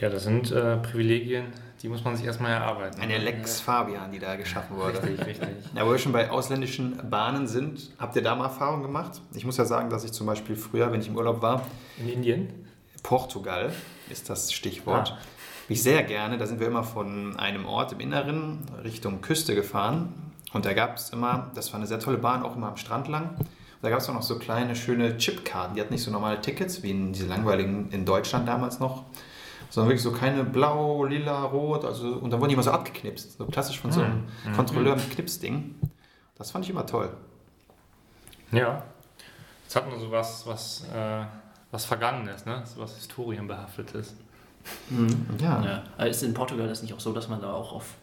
ja, das sind äh, Privilegien, die muss man sich erstmal erarbeiten. Eine Lex Fabian, die da geschaffen wurde. Richtig, richtig. Ja, wo wir schon bei ausländischen Bahnen sind, habt ihr da mal Erfahrungen gemacht? Ich muss ja sagen, dass ich zum Beispiel früher, wenn ich im Urlaub war, in Indien? Portugal ist das Stichwort. Ah. Ich sehr gerne, da sind wir immer von einem Ort im Inneren Richtung Küste gefahren. Und da gab es immer, das war eine sehr tolle Bahn, auch immer am Strand lang. Und da gab es auch noch so kleine, schöne Chipkarten. Die hatten nicht so normale Tickets, wie in diese langweiligen in Deutschland damals noch, sondern wirklich so keine blau, lila, rot. Also, und dann wurden die immer so abgeknipst. So klassisch von so einem mhm. Kontrolleur mit Knipsding. Das fand ich immer toll. Ja. Jetzt hat man so was, was äh was Vergangenes, ne? so was Historienbehaftetes. Mhm. Ja. ja. ist in Portugal das nicht auch so, dass man da auch auf,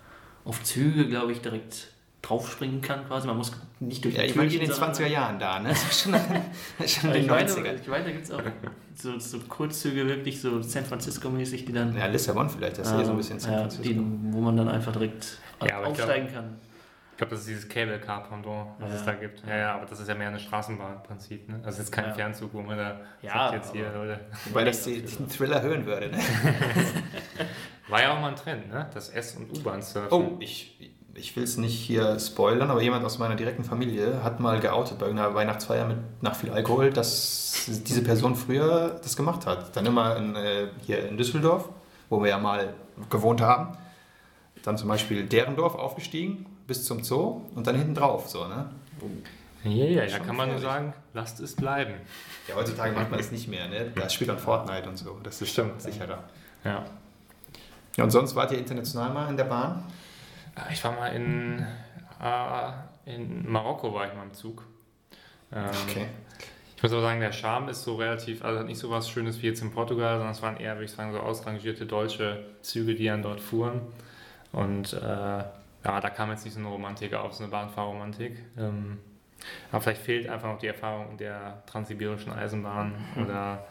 auf Züge, glaube ich, direkt draufspringen kann quasi. Man muss nicht durch Ja, ich meine, in den 20er Jahren da, ne? Das ist schon, schon in ich den meine, 90er. ich meine, da gibt es auch so, so Kurzzüge, wirklich so San Francisco-mäßig, die dann. Ja, Lissabon vielleicht, das ist eh so ein bisschen San ja, Francisco. die, wo man dann einfach direkt Ja, ich glaub- aufsteigen kann. Ich glaube, das ist dieses Cable Car Pendant, was Ja. es da gibt. Ja, ja, aber das ist ja mehr eine Straßenbahn-Prinzip. Ne? Also jetzt kein Ja. Fernzug, wo man da Ja, sagt jetzt hier, Leute. Wobei das die, den Thriller erhöhen würde, ne? War ja auch mal ein Trend, ne? Das S- und U-Bahn surfen. Oh, ich, ich will es nicht hier spoilern, aber jemand aus meiner direkten Familie hat mal geoutet bei irgendeiner Weihnachtsfeier mit nach viel Alkohol, dass diese Person früher das gemacht hat. Dann immer in, äh, hier in Düsseldorf, wo wir ja mal gewohnt haben. Dann zum Beispiel Derendorf aufgestiegen bis zum Zoo und dann hinten drauf. So, ne? Ja, ja, da kann man nur sagen, lasst es bleiben. Ja, heutzutage macht man das nicht mehr. Ne? Da spielt man Fortnite und so. Das ist Stimmt. sicherer. Ja. Ja, und sonst wart ihr international mal in der Bahn? Äh, Ich war mal in, äh, in Marokko, war ich mal im Zug. Ähm, Okay. Ich muss aber sagen, der Charme ist so relativ, also hat nicht so was Schönes wie jetzt in Portugal, sondern es waren eher, würde ich sagen, so ausrangierte deutsche Züge, die dann dort fuhren. Und äh, ja, da kam jetzt nicht so eine Romantik auf, so eine Bahnfahrromantik. Ähm, aber vielleicht fehlt einfach noch die Erfahrung der transsibirischen Eisenbahn oder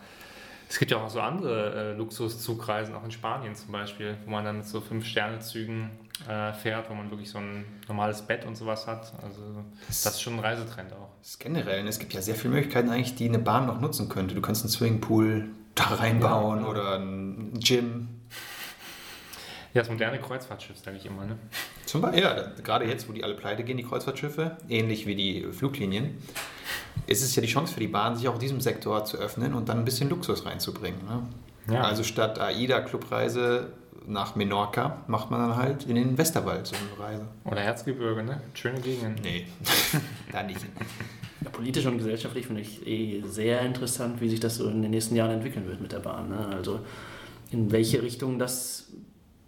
es gibt ja auch so andere äh, Luxuszugreisen, auch in Spanien zum Beispiel, wo man dann mit so Fünf-Sterne-Zügen äh, fährt, wo man wirklich so ein normales Bett und sowas hat. Also das ist schon ein Reisetrend auch. Das ist generell, ne? es gibt ja sehr viele Möglichkeiten eigentlich, die eine Bahn noch nutzen könnte. Du kannst einen Swimmingpool da reinbauen Ja. oder ein Gym. Ja, das moderne Kreuzfahrtschiff, sage ich immer. Ne? Zum Beispiel, ja, gerade jetzt, wo die alle pleite gehen, die Kreuzfahrtschiffe, ähnlich wie die Fluglinien, ist es ja die Chance für die Bahn, sich auch diesem Sektor zu öffnen und dann ein bisschen Luxus reinzubringen. Ne? Ja. Also statt AIDA-Clubreise nach Menorca macht man dann halt in den Westerwald so eine Reise. Oder Erzgebirge, ne? Schöne Gegenden. Nee, da nicht. Ja, politisch und gesellschaftlich finde ich eh sehr interessant, wie sich das so in den nächsten Jahren entwickeln wird mit der Bahn. Ne? Also in welche Richtung das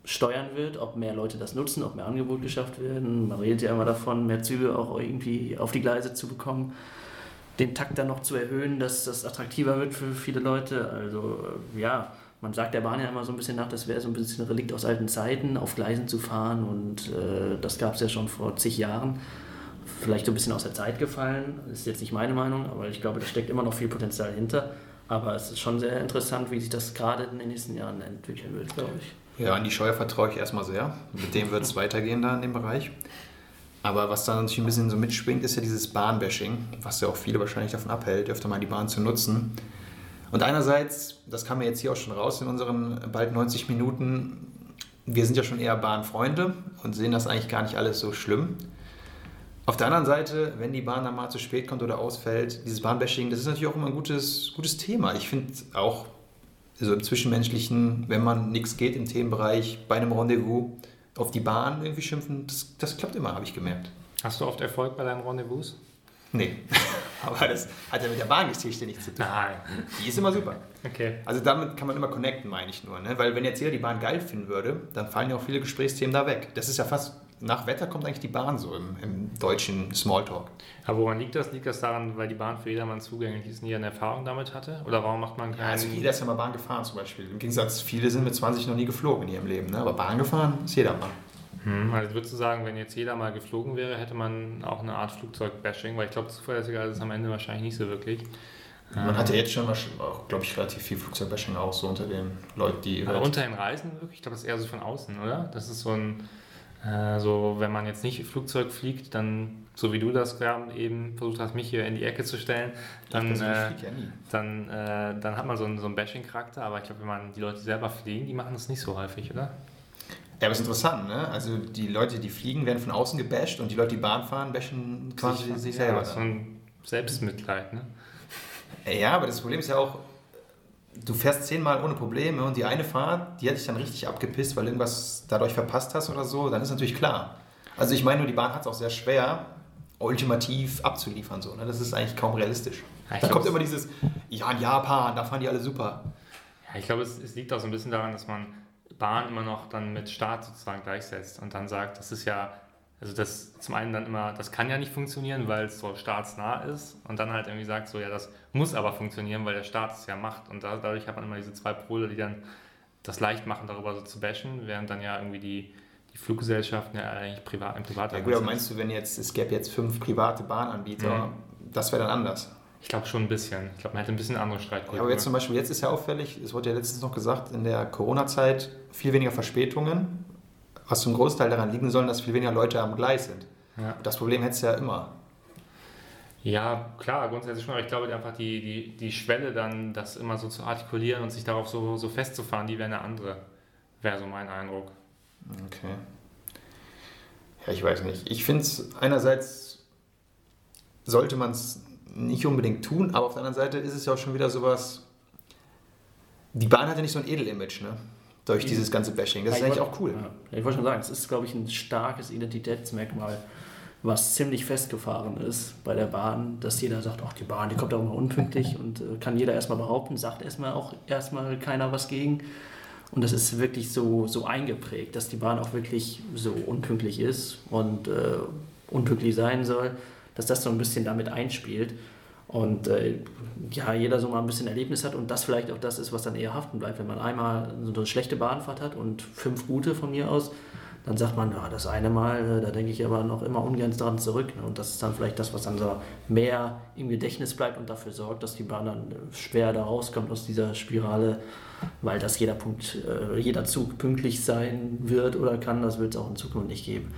steuern wird, ob mehr Leute das nutzen, ob mehr Angebot geschafft werden. Man redet ja immer davon, mehr Züge auch irgendwie auf die Gleise zu bekommen, den Takt dann noch zu erhöhen, dass das attraktiver wird für viele Leute. Also ja, man sagt der Bahn ja immer so ein bisschen nach, das wäre so ein bisschen ein Relikt aus alten Zeiten, auf Gleisen zu fahren und äh, das gab es ja schon vor zig Jahren vielleicht so ein bisschen aus der Zeit gefallen. Das ist jetzt nicht meine Meinung, aber ich glaube, da steckt immer noch viel Potenzial hinter. Aber es ist schon sehr interessant, wie sich das gerade in den nächsten Jahren entwickeln wird, glaube ich. Ja, an die Scheuer vertraue ich erstmal sehr. Mit dem wird es weitergehen da in dem Bereich. Aber was da natürlich ein bisschen so mitschwingt, ist ja dieses Bahnbashing, was ja auch viele wahrscheinlich davon abhält, öfter mal die Bahn zu nutzen. Und einerseits, das kam ja jetzt hier auch schon raus in unseren bald 90 Minuten, wir sind ja schon eher Bahnfreunde und sehen das eigentlich gar nicht alles so schlimm. Auf der anderen Seite, wenn die Bahn dann mal zu spät kommt oder ausfällt, dieses Bahnbashing, das ist natürlich auch immer ein gutes, gutes Thema. Ich finde auch, so im Zwischenmenschlichen, wenn man nichts geht im Themenbereich, bei einem Rendezvous auf die Bahn irgendwie schimpfen, das, das klappt immer, habe ich gemerkt. Hast du oft Erfolg bei deinen Rendezvous? Nee, aber das hat ja mit der Bahngeschichte nichts zu tun. Nein. Die ist immer super. Okay. Also damit kann man immer connecten, meine ich nur. Ne? Weil wenn jetzt jeder die Bahn geil finden würde, dann fallen ja auch viele Gesprächsthemen da weg. Das ist ja fast, nach Wetter kommt eigentlich die Bahn so im, im deutschen Smalltalk. Aber woran liegt das? Liegt das daran, weil die Bahn für jedermann zugänglich ist und jeder eine Erfahrung damit hatte? Oder warum macht man keinen... Also jeder ist ja mal Bahn gefahren zum Beispiel. Im Gegensatz, viele sind mit 20 noch nie geflogen in ihrem Leben. Ne? Aber Bahn gefahren ist jeder mal. Hm, also würdest du sagen, wenn jetzt jeder mal geflogen wäre, hätte man auch eine Art Flugzeug-Bashing? Weil ich glaube, zuverlässiger ist es am Ende wahrscheinlich nicht so wirklich. Man hat ja jetzt schon, glaube ich, relativ viel Flugzeugbashing auch so unter den Leuten, die... Aber unter den Reisen wirklich? Ich glaube, das ist eher so von außen, oder? Das ist so ein... Äh, so, wenn man jetzt nicht Flugzeug fliegt, dann, so wie du das gerade eben versucht hast, mich hier in die Ecke zu stellen, dann, Ich äh, ja dann, äh, dann hat man so einen, so einen Bashing-Charakter. Aber ich glaube, wenn man die Leute selber fliegen, die machen das nicht so häufig, oder? Ja, aber es ist interessant, ne? Also die Leute, die fliegen, werden von außen gebasht und die Leute, die Bahn fahren, bashen quasi sich, selber. Ja, so ein Selbstmitleid, ne? Ja, aber das Problem ist ja auch, du fährst zehnmal ohne Probleme und die eine Fahrt, die hat dich dann richtig abgepisst, weil irgendwas dadurch verpasst hast oder so, dann ist natürlich klar. Also ich meine nur, die Bahn hat es auch sehr schwer, ultimativ abzuliefern. So, ne? Das ist eigentlich kaum realistisch. Ja, da kommt immer dieses, ja, in Japan, da fahren die alle super. Ja, ich glaube, es, es liegt auch so ein bisschen daran, dass man Bahn immer noch dann mit Staat sozusagen gleichsetzt und dann sagt, das ist ja, also das zum einen dann immer, das kann ja nicht funktionieren, weil es so staatsnah ist und dann halt irgendwie sagt, so ja, das muss aber funktionieren, weil der Staat es ja macht und da, dadurch hat man immer diese zwei Pole, die dann das leicht machen, darüber so zu bashen, während dann ja irgendwie die, die Fluggesellschaften ja eigentlich privat, im privaten Ja gut, aber meinst du, wenn jetzt, es gäbe jetzt fünf private Bahnanbieter, Mhm. das wäre dann anders? Ich glaube schon ein bisschen. Ich glaube, man hätte ein bisschen andere Streitkultur. aber jetzt zum Beispiel, jetzt ist ja auffällig, es wurde ja letztens noch gesagt, in der Corona-Zeit viel weniger Verspätungen, was zum Großteil daran liegen soll, dass viel weniger Leute am Gleis sind. ja. Das Problem hätte es ja immer. ja, klar, grundsätzlich schon, aber ich glaube einfach die, die, die Schwelle dann, das immer so zu artikulieren und sich darauf so, so festzufahren, die wäre eine andere. Wäre so mein Eindruck. Okay. Ja, ich weiß nicht. Ich finde es einerseits sollte man es nicht unbedingt tun, aber auf der anderen Seite ist es ja auch schon wieder sowas. Die Bahn hat ja nicht so ein Edelimage, ne? Durch Mhm. dieses ganze Bashing. Das ist Ja, ich eigentlich auch cool. Ja, ich wollte schon sagen, es ist, glaube ich, ein starkes Identitätsmerkmal, was ziemlich festgefahren ist bei der Bahn, dass jeder sagt, ach, die Bahn, die kommt auch immer unpünktlich und äh, kann jeder erstmal behaupten, sagt erstmal auch erstmal keiner was gegen. Und das ist wirklich so, so eingeprägt, dass die Bahn auch wirklich so unpünktlich ist und äh, unpünktlich sein soll, dass das so ein bisschen damit einspielt. Und äh, ja, jeder so mal ein bisschen Erlebnis hat und das vielleicht auch das ist, was dann eher haften bleibt. Wenn man einmal so eine schlechte Bahnfahrt hat und fünf gute von mir aus, dann sagt man, ja, das eine Mal, äh, da denke ich aber noch immer ungern dran zurück. Ne? Und das ist dann vielleicht das, was dann so mehr im Gedächtnis bleibt und dafür sorgt, dass die Bahn dann schwer da rauskommt aus dieser Spirale, weil das jeder Punkt, äh, jeder Zug pünktlich sein wird oder kann, das wird es auch in Zukunft nicht geben.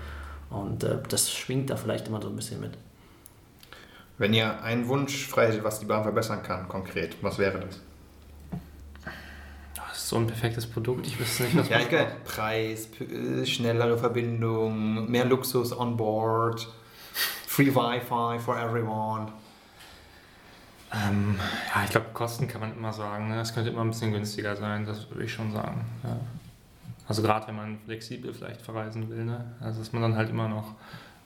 Und äh, das schwingt da vielleicht immer so ein bisschen mit. Wenn ihr einen Wunsch frei hättet, was die Bahn verbessern kann, konkret, was wäre das? Das ist so ein perfektes Produkt, ich wüsste nicht, was Ja, man Preis, äh, schnellere Verbindung, mehr Luxus on board, free Wi-Fi for everyone. Ähm, ja, ich glaube, Kosten kann man immer sagen. Ne? Es könnte immer ein bisschen günstiger sein, das würde ich schon sagen. Ja. Also gerade wenn man flexibel vielleicht verreisen will, ne? also dass man dann halt immer noch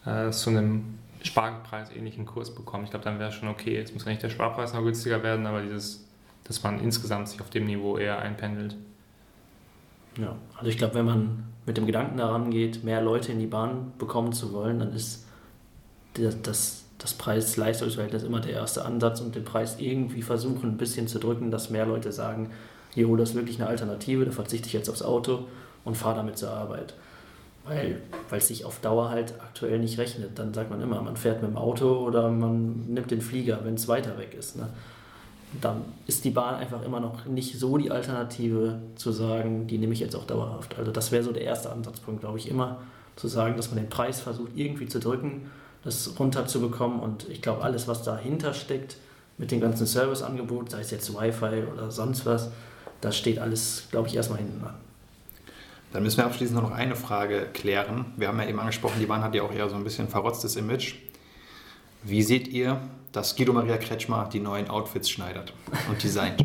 äh, zu einem Sparpreis ähnlichen Kurs bekommt. Ich glaube, dann wäre schon okay. Jetzt muss ja nicht der Sparpreis noch günstiger werden, aber dieses, dass man insgesamt sich auf dem Niveau eher einpendelt. Ja, also ich glaube, wenn man mit dem Gedanken daran geht, mehr Leute in die Bahn bekommen zu wollen, dann ist das, das, das Preis-Leistungsverhältnis immer der erste Ansatz und den Preis irgendwie versuchen, ein bisschen zu drücken, dass mehr Leute sagen, jo, das ist wirklich eine Alternative, da verzichte ich jetzt aufs Auto und fahre damit zur Arbeit. Weil es sich auf Dauer halt aktuell nicht rechnet. Dann sagt man immer, man fährt mit dem Auto oder man nimmt den Flieger, wenn es weiter weg ist. Ne? dann ist die Bahn einfach immer noch nicht so die Alternative zu sagen, die nehme ich jetzt auch dauerhaft. Also das wäre so der erste Ansatzpunkt, glaube ich, immer zu sagen, dass man den Preis versucht irgendwie zu drücken, das runterzubekommen und ich glaube, alles, was dahinter steckt, mit dem ganzen Serviceangebot, sei es jetzt Wi-Fi oder sonst was, das steht alles, glaube ich, erstmal hinten an. Dann müssen wir abschließend noch eine Frage klären. Wir haben ja eben angesprochen, die Bahn hat ja auch eher so ein bisschen verrotztes Image. Wie seht ihr, dass Guido Maria Kretschmer die neuen Outfits schneidert und designt?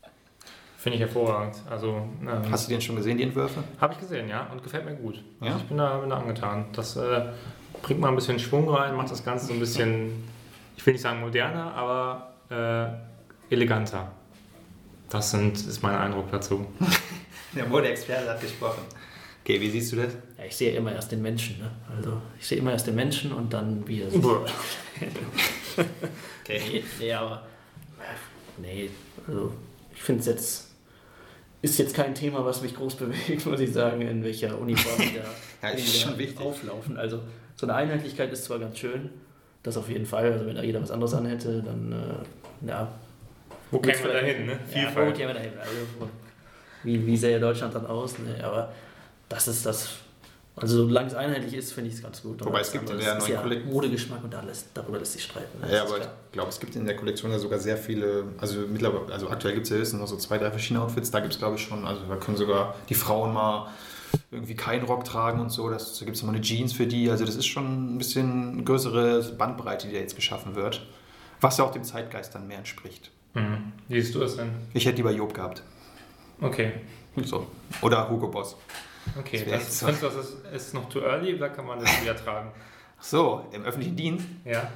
Finde ich hervorragend. Also, ähm, Hast du den schon gesehen, die Entwürfe? Habe ich gesehen, ja, und gefällt mir gut. Also Ja? ich bin da, bin da angetan. Das äh, bringt mal ein bisschen Schwung rein, macht das Ganze so ein bisschen, ich will nicht sagen moderner, aber äh, eleganter. Das sind, ist mein Eindruck dazu. Der Modeexperte hat gesprochen. Okay, wie siehst du das? Ja, ich sehe immer erst den Menschen. Ne? Also ich sehe immer erst den Menschen und dann wie er sich Okay. Nee, nee, aber nee, also ich finde es jetzt ist jetzt kein Thema, was mich groß bewegt, muss ich sagen, in welcher Uniform da, Ja, ist schon wichtig. auflaufen. Also so eine Einheitlichkeit ist zwar ganz schön, das auf jeden Fall. Also wenn da jeder was anderes anhätte, dann äh, ja. Wo kämen wir da hin, ne? Ja, wo Vielfalt. kämen wir da hin? Also, wie, wie sähe Deutschland dann aus? Ne? Aber das ist das. Also solange es einheitlich ist, finde ich es ganz gut. Wobei Aber es gibt in der neuen ja Kollektion- Modegeschmack und alles, darüber lässt sich streiten. ne? Ja, aber ich glaube, es gibt in der Kollektion ja sogar sehr viele, also mittlerweile, also aktuell gibt es ja höchstens noch so zwei, drei verschiedene Outfits, da gibt es glaube ich schon, also da können sogar die Frauen mal irgendwie keinen Rock tragen und so, das, da gibt es mal eine Jeans für die, also das ist schon ein bisschen größere Bandbreite, die da jetzt geschaffen wird, was ja auch dem Zeitgeist dann mehr entspricht. Mhm. Wie siehst du das denn? Ich hätte lieber Job gehabt, Okay. so. oder Hugo Boss. Okay, Das das, so. findest du, das ist, ist noch too early oder kann man das wieder tragen? Ach So, im öffentlichen Dienst? Ja.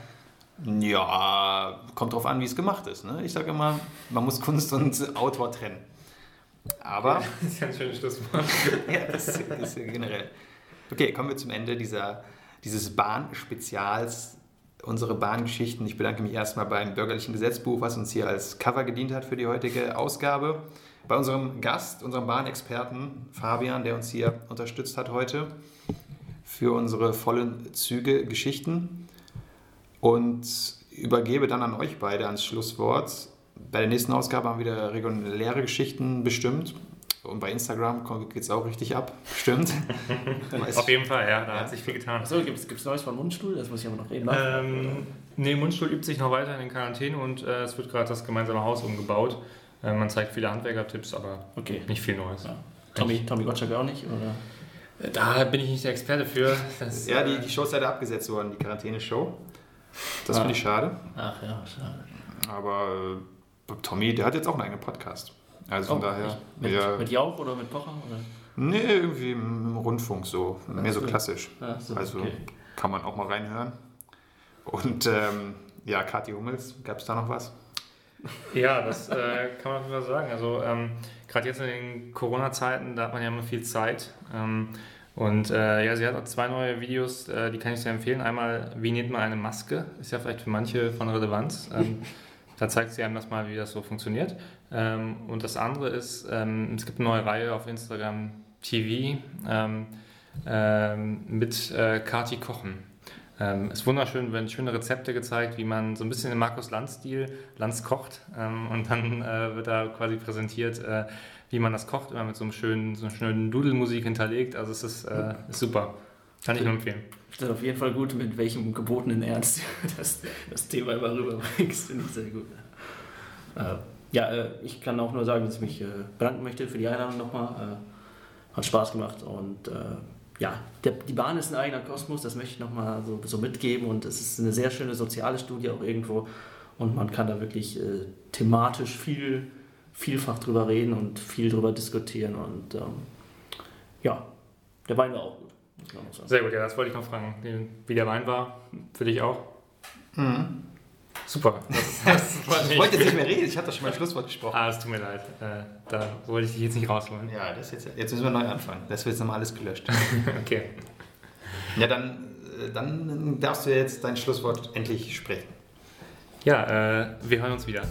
Ja, kommt drauf an, wie es gemacht ist. Ne? Ich sage immer, man muss Kunst und Autor trennen. Aber Das ist ja ein schönes Schlusswort. ja, das ist, das ist generell. Okay, kommen wir zum Ende dieser, dieses Bahnspezials, unsere Bahngeschichten. Ich bedanke mich erstmal beim Bürgerlichen Gesetzbuch, was uns hier als Cover gedient hat für die heutige Ausgabe. bei unserem Gast, unserem Bahnexperten Fabian, der uns hier unterstützt hat heute für unsere vollen Züge Geschichten und übergebe dann an euch beide ans Schlusswort. Bei der nächsten Ausgabe haben wir wieder reguläre Geschichten bestimmt. Und bei Instagram geht es auch richtig ab, stimmt. Auf jeden Fall, ja, da ja. hat sich viel getan. Achso, gibt es Neues von Mundstuhl? Das muss ich aber noch reden. Ähm, nee, Mundstuhl übt sich noch weiter in den Quarantäne und äh, es wird gerade das gemeinsame Haus umgebaut. Äh, man zeigt viele Handwerker-Tipps, aber okay. nicht viel Neues. Ja. Tommy, Tommy Gottschalk auch nicht? Oder? Äh, da bin ich nicht der Experte für. Das, ja, die, die Show ist leider abgesetzt worden, die Quarantäne-Show. Das ah. finde ich schade. Ach ja, schade. Aber äh, Tommy, der hat jetzt auch einen eigenen Podcast. Also von oh, daher. Mit, ja, mit Jauch oder mit Pocher? Oder? Nee, irgendwie im Rundfunk so. Ach, mehr so klassisch. So, also okay. kann man auch mal reinhören. Und ähm, ja, Kathi Hummels, gab es da noch was? Ja, das äh, kann man auf jeden Fall sagen. Also ähm, gerade jetzt in den Corona-Zeiten, da hat man ja immer viel Zeit. Ähm, und äh, ja, sie hat auch zwei neue Videos, äh, die kann ich sehr empfehlen. Einmal, wie näht man eine Maske? Ist ja vielleicht für manche von Relevanz. Ähm, da zeigt sie einem das mal, wie das so funktioniert. Ähm, und das andere ist, ähm, es gibt eine neue Reihe auf Instagram TV ähm, ähm, mit äh, Kati Kochen. Ähm, ist wunderschön, werden schöne Rezepte gezeigt, wie man so ein bisschen im Markus Lanz-Stil Lanz kocht. Ähm, und dann äh, wird da quasi präsentiert, äh, wie man das kocht, immer mit so einem schönen, so einer schönen Dudelmusik hinterlegt. Also es ist, äh, ist super. Kann ich nur empfehlen. Das ist auf jeden Fall gut, mit welchem gebotenen Ernst das, das Thema immer rüberbringst. Finde ich sehr gut. Äh, ja, äh, ich kann auch nur sagen, dass ich mich äh, bedanken möchte für die Einladung nochmal. Äh, hat Spaß gemacht und ja, der, die Bahn ist ein eigener Kosmos, das möchte ich nochmal so, so mitgeben und es ist eine sehr schöne soziale Studie auch irgendwo und man kann da wirklich äh, thematisch viel, vielfach drüber reden und viel drüber diskutieren und ähm, ja, der Wein war auch gut. Sehr gut, ja, das wollte ich noch fragen, wie der Wein war, für dich auch? Mhm. Super. Das, das ich wollte jetzt nicht mehr reden, ich hatte doch schon mal Schlusswort gesprochen. Ah, es tut mir leid. Äh, da wollte ich dich jetzt nicht rausholen. Ja, das jetzt, jetzt müssen wir neu anfangen. Das wird jetzt nochmal alles gelöscht. okay. Ja, dann, äh, dann darfst du jetzt dein Schlusswort endlich sprechen. Ja, äh, wir hören uns wieder.